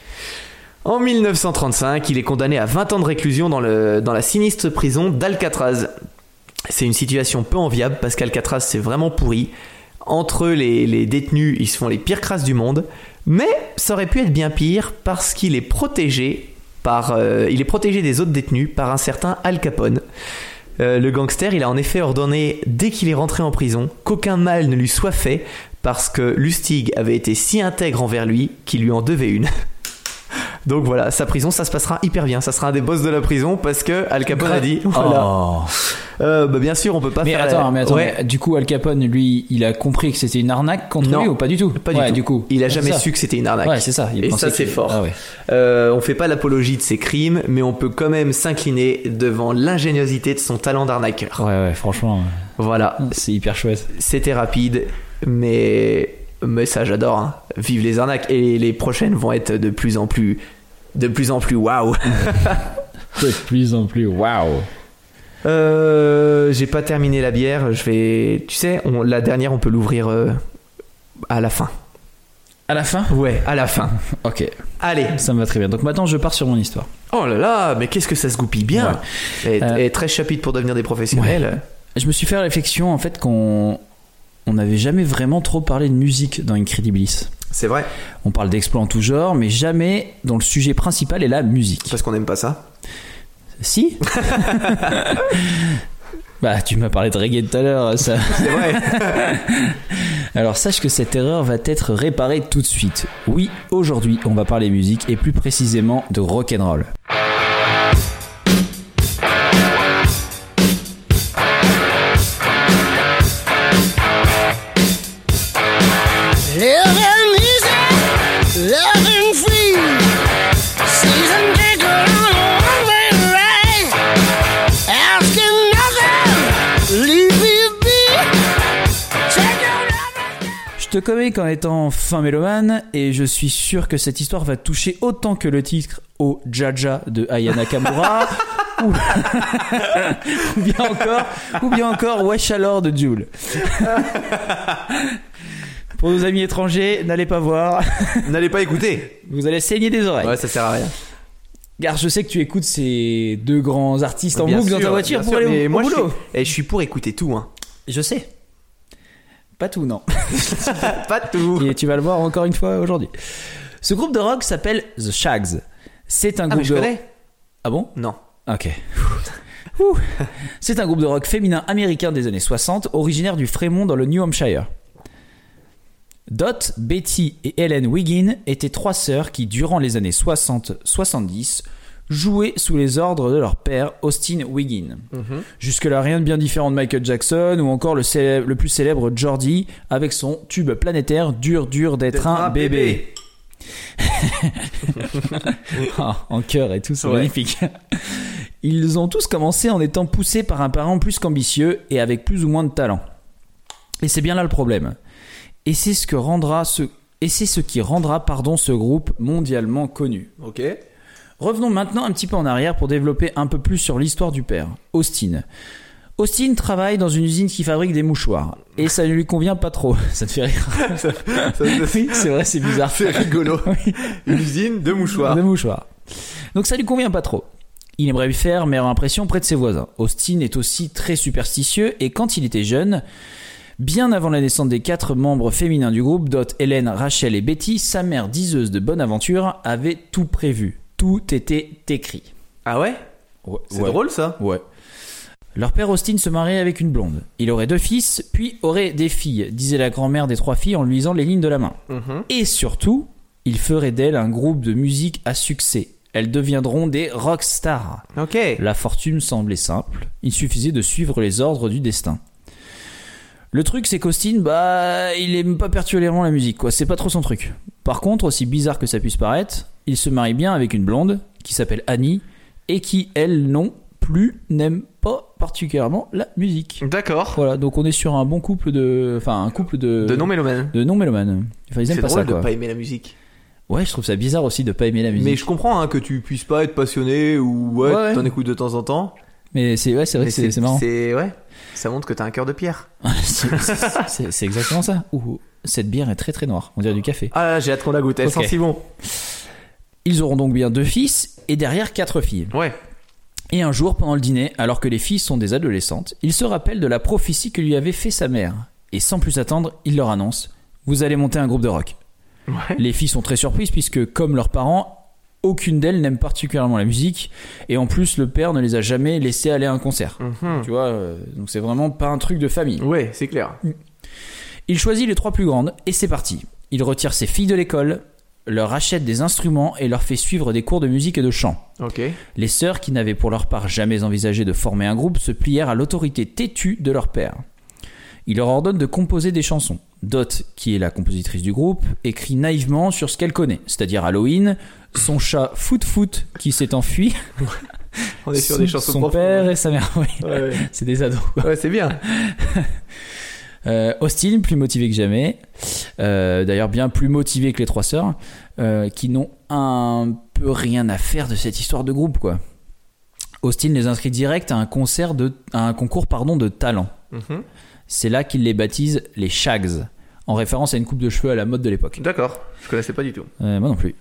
En 1935, il est condamné à 20 ans de réclusion dans, le, dans la sinistre prison d'Alcatraz. C'est une situation peu enviable parce qu'Alcatraz c'est vraiment pourri. Entre eux, les, les détenus, ils se font les pires crasses du monde. Mais ça aurait pu être bien pire parce qu'il est protégé euh, il est protégé des autres détenus par un certain Al Capone. Euh, le gangster, il a en effet ordonné, dès qu'il est rentré en prison, qu'aucun mal ne lui soit fait parce que Lustig avait été si intègre envers lui qu'il lui en devait une. *laughs* Donc voilà, sa prison, ça se passera hyper bien. Ça sera un des boss de la prison parce que Al Capone a dit. Voilà. Oh. Euh, bah, bien sûr, on peut pas Mais faire. attends, mais attends, Ouais. mais du coup, Al Capone, lui, il a compris que c'était une arnaque contre Non. lui ou pas du tout Pas du Ouais, tout. du coup. Il a jamais su que c'était une arnaque. Ouais, c'est ça. Il Et ça, c'est fort. Ah ouais. Euh, on fait pas l'apologie de ses crimes, mais on peut quand même s'incliner devant l'ingéniosité de son talent d'arnaqueur. Ouais, ouais, franchement, Voilà, c'est hyper chouette. c'était rapide, mais mais ça j'adore. Hein. Vive les arnaques et les prochaines vont être de plus en plus de plus en plus waouh. *laughs* De plus en plus, waouh. Euh, j'ai pas terminé la bière. Je vais, tu sais, on- la dernière on peut l'ouvrir euh, à la fin. À la fin? Ouais, à la fin. *laughs* Ok, Allez. ça me va très bien. Donc maintenant, je pars sur mon histoire. Oh là là, mais qu'est-ce que ça se goupille bien. Et, Euh, et 13 chapitres pour devenir des professionnels. Je me suis fait la réflexion, en fait, qu'on on n'avait jamais vraiment trop parlé de musique dans Incredibilis. C'est vrai, On parle d'exploits en tout genre, mais jamais dont le sujet principal est la musique. parce qu'on n'aime pas ça. Si *laughs* Bah, tu m'as parlé de reggae tout à l'heure, ça. *laughs* C'est vrai. *laughs* Alors sache que cette erreur va être réparée tout de suite. Oui, aujourd'hui, on va parler musique et plus précisément de rock'n'roll. Living te connais qu'en étant fin mélomane et je suis sûr que cette histoire va toucher autant que le titre au Jaja de Ayana Kamura *laughs* ou... ou bien encore ou bien encore Wesh alors de Jules. *laughs* Pour nos amis étrangers, n'allez pas voir, N'allez pas écouter. vous allez saigner des oreilles. Ouais, ça sert à rien. Car je sais que tu écoutes ces deux grands artistes en Bien boucle dans ta voiture pour sûr, aller au, moi, je boulot. suis, et je suis pour écouter tout. Hein. Je sais. Pas tout, non. *laughs* Pas tout. Et tu vas le voir encore une fois aujourd'hui. Ce groupe de rock s'appelle The Shags. C'est un Ah, groupe mais je de connais. Ah bon? Non. Ok. *laughs* C'est un groupe de rock féminin américain des années 60, originaire du Fremont dans le New Hampshire. Dot, Betty et Helen Wiggin étaient trois sœurs qui, durant les années 60-70, jouaient sous les ordres de leur père, Austin Wiggin. Jusque-là, rien de bien différent de Michael Jackson ou encore le, célèbre- le plus célèbre Geordie avec son tube planétaire Dur, dur d'être un, bébé. Ah, *laughs* en cœur et tout, c'est Ouais. magnifique. Ils ont tous commencé en étant poussés par un parent plus qu'ambitieux et avec plus ou moins de talent. Et c'est bien là le problème. Et c'est ce que rendra ce et c'est ce qui rendra pardon ce groupe mondialement connu. Ok. Revenons maintenant un petit peu en arrière pour développer un peu plus sur l'histoire du père, Austin. Austin travaille dans une usine qui fabrique des mouchoirs et ça ne lui convient pas trop. *laughs* Ça te fait rire *laughs* Oui, c'est vrai, c'est bizarre. C'est rigolo. *laughs* Une usine de mouchoirs. De mouchoirs. Donc ça lui convient pas trop. Il aimerait lui faire meilleure impression près de ses voisins. Austin est aussi très superstitieux et quand il était jeune, bien avant la naissance des quatre membres féminins du groupe, Dot, Hélène, Rachel et Betty, sa mère diseuse de bonne aventure avait tout prévu. Tout était écrit. Ah ouais? Ouais, C'est drôle ça. Ouais. Leur père Austin se mariait avec une blonde. Il aurait deux fils, puis aurait des filles, disait la grand-mère des trois filles en lui lisant les lignes de la main. Mhm. Et surtout, il ferait d'elle un groupe de musique à succès. Elles deviendront des rockstars. Ok. La fortune semblait simple. Il suffisait de suivre les ordres du destin. Le truc, c'est qu'Austin, bah, il aime pas particulièrement la musique, quoi. C'est pas trop son truc. Par contre, aussi bizarre que ça puisse paraître, il se marie bien avec une blonde qui s'appelle Annie et qui, elle, non plus, n'aime pas particulièrement la musique. D'accord. Voilà, donc on est sur un bon couple de, enfin, un couple de De non mélomanes. de non mélomanes. Enfin, ils aiment C'est pas drôle ça, de quoi. pas aimer la musique. Ouais, je trouve ça bizarre aussi de pas aimer la musique. Mais je comprends hein, que tu puisses pas être passionné ou ouais, Ouais, t'en écoutes de temps en temps. Mais c'est ouais, c'est vrai c'est marrant. C'est ouais. Ça montre que t'as un cœur de pierre. *laughs* C'est- exactement ça. Ouh, cette bière est très très noire. On dirait du café. Ah là, j'ai hâte qu'on la goûte. Elle Ok. sent si bon. Ils auront donc bien deux fils et derrière quatre filles. Ouais. Et un jour, pendant le dîner, alors que les filles sont des adolescentes, il se rappelle de la prophétie que lui avait fait sa mère. Et sans plus attendre, il leur annonce Vous allez monter un groupe de rock. Ouais. Les filles sont très surprises puisque, comme leurs parents, aucune d'elles n'aime particulièrement la musique. Et en plus, le père ne les a jamais laissées aller à un concert. Mhm. Tu vois, euh, donc c'est vraiment pas un truc de famille. Ouais, c'est clair. Il choisit les trois plus grandes et c'est parti. Il retire ses filles de l'école, leur achète des instruments et leur fait suivre des cours de musique et de chant. Les sœurs, qui n'avaient pour leur part jamais envisagé de former un groupe, se plièrent à l'autorité têtue de leur père. Il leur ordonne de composer des chansons. Dot, qui est la compositrice du groupe, écrit naïvement sur ce qu'elle connaît, c'est-à-dire Halloween, son chat Foot Foot qui s'est enfui, *laughs* On est sur son, des chansons son profondes. père et sa mère. Oui, Ouais, ouais. *laughs* c'est des ados. quoi. Ouais, c'est bien. *laughs* Euh, Austin, plus motivé que jamais. Euh, D'ailleurs, bien plus motivé que les trois sœurs, euh, qui n'ont un peu rien à faire de cette histoire de groupe, quoi. Austin les inscrit direct à un concert de, à un concours pardon de talent. Mhm. C'est là qu'il les baptise les Shags, en référence à une coupe de cheveux à la mode de l'époque. D'accord. Je connaissais pas du tout. Euh, moi non plus.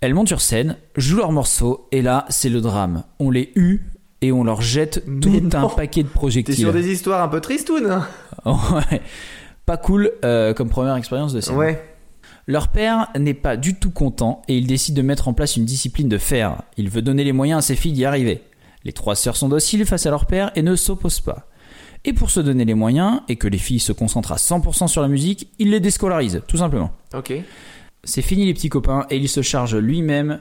Elles montent sur scène, jouent leurs morceaux, et là, c'est le drame. On les hue et on leur jette Mais tout non. un paquet de T'es projectiles. sur des histoires un peu tristounes. hein ouais. Pas cool euh, comme première expérience de scène. Ouais. Leur père n'est pas du tout content et il décide de mettre en place une discipline de fer. Il veut donner les moyens à ses filles d'y arriver. Les trois sœurs sont dociles face à leur père et ne s'opposent pas. Et pour se donner les moyens et que les filles se concentrent à 100% sur la musique, il les déscolarise, tout simplement. Ok. C'est fini les petits copains et il se charge lui-même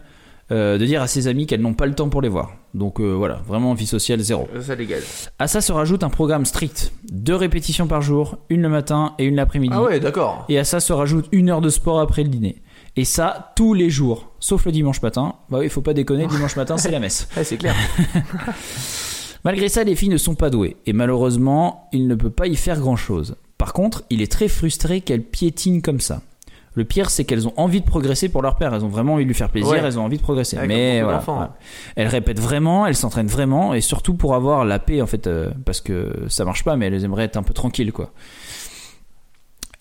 euh, de dire à ses amis qu'elles n'ont pas le temps pour les voir. Donc euh, voilà, vraiment vie sociale zéro. Ça dégage. À ça se rajoute un programme strict. Deux répétitions par jour, une le matin et une l'après-midi. Ah ouais, d'accord. Et à ça se rajoute une heure de sport après le dîner. Et ça, tous les jours, sauf le dimanche matin. Bah oui, faut pas déconner, dimanche matin, c'est la messe. *laughs* Ouais, c'est clair. *laughs* Malgré ça, les filles ne sont pas douées. Et malheureusement, il ne peut pas y faire grand-chose. Par contre, il est très frustré qu'elles piétinent comme ça. Le pire, c'est qu'elles ont envie de progresser pour leur père. Elles ont vraiment envie de lui faire plaisir, Ouais. elles ont envie de progresser. Mais voilà. Elles répètent vraiment, elles s'entraînent vraiment, et surtout pour avoir la paix, en fait, euh, parce que ça marche pas, mais elles aimeraient être un peu tranquilles, quoi.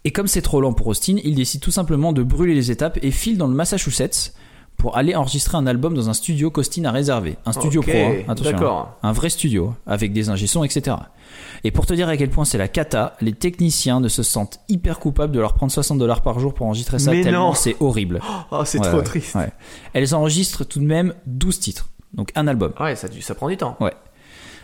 Et comme c'est trop lent pour Austin, il décide tout simplement de brûler les étapes et file dans le Massachusetts pour aller enregistrer un album dans un studio qu'Austin a réservé. Un studio pro, hein, attention. D'accord. Un vrai studio, avec des ingé-sons, etc. Et pour te dire à quel point c'est la cata, les techniciens ne se sentent hyper coupables de leur prendre 60 dollars par jour pour enregistrer ça, Mais tellement non. c'est horrible. *gasps* Oh, c'est Ouais, trop ouais, triste. ouais. Elles enregistrent tout de même 12 titres, donc un album. Ouais, ça, du- ça prend du temps.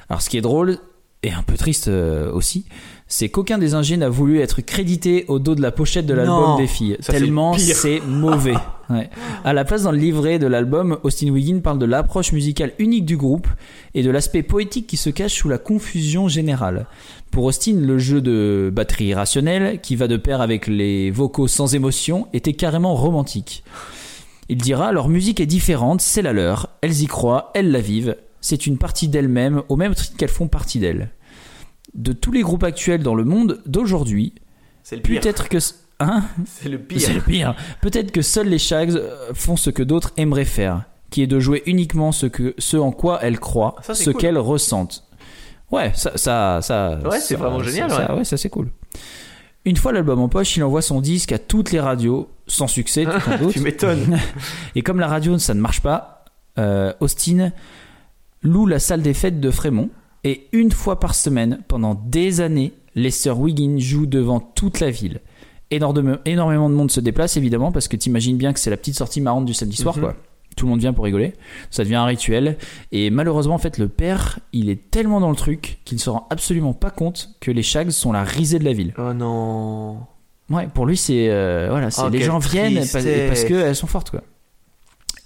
Alors ce qui est drôle, et un peu triste euh, aussi, c'est qu'aucun des ingés n'a voulu être crédité au dos de la pochette de l'album des filles, Ça, tellement c'est mauvais. *laughs* Ouais. À la place, dans le livret de l'album, Austin Wiggin parle de l'approche musicale unique du groupe et de l'aspect poétique qui se cache sous la confusion générale. Pour Austin, le jeu de batterie irrationnelle, qui va de pair avec les vocaux sans émotion, était carrément romantique. Il dira Leur musique est différente, c'est la leur, elles y croient, elles la vivent, c'est une partie d'elles-mêmes, au même titre qu'elles font partie d'elles. De tous les groupes actuels dans le monde d'aujourd'hui, C'est le pire. peut-être que. Hein *laughs* C'est le c'est pire. le pire. Peut-être que seuls les Shags euh, font ce que d'autres aimeraient faire, qui est de jouer uniquement ce, que, ce en quoi elles croient, Ça, ce cool. qu'elles ressentent. Ouais, ça, ça, ça. Ouais, c'est vraiment génial, ça- ça- ouais. ouais, ça c'est cool. Une fois l'album en poche, il envoie son disque à toutes les radios, sans succès, tout en *laughs* doute. Tu m'étonnes. *laughs* Et comme la radio, ça ne marche pas, euh, Austin loue la salle des fêtes de Frémont. Et une fois par semaine, pendant des années, les sœurs Wiggin jouent devant toute la ville. Énorme- énormément de monde se déplace, évidemment, parce que t'imagines bien que c'est la petite sortie marrante du samedi soir, Mhm. quoi. Tout le monde vient pour rigoler. Ça devient un rituel. Et malheureusement, en fait, le père, il est tellement dans le truc qu'il ne se rend absolument pas compte que les Shags sont la risée de la ville. Oh non. Ouais, pour lui, c'est euh, voilà, c'est Oh, les gens viennent parce, parce qu'elles sont fortes, quoi.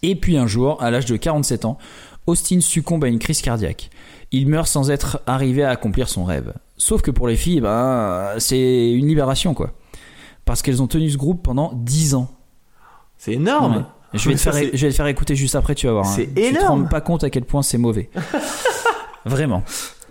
Et puis un jour, à l'âge de 47 ans, Austin succombe à une crise cardiaque. Il meurt sans être arrivé à accomplir son rêve. Sauf que pour les filles, ben, c'est une libération, quoi. Parce qu'elles ont tenu ce groupe pendant 10 ans. C'est énorme. Ouais. Je vais, te faire, c'est- je vais te faire écouter juste après, tu vas voir. hein. C'est Tu te énorme. rends pas compte à quel point c'est mauvais. *laughs* Vraiment.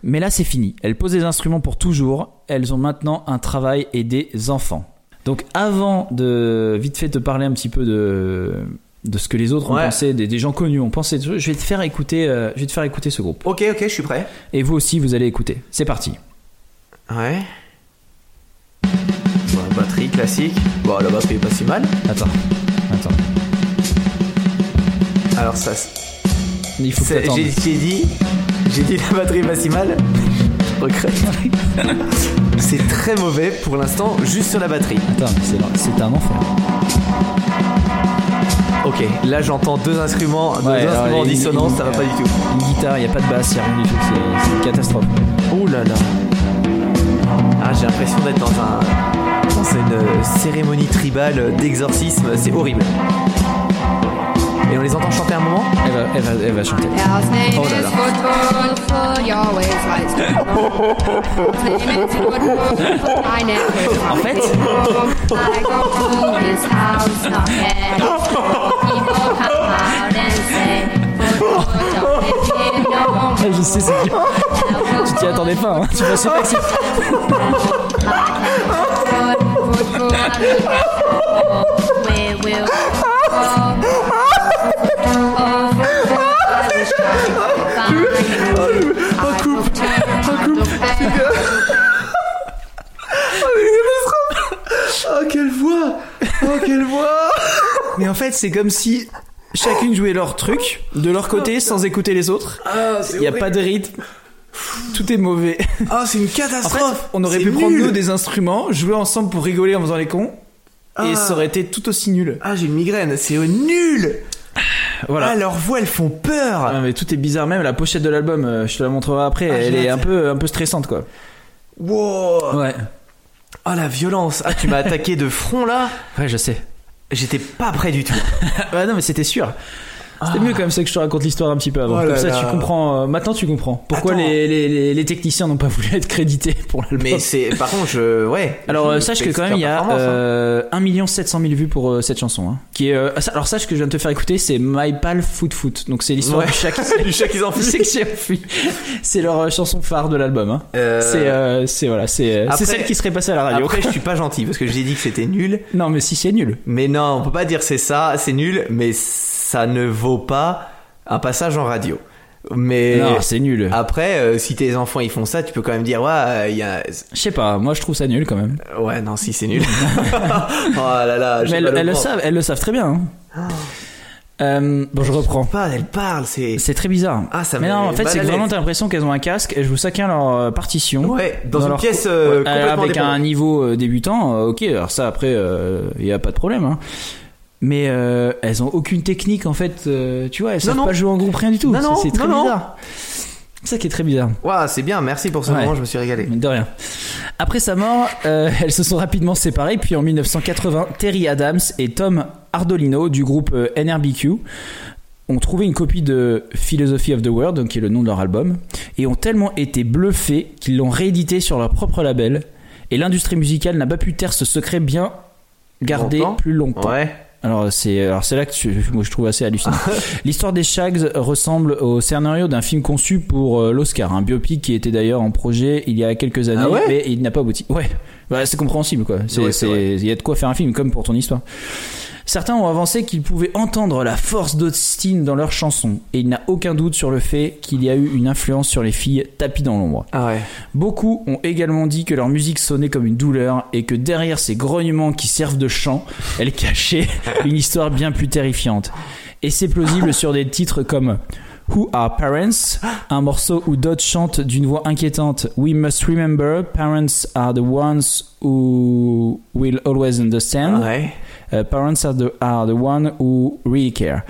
Mais là, c'est fini. Elles posent des instruments pour toujours. Elles ont maintenant un travail et des enfants. Donc, avant de vite fait te parler un petit peu de, de ce que les autres ont pensé, des, des gens connus ont pensé, je vais te faire écouter, euh, je vais te faire écouter ce groupe. Ok, ok, je suis prêt. Et vous aussi, vous allez écouter. C'est parti. Ouais. Bon, la batterie classique. Bon, la batterie est pas si mal. Attends, attends. Alors ça, Il faut que j'ai j'ai dit, j'ai dit la batterie est pas si mal. Je regrette. *laughs* c'est très mauvais pour l'instant, juste sur la batterie. Attends, c'est c'est un enfer. Ok, là j'entends deux instruments, deux Ouais, instruments en dissonance, ça va pas du tout. Une guitare, il n'y a pas de basse, il n'y a rien du tout. C'est une catastrophe. Oh là là. Ah, j'ai l'impression d'être dans un une cérémonie tribale d'exorcisme, c'est horrible. Et on les entend chanter un moment Elle va, elle va, elle va chanter. Oh là là. *laughs* En fait, je sais, c'est dur. Tu t'y attendais pas, hein. Tu pensais pas que c'est. Will Oh quelle voix Oh quelle voix Mais en fait, c'est comme si chacune jouait leur truc de leur côté sans écouter les autres. Ah, Il n'y a pas de rythme. Tout est mauvais. Ah, c'est une En fait, catastrophe on aurait pu prendre nous des instruments, jouer ensemble pour rigoler en faisant les cons. Et Ah. ça aurait été tout aussi nul. Ah, j'ai une migraine, c'est nul Voilà. Ah, leurs voix, elles font peur Ah, mais tout est bizarre, même la pochette de l'album, euh, je te la montrerai après, Ah, elle j'ai est un hâte. peu, un peu stressante quoi. Wow Ouais. Oh la violence Ah, tu m'as attaqué de front là Ouais, je sais. J'étais pas prêt du tout. *laughs* ouais, non, mais c'était sûr. C'était mieux comme ça que je te raconte l'histoire un petit peu avant. Ah. Oh comme ça, là. tu comprends. euh, maintenant, tu comprends pourquoi les, les, les, les techniciens n'ont pas *laughs* voulu être crédités pour l'album. Mais c'est. Par contre, je. Ouais. Alors euh, Je sache que quand même il y a hein. euh, 1 700 000 vues pour euh, cette chanson hein, qui est alors sache que je viens de te faire écouter c'est My Pal Foot Foot donc c'est l'histoire Ouais. du chat qui *laughs* Du chat qui s'enfuit. *laughs* c'est que j'ai enfui. c'est leur chanson phare de l'album hein. C'est c'est voilà c'est c'est celle qui serait passée à la radio Après, je suis pas gentil parce que j'ai dit que c'était nul. non mais si c'est nul Mais non, on peut pas dire c'est ça, c'est nul, mais ça ne vaut pas un passage en radio. Mais non c'est nul après, euh, si tes enfants ils font ça, tu peux quand même dire ouais, euh, il y a. je sais pas moi je trouve ça nul quand même Ouais, non, si c'est nul. *laughs* *laughs* oh là là, mais elles, le savent elles le savent très bien hein. Euh, bon je reprends Pas, elle parle, c'est. c'est très bizarre Ah, ça mais non en fait c'est vraiment t'as l'impression qu'elles ont un casque elles jouent chacun leur partition Ouais, dans, une leur pièce euh, complètement avec un niveau débutant, ok. Alors ça après, il y a pas de problème. Hein. Mais euh, elles ont aucune technique en fait. euh, tu vois, elles savent non. pas jouer en groupe rien du tout. Non, C'est- très non, bizarre. C'est ça qui est très bizarre. Waouh, c'est bien, merci pour ce Ouais. moment, je me suis régalé. De rien. Après sa mort, euh, elles se sont rapidement séparées. Puis en 1980, Terry Adams et Tom Ardolino du groupe NRBQ ont trouvé une copie de Philosophy of the World, donc qui est le nom de leur album, et ont tellement été bluffés qu'ils l'ont réédité sur leur propre label. Et l'industrie musicale n'a pas pu taire ce secret bien gardé Longtemps plus longtemps. Ouais. Alors c'est alors c'est là que tu- moi je trouve assez hallucinant. *laughs* L'histoire des Shags ressemble au scénario d'un film conçu pour euh, l'Oscar, un biopic qui était d'ailleurs en projet il y a quelques années, Ah ouais mais il n'a pas abouti. Ouais, Bah, c'est compréhensible quoi. C'est Ouais, il y a de quoi faire un film comme pour ton histoire. Certains ont avancé qu'ils pouvaient entendre la force d'Austin dans leurs chansons, et il n'y a aucun doute sur le fait qu'il y a eu une influence sur les filles tapis dans l'ombre. Ah ouais. Beaucoup ont également dit que leur musique sonnait comme une douleur et que derrière ces grognements qui servent de chant, elle cachait *laughs* une histoire bien plus terrifiante. Et c'est plausible sur des titres comme Who Are Parents, un morceau où Dot chante d'une voix inquiétante We must remember, parents are the ones who will always understand. Ouais. Euh, parents are the, are the one who really care.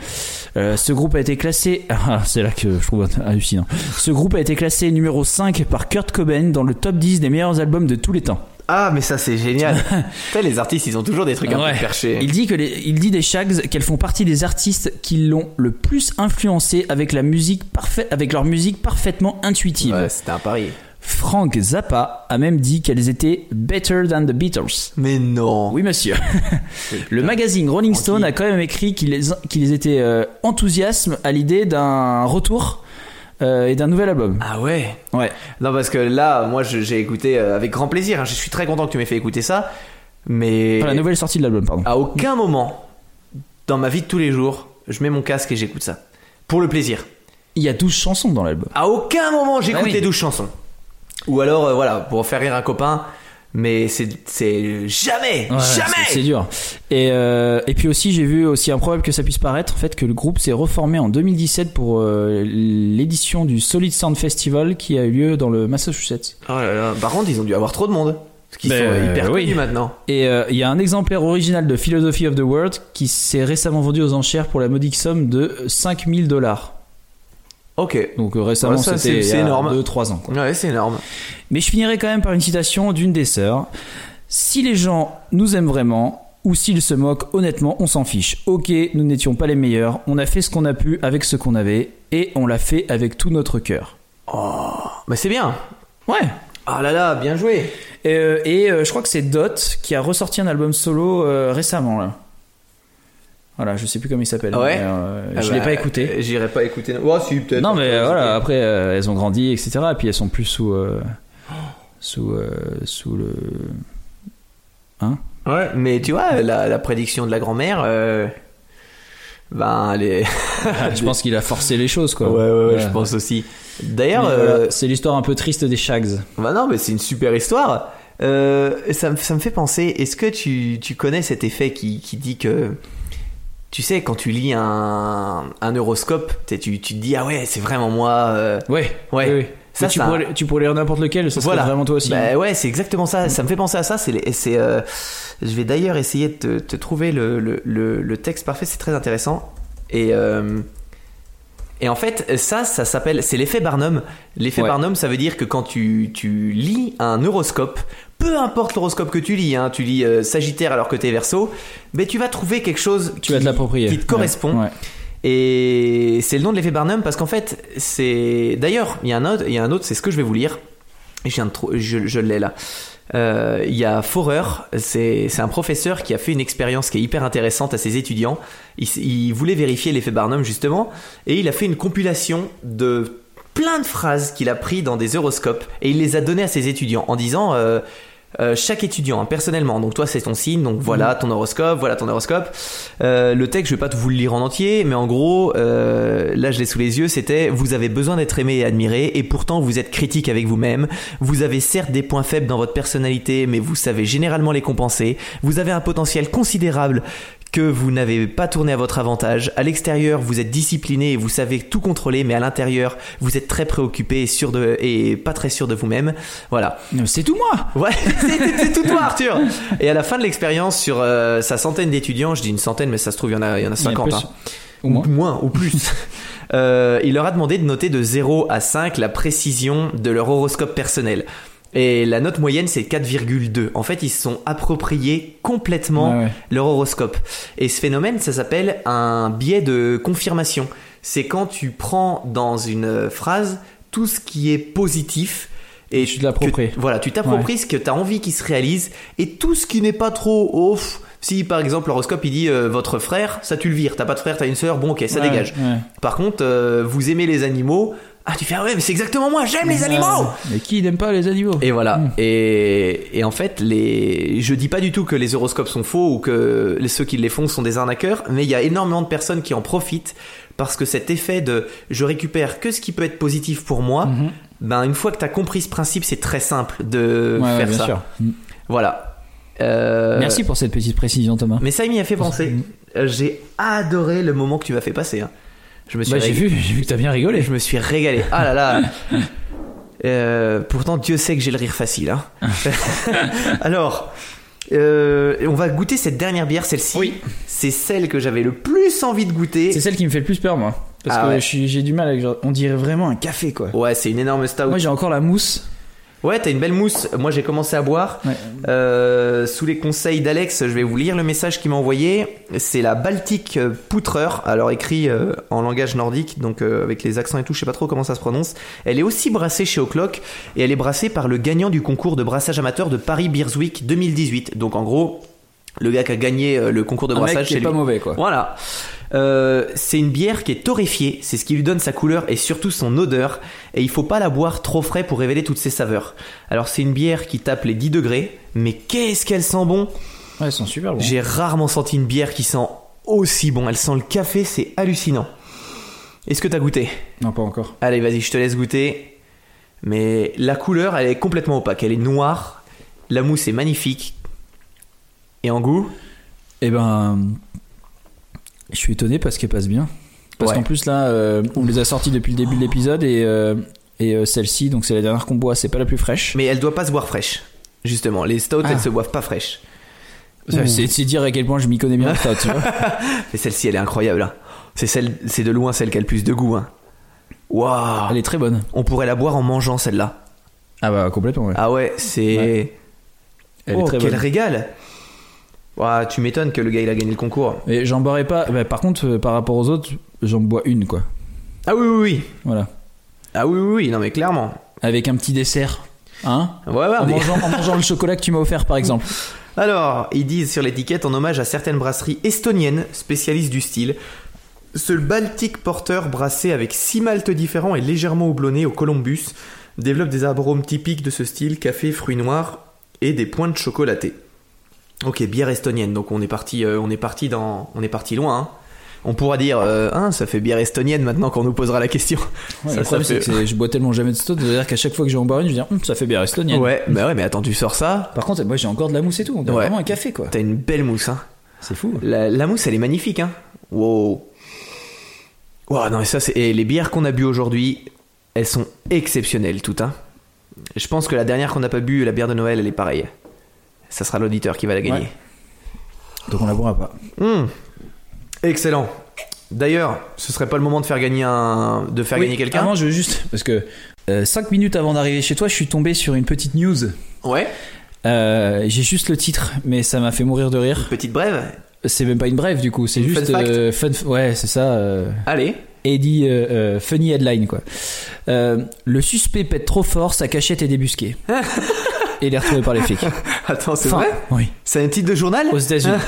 Euh, ce groupe a été classé, *laughs* ah, c'est là que je trouve hallucinant. Ce groupe a été classé numéro 5 par Kurt Cobain dans le top 10 des meilleurs albums de tous les temps. Ah, mais ça, c'est génial. *laughs* les artistes, ils ont toujours des trucs un Ouais. peu perchés. Il dit que les- il dit des Shags qu'elles font partie des artistes qui l'ont le plus influencé avec la musique parfait, avec leur musique parfaitement intuitive. Ouais, c'était un pari. Frank Zappa a même dit qu'elles étaient better than the Beatles. Mais non. Oui, monsieur. Le magazine Rolling Stone a quand même écrit qu'ils étaient euh, enthousiastes à l'idée d'un retour euh, et d'un nouvel album. Ah ouais? Ouais. Non, parce que là, moi, j'ai écouté euh, avec grand plaisir. hein. Je suis très content que tu m'aies fait écouter ça. Mais Enfin, la nouvelle sortie de l'album, pardon. à aucun moment dans ma vie de tous les jours, je mets mon casque et j'écoute ça. Pour le plaisir. Il y a 12 chansons dans l'album. À aucun moment j'écoute Ah oui. les 12 chansons. Ou alors, euh, voilà, pour faire rire un copain. Mais c'est jamais, Ouais, jamais. c'est- dur. Et, euh, et puis aussi, j'ai vu aussi improbable que ça puisse paraître, en fait, que le groupe s'est reformé en 2017 pour euh, l'édition du Solid Sound Festival qui a eu lieu dans le Massachusetts. Oh là là. Par contre, ils ont dû avoir trop de monde. Parce qu'ils Ben, sont hyper oui. connus maintenant. Et euh, il y a un exemplaire original de Philosophy of the World qui s'est récemment vendu aux enchères pour la modique somme de 5000 dollars. Ok. Donc euh, récemment, Ouais, c'était c'est- il y c'est a énorme. 2-3 ans. quoi. Ouais, c'est énorme. Mais je finirai quand même par une citation d'une des sœurs. Si les gens nous aiment vraiment, ou s'ils se moquent, honnêtement, on s'en fiche. Ok, nous n'étions pas les meilleurs, on a fait ce qu'on a pu avec ce qu'on avait, et on l'a fait avec tout notre cœur. Mais c'est bien. Ouais. Ah là là, bien joué. Et, euh, et, euh, je crois que c'est Dot qui a ressorti un album solo récemment là. Voilà, je sais plus comment il s'appelle. Ouais. mais, euh, Ah je bah, l'ai pas écouté. euh, J'irai pas écouter. Oh, si, peut-être. Non, mais voilà, après euh, elles ont grandi, etc. Et puis elles sont plus sous. euh, sous. sous le. Ouais, mais tu vois, la, la prédiction de la grand-mère, ben, elle est. *laughs* je pense qu'il a forcé les choses, quoi. ouais, ouais, ouais, je pense aussi. D'ailleurs, voilà, c'est l'histoire un peu triste des Shags. bah non, mais c'est une super histoire. Ça, me- ça me fait penser, est-ce que tu, tu connais cet effet qui, qui dit que. Tu sais, quand tu lis un, un horoscope, tu, tu, te dis, ah ouais, c'est vraiment moi. euh, Ouais, Ouais. oui, oui. Ça, tu, ça- pourrais, tu pourrais lire n'importe lequel, ça serait vraiment toi aussi. Bah ouais, c'est exactement ça. Ça me fait penser à ça. C'est, c'est. euh, je vais d'ailleurs essayer de te, te trouver le, le, le, le texte parfait. C'est très intéressant. Et euh, et en fait, ça, ça s'appelle. C'est l'effet Barnum. L'effet Ouais. Barnum, ça veut dire que quand tu tu lis un horoscope, peu importe l'horoscope que tu lis, hein, tu lis euh, Sagittaire alors que t'es Verseau, mais tu vas trouver quelque chose tu vas te l'approprier. qui te correspond. Ouais. Et c'est le nom de l'effet Barnum parce qu'en fait, c'est. D'ailleurs, il y a un autre, il y a un autre, c'est ce que je vais vous lire. Je, viens de trou- je, je l'ai là. Euh, Il y a Forer, c'est un professeur qui a fait une expérience qui est hyper intéressante à ses étudiants. Il voulait vérifier l'effet Barnum justement, et il a fait une compilation de plein de phrases qu'il a pris dans des horoscopes et il les a données à ses étudiants en disant euh, euh, chaque étudiant hein, personnellement. Donc toi c'est ton signe. Donc voilà ton horoscope voilà ton horoscope. Euh, le texte je vais pas tout vous le lire en entier mais en gros euh, là je l'ai sous les yeux c'était vous avez besoin d'être aimé et admiré et pourtant vous êtes critique avec vous-même. Vous avez certes des points faibles dans votre personnalité mais vous savez généralement les compenser. Vous avez un potentiel considérable que vous n'avez pas tourné à votre avantage. À l'extérieur, vous êtes discipliné et vous savez tout contrôler, mais à l'intérieur, vous êtes très préoccupé et, sûr de, et pas très sûr de vous-même. Voilà. C'est tout moi Ouais, *laughs* c'est tout toi, Arthur. Et à la fin de l'expérience, sur euh, sa centaine d'étudiants, je dis une centaine, mais ça se trouve, il y en a, il y en a Il y en a 50. plus. hein. Au moins. ou plus. *laughs* Euh, il leur a demandé de noter de 0 à 5 la précision de leur horoscope personnel. Et la note moyenne, c'est 4,2. En fait, ils se sont appropriés complètement ouais. leur horoscope. Et ce phénomène, ça s'appelle un biais de confirmation. C'est quand tu prends dans une phrase tout ce qui est positif et Tu que- Voilà, tu t'appropries ce que tu as envie qu'il se réalise et tout ce qui n'est pas trop. Si par exemple l'horoscope il dit euh, votre frère, ça tu le vires. T'as pas de frère, t'as une sœur, bon ok, ça Ouais, dégage. ouais. Par contre, euh, vous aimez les animaux, Ah, tu fais, ah ouais, mais c'est exactement moi, j'aime les animaux! Mais qui n'aime pas les animaux Et voilà. Mm. Et, et en fait, les, je dis pas du tout que les horoscopes sont faux ou que ceux qui les font sont des arnaqueurs, mais il y a énormément de personnes qui en profitent parce que cet effet de je récupère que ce qui peut être positif pour moi, Mhm. ben une fois que tu as compris ce principe, c'est très simple de Ouais, faire bien ça. sûr. Mm. Voilà. Euh, Merci pour cette petite précision, Thomas. Mais ça il m'y a fait penser. Euh, J'ai adoré le moment que tu m'as fait passer. hein. Je me suis Bah, j'ai vu, j'ai vu que t'as bien rigolé. Je me suis régalé. Ah là là. *laughs* Euh, pourtant, Dieu sait que j'ai le rire facile. hein. *laughs* Alors, euh, on va goûter cette dernière bière, celle-ci. Oui. C'est celle que j'avais le plus envie de goûter. C'est celle qui me fait le plus peur, moi. Parce Ah que ouais. j'ai du mal avec. on dirait vraiment un café, quoi. Ouais, c'est une énorme stout. Moi, j'ai encore la mousse. Ouais, t'as une belle mousse. Moi, j'ai commencé à boire. Ouais. Euh, sous les conseils d'Alex, je vais vous lire le message qu'il m'a envoyé. C'est la Baltic euh, Poutreur, alors écrit euh, en langage nordique, donc euh, avec les accents et tout, je sais pas trop comment ça se prononce. Elle est aussi brassée chez O'Clock et elle est brassée par le gagnant du concours de brassage amateur de Paris Beers Week 2018. Donc en gros, le gars qui a gagné euh, le concours de Un mec brassage, qui est pas mauvais, quoi. Voilà. Euh, c'est une bière qui est torréfiée, c'est ce qui lui donne sa couleur et surtout son odeur. Et il faut pas la boire trop frais pour révéler toutes ses saveurs. Alors c'est une bière qui tape les 10 degrés, mais qu'est-ce qu'elle sent bon? Ouais, elles sont super bons. J'ai rarement senti une bière qui sent aussi bon. Elle sent le café, c'est hallucinant. Est-ce que t'as goûté? Non, pas encore. Allez, vas-y, je te laisse goûter. Mais la couleur, elle est complètement opaque. Elle est noire. La mousse est magnifique. Et en goût? Eh ben. Je suis étonné parce qu'elle passe bien. Parce Ouais. qu'en plus, là, euh, on les a sortis depuis le début de l'épisode et, euh, et euh, celle-ci, donc c'est la dernière qu'on boit, c'est pas la plus fraîche. Mais elle doit pas se boire fraîche. Justement, les stouts, Ah. elles se boivent pas fraîches. C'est dire à quel point je m'y connais bien, ça, tu vois. *laughs* Mais celle-ci, elle est incroyable. hein. C'est celle, c'est de loin celle qui a le plus de goût. Hein. Waouh Elle est très bonne. On pourrait la boire en mangeant celle-là. Ah bah, complètement, ouais. Ah ouais, c'est. Ouais. Elle oh, est très quel bonne. régal Ouah, Tu m'étonnes que le gars il a gagné le concours. Et j'en boirais pas. bah, par contre, euh, par rapport aux autres, j'en bois une, quoi. Ah oui, oui, oui. Voilà. Ah oui, oui, oui. Non, mais clairement. Avec un petit dessert. Hein Ouais, ouais, en, *laughs* mangeant, en mangeant le chocolat que tu m'as offert, par exemple. Alors, ils disent sur l'étiquette en hommage à certaines brasseries estoniennes, spécialistes du style. Ce Baltic Porter brassé avec six maltes différents et légèrement houblonné au Columbus développe des arômes typiques de ce style, café, fruits noirs et des pointes chocolatées. Ok, bière estonienne. Donc on est parti, euh, on est parti dans, on est parti loin. hein. On pourra dire, euh, hein, ça fait bière estonienne maintenant qu'on nous posera la question. Ouais, Ça, le ça fait- que je bois tellement jamais de stout, c'est-à-dire qu'à chaque fois que je vais en boire une, je dire, Hum, ça fait bière estonienne. Ouais, bah ouais, mais attends, tu sors ça, Par contre, moi j'ai encore de la mousse et tout. On Ouais. vraiment un café, quoi. t'as une belle mousse, hein. C'est fou. La, la mousse, elle est magnifique, hein. Wow. Wow, non, mais ça, c'est. Et les bières qu'on a bu aujourd'hui, elles sont exceptionnelles, toutes, hein. Je pense que la dernière qu'on n'a pas bu, la bière de Noël, elle est pareille. Ça sera l'auditeur qui va la gagner. Ouais. Donc on la boira pas. Hum. Excellent. D'ailleurs, ce serait pas le moment de faire gagner un, de faire Oui, gagner quelqu'un. Avant, je veux juste. Parce que 5 minutes avant d'arriver chez toi, je suis tombé sur une petite news. Ouais. Euh, j'ai juste le titre, mais ça m'a fait mourir de rire. Petite brève. C'est même pas une brève du coup, c'est juste fun euh, fun. Ouais, c'est ça. euh, Allez. Eddie euh, euh, funny headline quoi. Euh, le suspect pète trop fort, sa cachette est débusquée. *laughs* Et il est retrouvé par les flics. *laughs* Attends, c'est Enfin, vrai Oui. C'est un titre de journal Aux États-Unis. *laughs*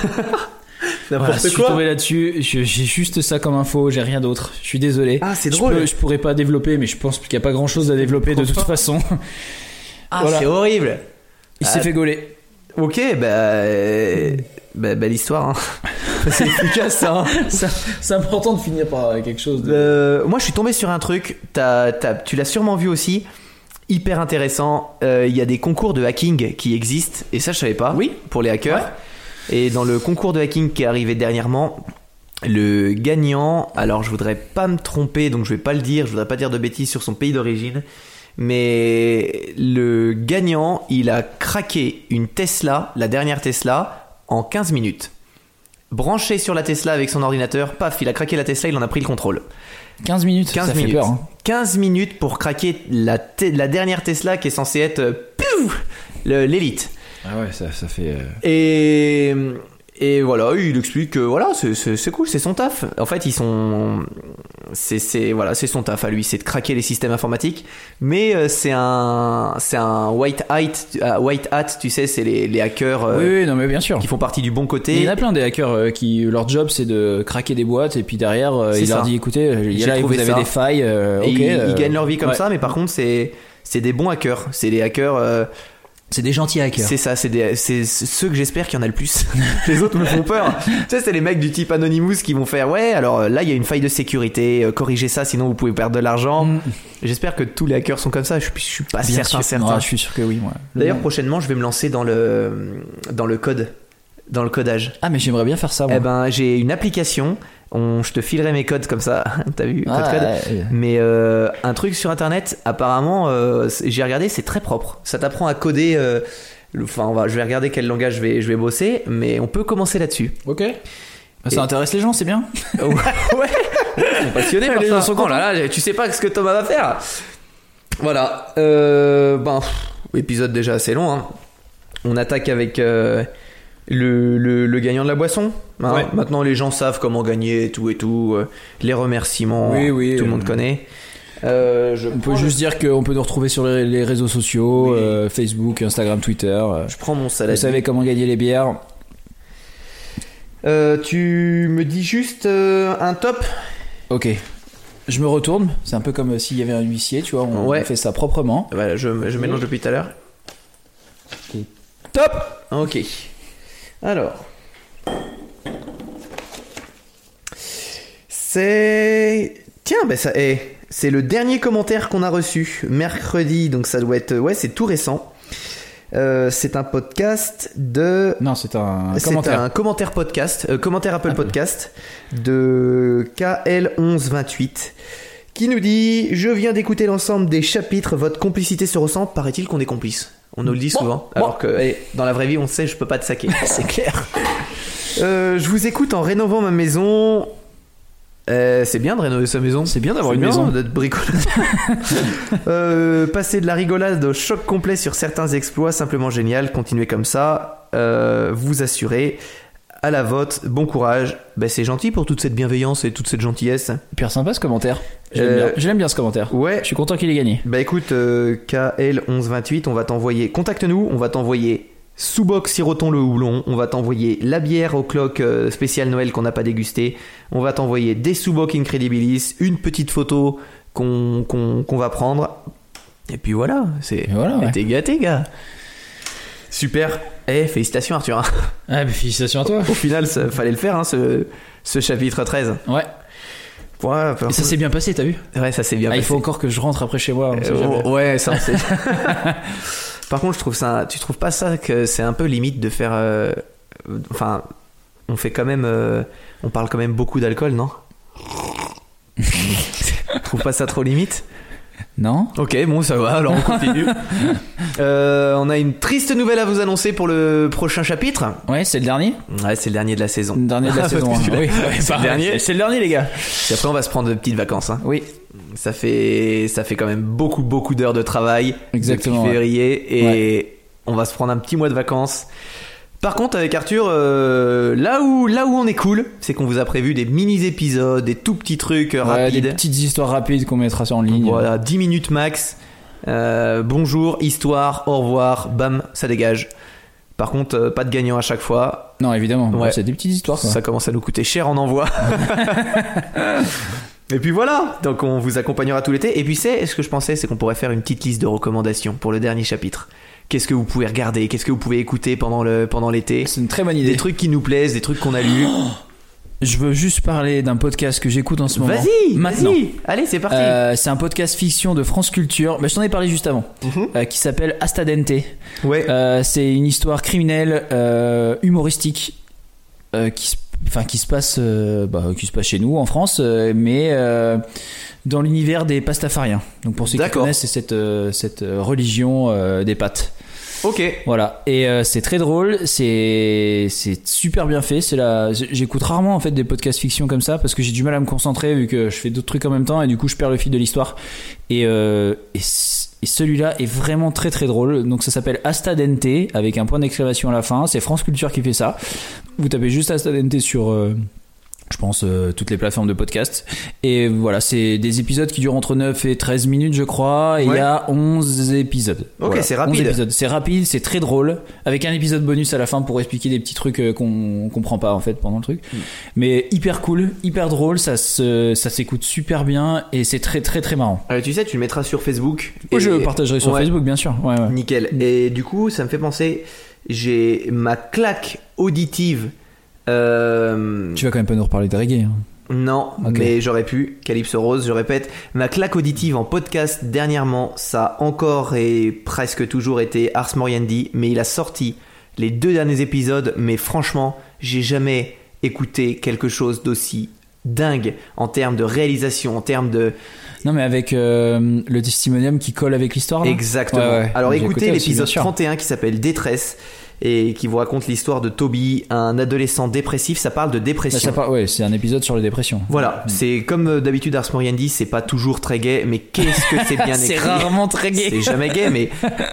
Voilà, N'importe je suis quoi. tombé là-dessus. je- J'ai juste ça comme info. J'ai rien d'autre. Je suis désolé. Ah, c'est Je drôle. peux- Je, pourrais pas développer, mais je pense qu'il n'y a pas grand-chose à développer de toute façon. *laughs* Ah, Voilà. c'est horrible. Il s'est Ah. fait gauler. Ok, bah, euh, bah, belle histoire. Hein. c'est efficace, hein. Ça- C'est important de finir par quelque chose. De... Euh, moi, je suis tombé sur un truc. T'as- t'as- tu l'as sûrement vu aussi. Hyper intéressant. Euh, Il y a des concours de hacking qui existent. Et ça, je savais pas. Oui. Pour les hackers. Et dans le concours de hacking qui est arrivé dernièrement, le gagnant. Alors, je voudrais pas me tromper, donc je vais pas le dire. Je voudrais pas dire de bêtises sur son pays d'origine. Mais le gagnant, il a craqué une Tesla, la dernière Tesla, en 15 minutes. Branché sur la Tesla avec son ordinateur, paf, il a craqué la Tesla, il en a pris le contrôle. 15 minutes, 15 ça minutes. fait peur. hein. 15 minutes pour craquer la, la dernière Tesla qui est censée être euh, l'élite. Ah ouais, ça, ça fait. euh, Et, Et voilà, il explique que voilà, c'est- cool, c'est son taf. En fait, ils sont, c'est voilà, c'est son taf à lui, c'est de craquer les systèmes informatiques. Mais euh, c'est un, c'est un white hat, euh, white hat, tu sais, c'est les, les hackers euh, Oui, oui, non, mais bien sûr. qui font partie du bon côté. il y en a plein des hackers qui leur job c'est de craquer des boîtes et puis derrière il leur ça. dit écoutez il y a là vous trouvé avez ça. des failles euh, Et ok, ils, euh, ils gagnent leur vie comme ouais. ça, mais par contre, c'est c'est des bons hackers. C'est des hackers. C'est des gentils hackers C'est ça, c'est des- c'est ceux que j'espère qu'il y en a le plus. *laughs* *laughs* les autres me font peur. tu sais, c'est les mecs du type Anonymous qui vont faire ouais, alors euh, là il y a une faille de sécurité, euh, corrigez ça, sinon vous pouvez perdre de l'argent. Mm. J'espère que tous les hackers sont comme ça. Je, suis- je suis pas Bien certain, sûr. certain. Je suis sûr que oui moi D'ailleurs, prochainement, je vais me lancer dans le dans le code, dans le codage. ah mais j'aimerais bien faire ça moi. Eh ben, j'ai une application. On, je te filerai mes codes comme ça. *laughs* T'as vu code Ah, code. ouais. Mais euh, un truc sur internet, apparemment, euh, j'ai regardé, c'est très propre. Ça t'apprend à coder. euh, le- Enfin, on va, je vais regarder quel langage je vais, je vais bosser, mais on peut commencer là-dessus. ok ça intéresse les gens c'est bien *laughs* ouais, ouais. Ils sont passionnés *laughs* par Les ça. gens sont Oh là là, tu sais pas ce que Thomas va faire. Voilà. Euh, ben, pff, épisode déjà assez long. hein. On attaque avec euh, le, le, le gagnant de la boisson. hein. Ouais. Maintenant, les gens savent comment gagner et tout et tout. euh, les remerciements, Oui, oui, tout le euh, monde connaît. Euh, je, on peut le- juste dire qu'on peut nous retrouver sur les, les réseaux sociaux Oui. euh, Facebook Instagram Twitter je prends mon vous salade. savez comment gagner les bières tu me dis juste un top? Ok je me retourne c'est un peu comme s'il y avait un huissier tu vois on, Ouais. on fait ça proprement Voilà, je, je mélange depuis tout à l'heure. top Ok. Alors. C'est. Tiens, ben ça. eh, c'est le dernier commentaire qu'on a reçu mercredi, donc ça doit être. Ouais, c'est tout récent. Euh, c'est un podcast de. non c'est un C'est commentaire un commentaire podcast, euh, commentaire Apple Podcast de KL1128 qui nous dit Je viens d'écouter l'ensemble des chapitres, votre complicité se ressent, paraît-il qu'on est complice. On nous le dit Bon, souvent, bon. alors que dans la vraie vie, on sait, je peux pas te saquer. *laughs* C'est clair. Euh, je vous écoute en rénovant ma maison. Euh, c'est bien de rénover sa maison. C'est bien d'avoir une maison. d'être bricoleur. *laughs* euh, passer de la rigolade au choc complet sur certains exploits, simplement génial. Continuez comme ça. Euh, vous assurez. À la vote, bon courage. Ben, c'est gentil pour toute cette bienveillance et toute cette gentillesse. Hyper sympa ce commentaire. Je l'aime Euh, bien. Ce commentaire. Ouais. Je suis content qu'il ait gagné. Bah écoute, euh, KL1128, on va t'envoyer. Contacte-nous, on va t'envoyer sous-box siroton le houblon, on va t'envoyer la bière au clock euh, spécial Noël qu'on n'a pas dégusté, on va t'envoyer des sous-box Incredibilis, une petite photo qu'on va prendre. Et puis voilà, c'est. Voilà, ouais. T'es gâté, gars. Super. Eh, félicitations Arthur. hein. Ah, bah, félicitations à toi. Au final, ça fallait le faire, hein, ce, ce chapitre 13. Ouais. Ouais, Et ça s'est bien passé, t'as vu ouais, ça s'est bien ah, Il passé. faut encore que je rentre après chez moi. Euh, jamais. ouais, ça on sait. *laughs* *laughs* Par contre, je trouve ça. Tu trouves pas ça que c'est un peu limite de faire. euh, Enfin, on fait quand même. euh, On parle quand même beaucoup d'alcool, non? *laughs* Tu trouves pas ça trop limite? Non Ok, bon, ça va, alors on continue. *laughs* Euh, on a une triste nouvelle à vous annoncer pour le prochain chapitre. Ouais, c'est le dernier Ouais, c'est le dernier de la saison. Le dernier de la *laughs* saison. hein. Oui, c'est le dernier. C'est le dernier, les gars. Puis après, on va se prendre de petites vacances. Hein. Oui. Ça fait, ça fait quand même beaucoup, beaucoup d'heures de travail. Exactement, Depuis ouais. février. Et on va se prendre un petit mois de vacances. Par contre, avec Arthur, euh, là, où, là où on est cool, c'est qu'on vous a prévu des mini-épisodes, des tout petits trucs euh, Ouais, rapides. des petites histoires rapides qu'on mettra sur en ligne. Voilà, 10 minutes max. Euh, bonjour, histoire, au revoir, bam, ça dégage. Par contre, euh, pas de gagnant à chaque fois. Non, évidemment. Ouais. C'est des petites histoires. quoi. Ça commence à nous coûter cher en envoi. *laughs* Et puis voilà, donc on vous accompagnera tout l'été. Et puis c'est, ce que je pensais, c'est qu'on pourrait faire une petite liste de recommandations pour le dernier chapitre. Qu'est-ce que vous pouvez regarder? Qu'est-ce que vous pouvez écouter pendant le pendant l'été? C'est une très bonne idée. Des trucs qui nous plaisent, des trucs qu'on a lus. Je veux juste parler d'un podcast que j'écoute en ce moment. Vas-y, Maintenant. vas-y. Allez, c'est parti. Euh, c'est un podcast fiction de France Culture. Bah, je t'en ai parlé juste avant. Mhm. Euh, qui s'appelle Astadente. ouais. Euh, c'est une histoire criminelle humoristique qui, se- enfin, qui se passe, euh, bah, qui se passe chez nous en France, euh, mais euh, dans l'univers des pastafariens. Donc pour ceux qui connaissent, c'est cette, cette religion des pâtes. Ok. Voilà, et euh, c'est très drôle, c'est c'est super bien fait. C'est la, j'écoute rarement en fait des podcasts fiction comme ça parce que j'ai du mal à me concentrer vu que je fais d'autres trucs en même temps et du coup je perds le fil de l'histoire. Et euh, et, celui-là est vraiment très très drôle. Donc ça s'appelle Astadente avec un point d'exclamation à la fin. C'est France Culture qui fait ça. Vous tapez juste Astadente sur euh, je pense euh, toutes les plateformes de podcast et voilà c'est des épisodes qui durent entre 9 et 13 minutes je crois et il Ouais. y a 11 épisodes Ok, Voilà, c'est 11 rapide. épisodes. c'est rapide c'est très drôle avec un épisode bonus à la fin pour expliquer des petits trucs euh, qu'on comprend pas en fait pendant le truc Mm. mais hyper cool hyper drôle ça se ça s'écoute super bien et c'est très très très marrant Euh, tu sais, tu le mettras sur Facebook. Et- je le partagerai sur Ouais. Facebook bien sûr ouais. Nickel. Et du coup, ça me fait penser, j'ai ma claque auditive. Euh, tu vas quand même pas nous reparler de reggae hein. Non, mais j'aurais pu. Calypso Rose, je répète. Ma claque auditive en podcast dernièrement, ça a encore et presque toujours été Ars Moriendi, mais il a sorti les deux derniers épisodes, mais franchement, j'ai jamais écouté quelque chose d'aussi dingue en termes de réalisation, en termes de... non mais avec euh, le testimonium qui colle avec l'histoire Exactement. Ouais, ouais. Alors écoutez l'épisode bien sûr. 31 qui s'appelle Détresse et qui vous raconte l'histoire de Toby, un adolescent dépressif. Ça parle de dépression. ça par- ouais c'est un épisode sur les dépressions Voilà, c'est comme euh, d'habitude Ars Moriendi, c'est pas toujours très gay, mais qu'est-ce que c'est bien *laughs* écrit? c'est rarement très gay C'est jamais gay, mais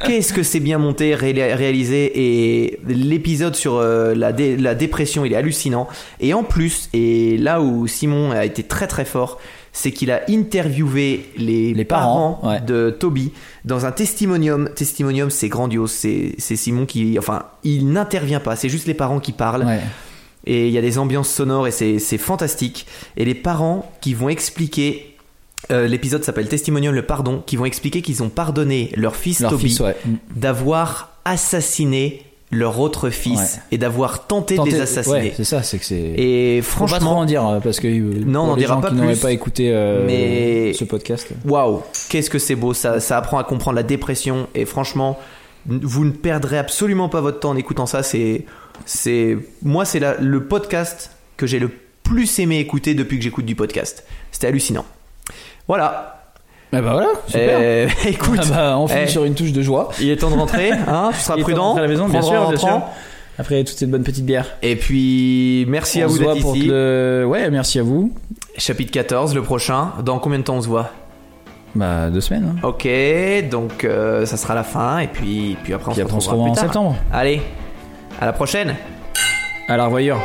qu'est-ce que c'est bien monté, ré- réalisé? Et l'épisode sur euh, la, dé- la dépression, il est hallucinant. Et en plus, et là où Simon a été très très fort, c'est qu'il a interviewé les, Les parents, parents, ouais. de Toby dans un testimonium. Testimonium, c'est grandiose. C'est c'est Simon qui, enfin, il n'intervient pas. C'est juste les parents qui parlent ouais. et il y a des ambiances sonores et c'est c'est fantastique. Et les parents qui vont expliquer, euh, l'épisode s'appelle Testimonium le pardon, qui vont expliquer qu'ils ont pardonné leur fils leur Toby ouais d'avoir assassiné leur autre fils Ouais. et d'avoir tenté, de les assassiner. ouais, c'est ça c'est que c'est et Faut pas trop franchement, en dire euh, parce que euh, Non, on dira gens pas qui plus. pas écouté euh, Mais- ce podcast. waouh, qu'est-ce que c'est beau, ça, ça apprend à comprendre la dépression et franchement, vous ne perdrez absolument pas votre temps en écoutant ça. C'est, c'est, moi, c'est le podcast que j'ai le plus aimé écouter depuis que j'écoute du podcast. C'était hallucinant. Voilà. Ah bah voilà, super. Euh, *laughs* écoute, Ah bah, on finit eh, sur une touche de joie. il est temps de rentrer, *laughs* hein, tu seras prudent. à la maison, bien sûr, en bien sûr. Après toute cette bonne petite bière. Et puis, merci à vous d'être pour ici. le... Ouais, merci à vous. Chapitre 14, le prochain. Dans combien de temps on se voit? Bah deux semaines. Hein. Ok, donc euh, ça sera la fin. Et puis, puis après, on Puis se après on se en tard. septembre. Allez, à la prochaine. À la revoyure.